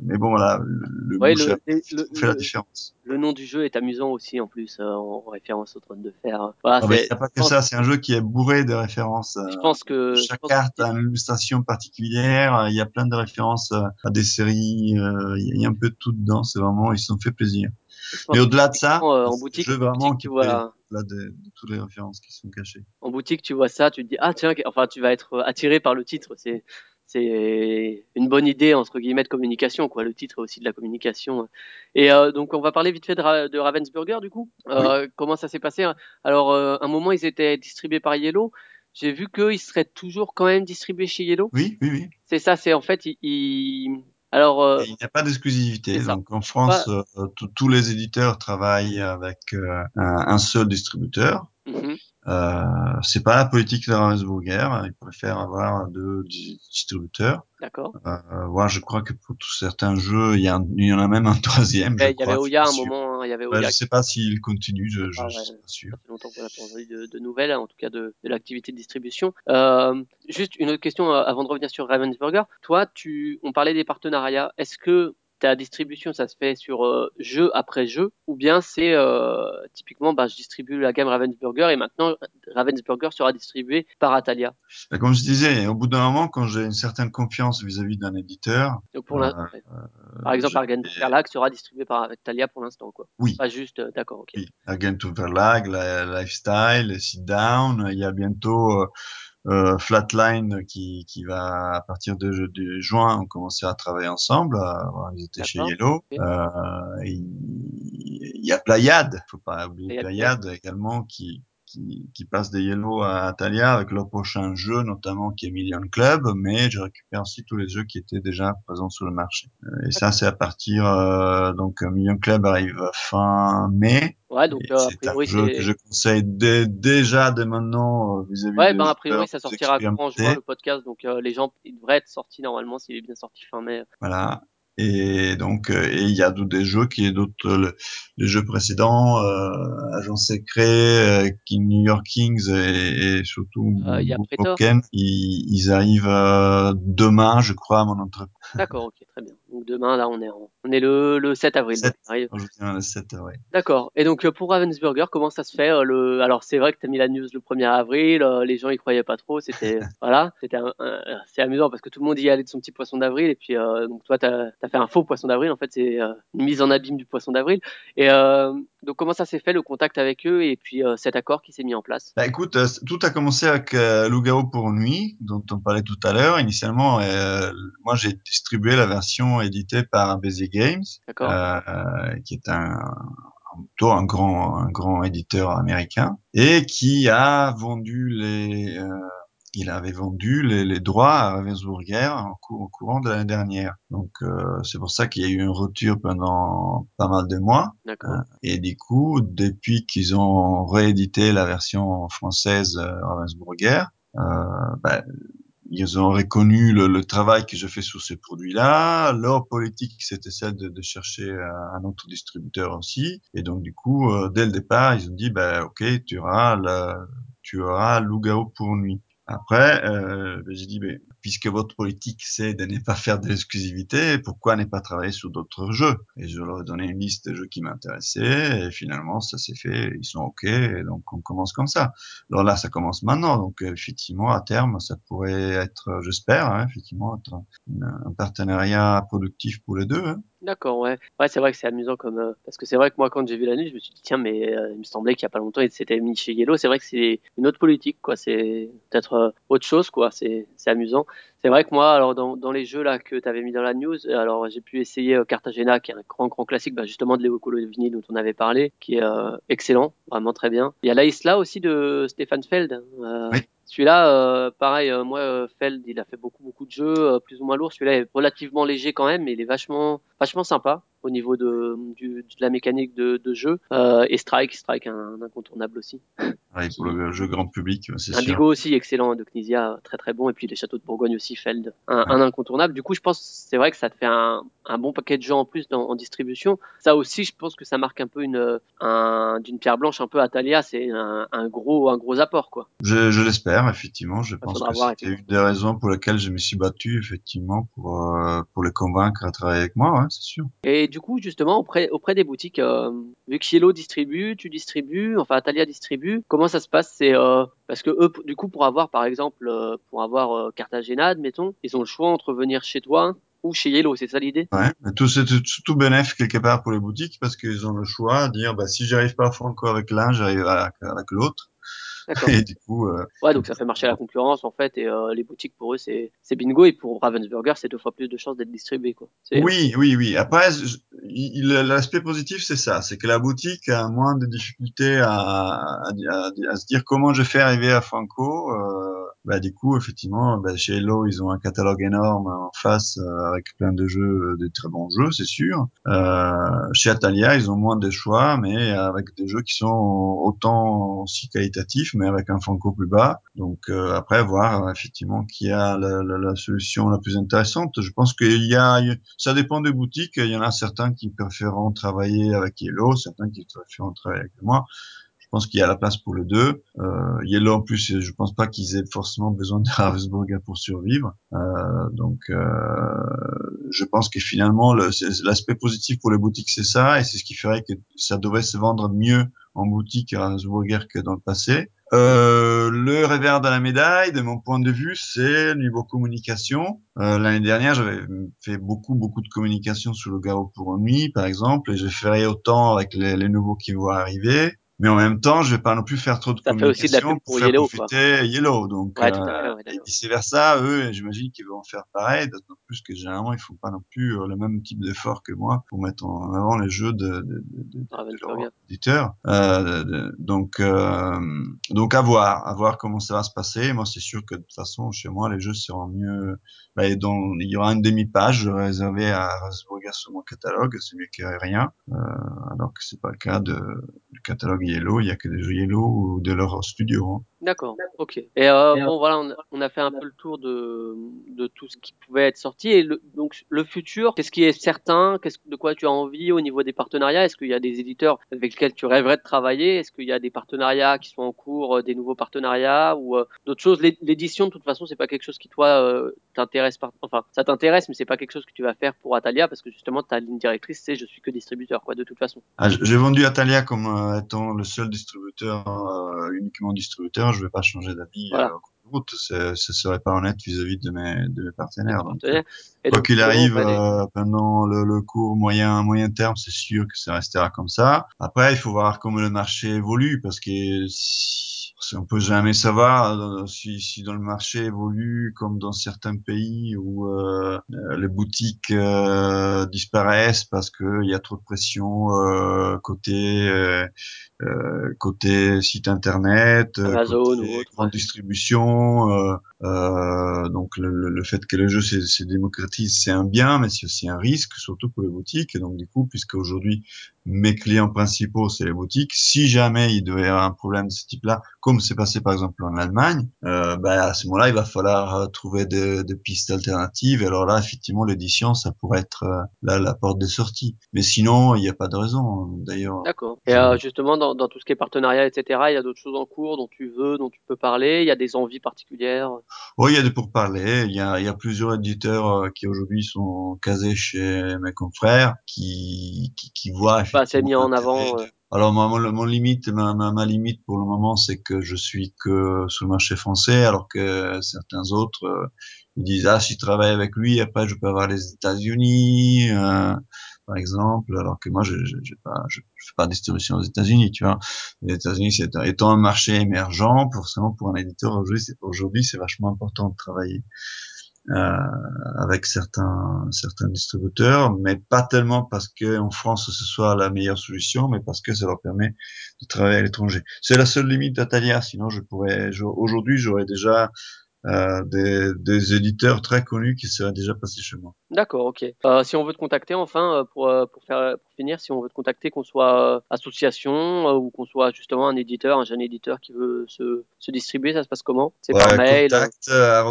mais bon, voilà, le, le Ouais, le, le, fait la le- différence. le nom du jeu est amusant aussi en plus, euh, en référence au trône de fer. Voilà, Ah c'est. pas que ça, c'est un jeu qui est bourré de références. euh, Je pense que. je chaque pense carte que- a une illustration particulière. euh, Il y a plein de références euh, à des séries. euh, Il y a- il y a un peu de tout dedans. C'est vraiment, ils se sont fait plaisir. Je Mais au-delà de ça, euh, en boutique, jeu en vraiment boutique, tu qui plaît. vois, Au-delà de, de toutes les références qui sont cachées. en boutique, tu vois ça, tu te dis ah tiens, enfin tu vas être attiré par le titre. C'est c'est une bonne idée entre guillemets de communication quoi. Le titre est aussi de la communication. Et euh, donc on va parler vite fait de, Ra- de Ravensburger du coup. Euh, Comment ça s'est passé? Alors euh, un moment ils étaient distribués par Yellow. J'ai vu qu'ils seraient toujours quand même distribués chez Yellow. Oui, oui, oui. C'est ça, c'est en fait ils, ils- alors euh, il n'y a pas d'exclusivité. Donc en France, euh, tous- les éditeurs travaillent avec euh, un, un seul distributeur. mhm, Euh, c'est pas la politique de Ravensburger. Ils préfèrent avoir deux di- distributeurs. d'accord. Euh, voilà, je crois que pour tous certains jeux, il y, a un- il y en a même un troisième. Ouais, Il y avait Oya à un moment, hein, il y avait Ouais, Oya je sais pas s'il continue, je, je, Ah je ouais. suis pas sûr. Ça fait longtemps qu'on n'a pas de, de nouvelles, en tout cas de, de l'activité de distribution. Euh, juste une autre question euh, avant de revenir sur Ravensburger. Toi, tu, on parlait des partenariats. Est-ce que ta distribution, ça se fait sur euh, jeu après jeu, ou bien c'est euh, typiquement, bah, je distribue la gamme Ravensburger et maintenant Ravensburger sera distribué par Atalia. Bah, Comme je disais, au bout d'un moment, quand j'ai une certaine confiance vis-à-vis d'un éditeur, Donc pour euh, par exemple, Argen Verlag sera distribué par Atalia pour l'instant, quoi. oui, Pas juste, d'accord, ok. oui, to Verlag, la- Lifestyle, Sit Down, il y a bientôt Flatline qui, qui va, à partir de, de juin, commencer à travailler ensemble. Euh, ils étaient chez. Yellow. Euh, il, y a Playad, faut pas oublier Playad, Playad également, qui, qui, qui passe des Yellow à Atalia avec leur prochain jeu, notamment qui est Million Club, mais je récupère aussi tous les jeux qui étaient déjà présents sur le marché. Euh, Et ça, c'est à partir, euh, donc euh, Million Club arrive fin mai. Ouais, donc euh, a c'est un priori jeu que je conseille dès- déjà dès maintenant euh, vis-à-vis Ouais, des ben a priori ça sortira courant juin le podcast, donc euh, les gens il devrait être sorti normalement s'il est bien sorti fin mai. Voilà. Et donc, euh, et il y a des jeux qui est d'autres le- les jeux précédents, euh, Agent Secret, euh, King New York Kings et, et surtout Euh, y a ils, ils arrivent euh, demain, je crois, à mon entreprise. D'accord, ok, très bien. Donc demain là on est en- on est le, le 7 avril. donc 7, il arrive. le 7, ouais. D'accord. Et donc euh, pour Ravensburger, comment ça se fait euh, le Alors c'est vrai que tu as mis la news le 1er avril, euh, les gens y croyaient pas trop, c'était [laughs] voilà, c'était un- amusant parce que tout le monde y allait de son petit poisson d'avril et puis euh, donc toi tu as, fait un faux poisson d'avril en fait, c'est euh, une mise en abîme du poisson d'avril. Et euh, donc comment ça s'est fait le contact avec eux et puis euh, cet accord qui s'est mis en place? Bah écoute, tout a commencé avec Loup-garou pour nuit, dont on parlait tout à l'heure. Initialement, moi j'ai distribué la version éditée par Bézier Games, qui est un, plutôt un grand, un grand éditeur américain, et qui a vendu les, il avait vendu les, les droits à Ravensburger en cou- au courant de l'année dernière. Donc euh, c'est pour ça qu'il y a eu une rupture pendant pas mal de mois. Euh, et du coup, depuis qu'ils ont réédité la version française euh, Ravensburger, euh, ben, ils ont reconnu le, le travail que je fais sur ces produits-là. Leur politique, c'était celle de, de chercher un autre distributeur aussi. Et donc, du coup, euh, dès le départ, ils ont dit, ben, OK, tu auras le, tu auras Loup-garou pour nuit. Après, euh, j'ai dit, ben, puisque votre politique, c'est de ne pas faire de l'exclusivité, pourquoi ne pas travailler sur d'autres jeux? Et je leur ai donné une liste de jeux qui m'intéressaient, et finalement, ça s'est fait, ils sont OK, donc on commence comme ça. Alors là, ça commence maintenant, donc effectivement, à terme, ça pourrait être, j'espère, hein, effectivement, être un, un partenariat productif pour les deux. Hein. D'accord, ouais. Ouais, c'est vrai que c'est amusant comme euh, parce que c'est vrai que moi quand j'ai vu la nuit, je me suis dit tiens mais euh, il me semblait qu'il y a pas longtemps il s'était mis chez Yellow. C'est vrai que c'est une autre politique quoi. C'est peut-être euh, autre chose quoi. C'est c'est amusant. C'est vrai que moi alors dans dans les jeux là que tu avais mis dans la news, alors j'ai pu essayer euh, Cartagena qui est un grand grand classique bah, justement de Leo Colovini dont on avait parlé, qui est euh, excellent, vraiment très bien. Il y a la Isla aussi de Stefan Feld. Euh, Oui. Celui-là, euh, pareil, euh, moi, euh, Feld, il a fait beaucoup, beaucoup de jeux, euh, plus ou moins lourds. Celui-là est relativement léger quand même, mais il est vachement, vachement sympa au niveau de, du, de la mécanique de, de jeu. Euh, et Strike, Strike, un, un incontournable aussi. [laughs] Ouais, pour le jeu grand public, c'est sûr. Indigo aussi, excellent, de Knizia, très très bon. Et puis les châteaux de Bourgogne aussi, Feld, un, incontournable. Du coup, je pense, c'est vrai que ça te fait un, un bon paquet de jeux en plus dans, en distribution. Ça aussi, je pense que ça marque un peu une, un, d'une pierre blanche un peu Atalia. C'est un, un gros, un gros apport, quoi. Je, je l'espère, effectivement. Je pense faudra que c'était une des raisons pour lesquelles je me suis battu, effectivement, pour, euh, pour les convaincre à travailler avec moi, hein, c'est sûr. Et du coup, justement, auprès, auprès des boutiques, euh, vu que Cielo distribue, tu distribues, enfin Atalia distribue, comment ça se passe? C'est euh, parce que eux, du coup, pour avoir, par exemple, euh, pour avoir Cartagena, admettons, ils ont le choix entre venir chez toi ou chez Yellow, c'est ça l'idée? Ouais. Tout, c'est tout, tout quelque part pour les boutiques parce qu'ils ont le choix de dire, bah, si j'arrive pas Franco avec l'un, j'arrive avec l'autre. [laughs] Et du coup, euh, Ouais, donc ça fait marcher la concurrence en fait, et euh, les boutiques pour eux c'est bingo, et pour Ravensburger c'est deux fois plus de chances d'être distribué quoi. Oui, oui, oui. Après, l'aspect positif, c'est ça, c'est que la boutique a moins de difficultés à, à, à- à se dire comment je fais arriver à Franco. Euh, bah, du coup, effectivement, bah, chez Hello, ils ont un catalogue énorme en face euh, avec plein de jeux, euh, de très bons jeux, c'est sûr. Euh, chez Atalia, ils ont moins de choix, mais avec des jeux qui sont autant aussi qualitatifs, mais avec un Franco plus bas. Donc euh, après, voir effectivement qui a la, la, la solution la plus intéressante. Je pense qu'il y a, ça dépend des boutiques. Il y en a certains qui préféreront travailler avec Yellow, certains qui préféreront travailler avec moi. Je pense qu'il y a la place pour les deux. Euh, Yellow en plus, je pense pas qu'ils aient forcément besoin de [laughs] Ravensburger pour survivre. Euh, donc, euh, je pense que finalement, le- l'aspect positif pour les boutiques, c'est ça, et c'est ce qui ferait que ça devrait se vendre mieux en boutique à Ravensburger que dans le passé. Euh, le revers de la médaille, de mon point de vue, c'est niveau communication. Euh, L'année dernière, j'avais fait beaucoup, beaucoup de communication sur le Garou pour nuit, par exemple, et je ferai autant avec les nouveaux qui vont arriver. Mais en même temps, je vais pas non plus faire trop de Ça fait aussi de communication pour pour faire Yellow, quoi. profiter Yellow. Donc, Ouais, euh, fait, et vice versa, eux, j'imagine qu'ils vont faire pareil, d'autant plus que généralement, ils font pas non plus euh, le même type d'effort que moi pour mettre en avant les jeux de, de, de, de, leurs éditeurs. Euh, donc, euh, donc à voir, à voir comment ça va se passer. Moi, c'est sûr que de toute façon, chez moi, les jeux seront mieux. Bah, il y aura une demi-page réservée à Ravensburger sur mon catalogue, c'est mieux qu'il n'y ait rien. Euh, alors que c'est pas le cas de, du catalogue Yellow, il y a que des jeux Yellow ou de leur studio. hein. D'accord, ok. Et euh, bon, voilà, on a, on a fait un peu le tour de, de tout ce qui pouvait être sorti. Et le, donc, le futur, qu'est-ce qui est certain? Qu'est-ce de quoi tu as envie au niveau des partenariats? Est-ce qu'il y a des éditeurs avec lesquels tu rêverais de travailler? Est-ce qu'il y a des partenariats qui sont en cours, euh, des nouveaux partenariats ou euh, d'autres choses? L'é- L'édition, de toute façon, c'est pas quelque chose qui toi euh, t'intéresse par... Enfin, ça t'intéresse, mais c'est pas quelque chose que tu vas faire pour Atalia parce que justement ta ligne directrice, c'est je suis que distributeur, quoi, de toute façon. Ah, J'ai vendu Atalia comme euh, étant le seul distributeur, euh, uniquement distributeur. Je vais pas changer d'avis. Voilà. Euh, en cours de route, ce serait pas honnête vis-à-vis de mes, de mes partenaires. Donc, Partenaire. Et Quoi qu'il arrive, les- euh, pendant le, le court moyen moyen terme, c'est sûr que ça restera comme ça. Après, il faut voir comment le marché évolue parce que si, on peut jamais savoir euh, si, si dans le marché évolue comme dans certains pays où euh, euh, les boutiques euh, disparaissent parce qu'il y a trop de pression euh, côté euh, côté site internet, Amazon côté ou autre, grande distribution. euh, euh, donc le, le- fait que le jeu se, se démocratise, c'est un bien, mais c'est aussi un risque, surtout pour les boutiques. Et donc du coup, puisque aujourd'hui mes clients principaux c'est les boutiques, si jamais il devait y avoir un problème de ce type-là, comme c'est passé par exemple en Allemagne, euh, ben, à ce moment-là, il va falloir euh, trouver des, des pistes alternatives. Et alors là, effectivement, l'édition, ça pourrait être euh, la, la porte de sortie. Mais sinon, il n'y a pas de raison. D'ailleurs, D'accord. Et euh, justement, dans, dans tout ce qui est partenariat, etc., il y a d'autres choses en cours dont tu veux, dont tu peux parler? Il y a des envies particulières? Oui, il y a des pourparlers. Il y a, il y a plusieurs éditeurs qui aujourd'hui sont casés chez mes confrères, qui, qui, qui voient Pas assez mis en avant. euh. Alors moi, mon, limite, ma, ma, ma limite pour le moment, c'est que je suis que sur le marché français, alors que certains autres euh, ils disent ah si je travaille avec lui, après je peux avoir les États-Unis, euh, par exemple, alors que moi je je, je, fais pas de distribution aux États-Unis, tu vois. Les États-Unis, étant un marché émergent, forcément pour un éditeur aujourd'hui, c'est vachement important de travailler avec certains certains distributeurs, mais pas tellement parce que en France ce soit la meilleure solution, mais parce que ça leur permet de travailler à l'étranger. C'est la seule limite d'Atalia, sinon je pourrais aujourd'hui j'aurais déjà euh, des, des éditeurs très connus qui seraient déjà passés chez moi. D'accord, ok. Euh, si on veut te contacter, enfin, euh, pour, euh, pour faire pour finir, si on veut te contacter, qu'on soit association ou qu'on soit justement un éditeur, un jeune éditeur qui veut se, se distribuer, ça se passe comment? C'est par Ouais, mail euh, contact euh,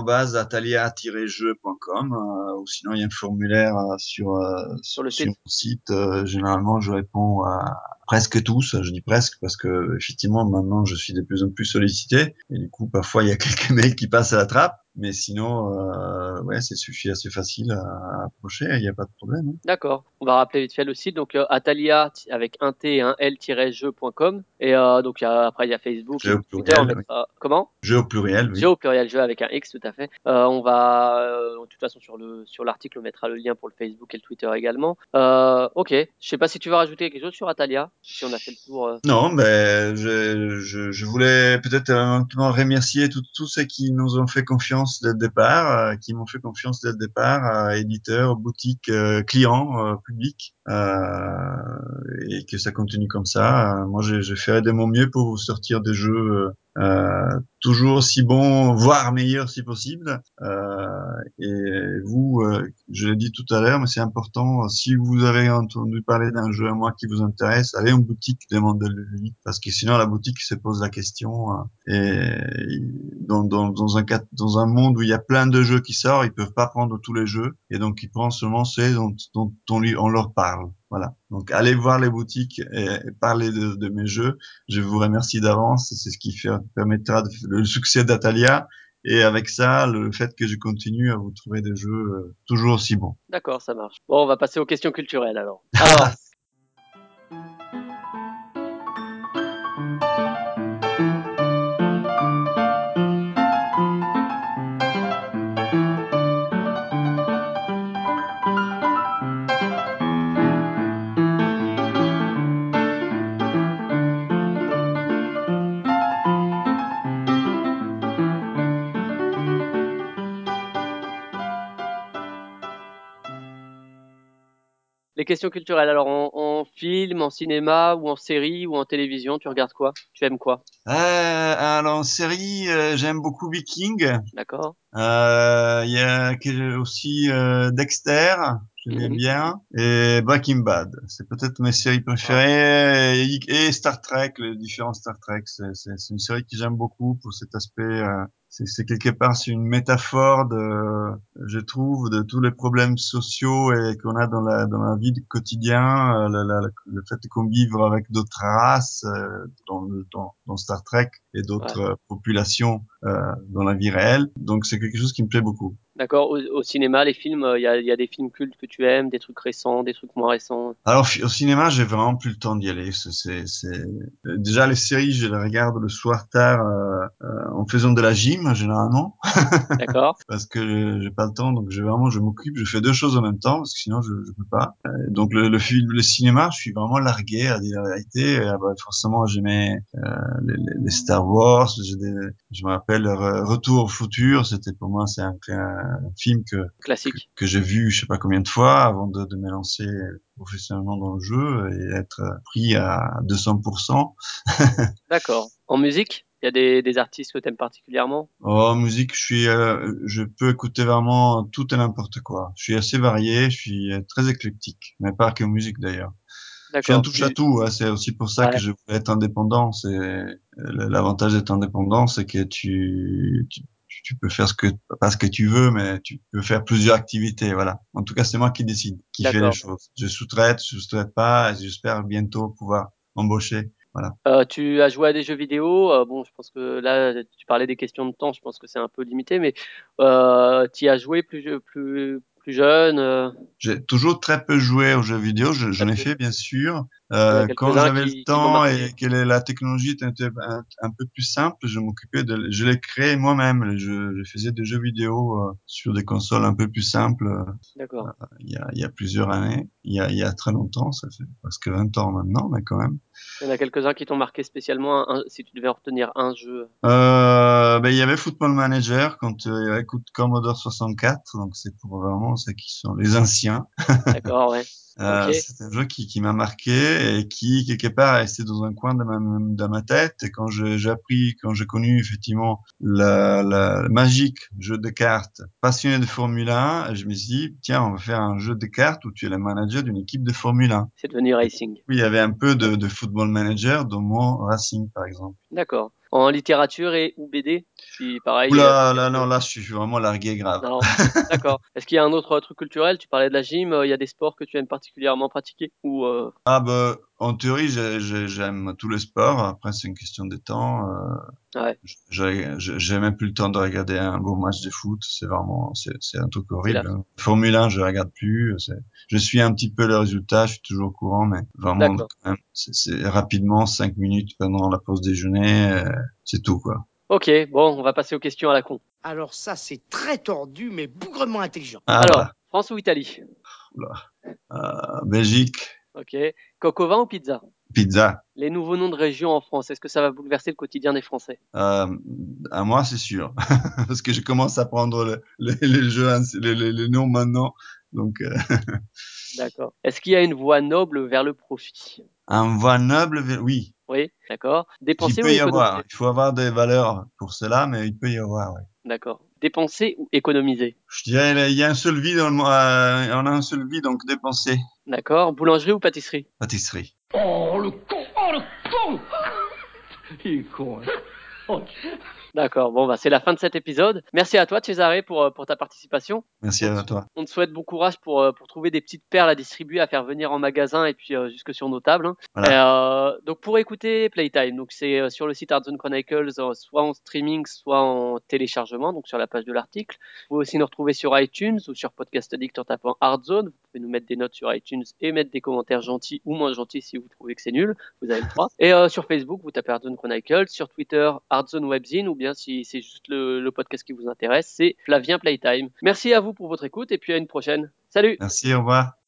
ou sinon il y a un formulaire sur euh, sur le sur site mon site. Généralement, je réponds à presque tous. Je dis presque parce que effectivement maintenant je suis de plus en plus sollicité et du coup parfois il y a [laughs] quelques mails qui passent à la trappe. Mais sinon, euh, ouais, c'est suffit assez facile à, approcher. Il n'y a pas de problème. hein. D'accord. On va rappeler vite fait le site. Donc, euh, Atalia avec un T et un L-jeu.com. Et euh, donc, il y a- après, il y a Facebook Jeu au Twitter. Pluriel. oui. Comment? Jeu au pluriel, oui. Jeu au pluriel, jeu avec un X, tout à fait. On va, de toute façon, sur le sur l'article, on mettra le lien pour le Facebook et le Twitter également. Ok. Je sais pas si tu veux rajouter quelque chose sur Atalia, si on a fait le tour. Non, ben, je, je, je voulais peut-être maintenant remercier tous ceux qui nous ont fait confiance dès le départ, euh, qui m'ont fait confiance dès le départ, euh, éditeurs, boutiques, euh, clients, euh, publics, euh, et que ça continue comme ça. Moi, je ferai de mon mieux pour vous sortir des jeux euh, toujours aussi bons, voire meilleurs si possible. Euh, et vous, euh, je l'ai dit tout à l'heure, mais c'est important, si vous avez entendu parler d'un jeu à moi qui vous intéresse, allez en boutique, demandez-le parce que sinon la boutique se pose la question, euh, et dans, dans, dans, un, dans un monde où il y a plein de jeux qui sortent, ils peuvent pas prendre tous les jeux, et donc ils prennent seulement ceux dont, dont on, lui- on leur parle. Voilà. Donc allez voir les boutiques et, et parlez de, de mes jeux. Je vous remercie d'avance. C'est ce qui fait, permettra de, le succès d'Atalia. Et avec ça, le fait que je continue à vous trouver des jeux euh, toujours aussi bons. D'accord, ça marche. Bon, on va passer aux questions culturelles alors. Alors, [laughs] questions culturelles. Alors, en, en film, en cinéma ou en série ou en télévision, tu regardes quoi? Tu aimes quoi? Euh, alors en série, euh, j'aime beaucoup Viking. D'accord Euh, Il y a aussi Dexter, j'aimais Mhm. bien, et Breaking Bad. C'est peut-être mes séries préférées. Et, et Star Trek, les différents Star Trek. C'est une série que j'aime beaucoup pour cet aspect. C'est c'est quelque part c'est une métaphore de, je trouve, de tous les problèmes sociaux et qu'on a dans la dans la vie du quotidien. euh, la- la- la- le fait qu'on vive avec d'autres races euh, dans, dans, dans Star Trek et d'autres populations euh, dans la vie réelle. Donc c'est quelque chose qui me plaît beaucoup. D'accord. Au, au cinéma, les films, il y, a, y a des films cultes que tu aimes, des trucs récents, des trucs moins récents? Alors au cinéma, j'ai vraiment plus le temps d'y aller. C'est, euh, déjà les séries, je les regarde le soir tard euh, euh, en faisant de la gym généralement [laughs] D'accord. parce que j'ai pas le temps. Donc je vraiment, je m'occupe, je fais deux choses en même temps parce que sinon je, je peux pas. Euh, donc le, le film, le cinéma, je suis vraiment largué à dire la vérité. Ah bah, forcément, j'aimais euh, les, les- Star Wars. Des- je me rappelle Re- Retour au futur. C'était pour moi, c'est un, un film que Classique. que j'ai vu je sais pas combien de fois avant de, de me lancer professionnellement dans le jeu et être pris à 200%. [laughs] D'accord. En musique, il y a des, des artistes que tu aimes particulièrement? Oh, musique, je suis, euh, je peux écouter vraiment tout et n'importe quoi. Je suis assez varié, je suis très éclectique, mais pas que musique d'ailleurs. Je suis un touche à tout. hein. C'est aussi pour ça Ouais. que je voulais être indépendant. C'est l'avantage d'être indépendant, c'est que tu, tu tu peux faire ce que pas ce que tu veux, mais tu peux faire plusieurs activités. Voilà. En tout cas, c'est moi qui décide, qui fait les choses. Je sous-traite, je sous-traite pas. et J'espère bientôt pouvoir embaucher. Voilà. Euh, tu as joué à des jeux vidéo. euh, bon, je pense que là, tu parlais des questions de temps. Je pense que c'est un peu limité, mais euh, tu y as joué plus, plus jeune. euh, J'ai toujours très peu joué aux jeux vidéo. Je- J'en ai peu. fait, bien sûr. Euh, quand j'avais le temps et que la technologie était un, peu plus simple, je m'occupais de, je les créais moi-même. Je, je faisais des jeux vidéo euh, sur des consoles un peu plus simples. D'accord. il y a, il y a plusieurs années, il y a, il y a très longtemps, ça fait presque 20 ans maintenant, mais quand même. Il y en a quelques-uns qui t'ont marqué spécialement. un- si tu devais en retenir un jeu. Euh, ben, il y avait Football Manager quand euh, il y avait Commodore 64, donc c'est pour vraiment ceux qui sont les anciens. [laughs] D'accord, ouais. Euh, c'est un jeu qui, qui m'a marqué et qui quelque part est resté dans un coin de ma, de ma tête. Et quand j'ai appris, quand j'ai connu effectivement la, la le magique jeu de cartes, passionné de Formule 1, je me suis dit tiens, on va faire un jeu de cartes où tu es le manager d'une équipe de Formule 1. C'est devenu Racing. Oui, il y avait un peu de, de football manager dans mon Racing, par exemple. D'accord. En littérature et ou BD Si pareil. euh, Oula, tu là, non, là, je suis vraiment largué grave. [laughs] D'accord. Est-ce qu'il y a un autre truc culturel? Tu parlais de la gym. euh, Il y a des sports que tu aimes particulièrement pratiquer ou euh, Ah, bah, en théorie, j'ai- j'ai- j'aime tous les sports. Après, c'est une question de temps. Euh, Ouais. j'ai j'ai- j'ai même plus le temps de regarder un beau match de foot. C'est vraiment, c'est c'est un truc horrible. hein. Formule 1, je regarde plus. c'est- Je suis un petit peu le résultat. Je suis toujours au courant, mais vraiment, c'est rapidement, cinq minutes pendant la pause déjeuner. euh, c'est tout, quoi. Ok. Bon, on va passer aux questions à la con. Alors ça, c'est très tordu, mais bougrement intelligent. Ah, Alors, voilà. France ou Italie? Oula. Euh, Belgique, Ok. Coq au vin ou pizza? Pizza. Les nouveaux noms de régions en France, est-ce que ça va bouleverser le quotidien des Français? Euh, à moi, c'est sûr, [laughs] parce que je commence à prendre le, le, les noms maintenant. Donc, euh, [laughs] D'accord. Est-ce qu'il y a une voie noble vers le profit? Un voie noble, oui, Oui, d'accord. il Dépenser ou peut y avoir. Il faut avoir des valeurs pour cela, mais il peut y avoir. Ouais. D'accord. Dépenser ou économiser? Je dirais, il y a un seul vie dans le, mo- euh, on a un seul vie, donc dépenser. D'accord. Boulangerie ou pâtisserie? Pâtisserie. Oh le con Oh le con Il est con, hein. Oh, D'accord. Bon, bah, c'est la fin de cet épisode. Merci à toi, Cesare, pour, euh, pour ta participation. Merci à toi. On te souhaite bon courage pour, euh, pour trouver des petites perles à distribuer, à faire venir en magasin et puis euh, jusque sur nos tables. hein. Voilà. Et, euh, donc pour écouter Playtime, donc c'est sur le site Artzone Chronicles, soit en streaming, soit en téléchargement, donc sur la page de l'article. Vous pouvez aussi nous retrouver sur iTunes ou sur Podcast Addict en tapant Artzone. Vous pouvez nous mettre des notes sur iTunes et mettre des commentaires gentils ou moins gentils si vous trouvez que c'est nul. Vous avez le droit. Et euh, sur Facebook, vous tapez Artzone Chronicles. Sur Twitter, Artzone Webzine ou si c'est juste le, le podcast qui vous intéresse, c'est Flavien Playtime. Merci à vous pour votre écoute et puis à une prochaine. Salut Merci, au revoir.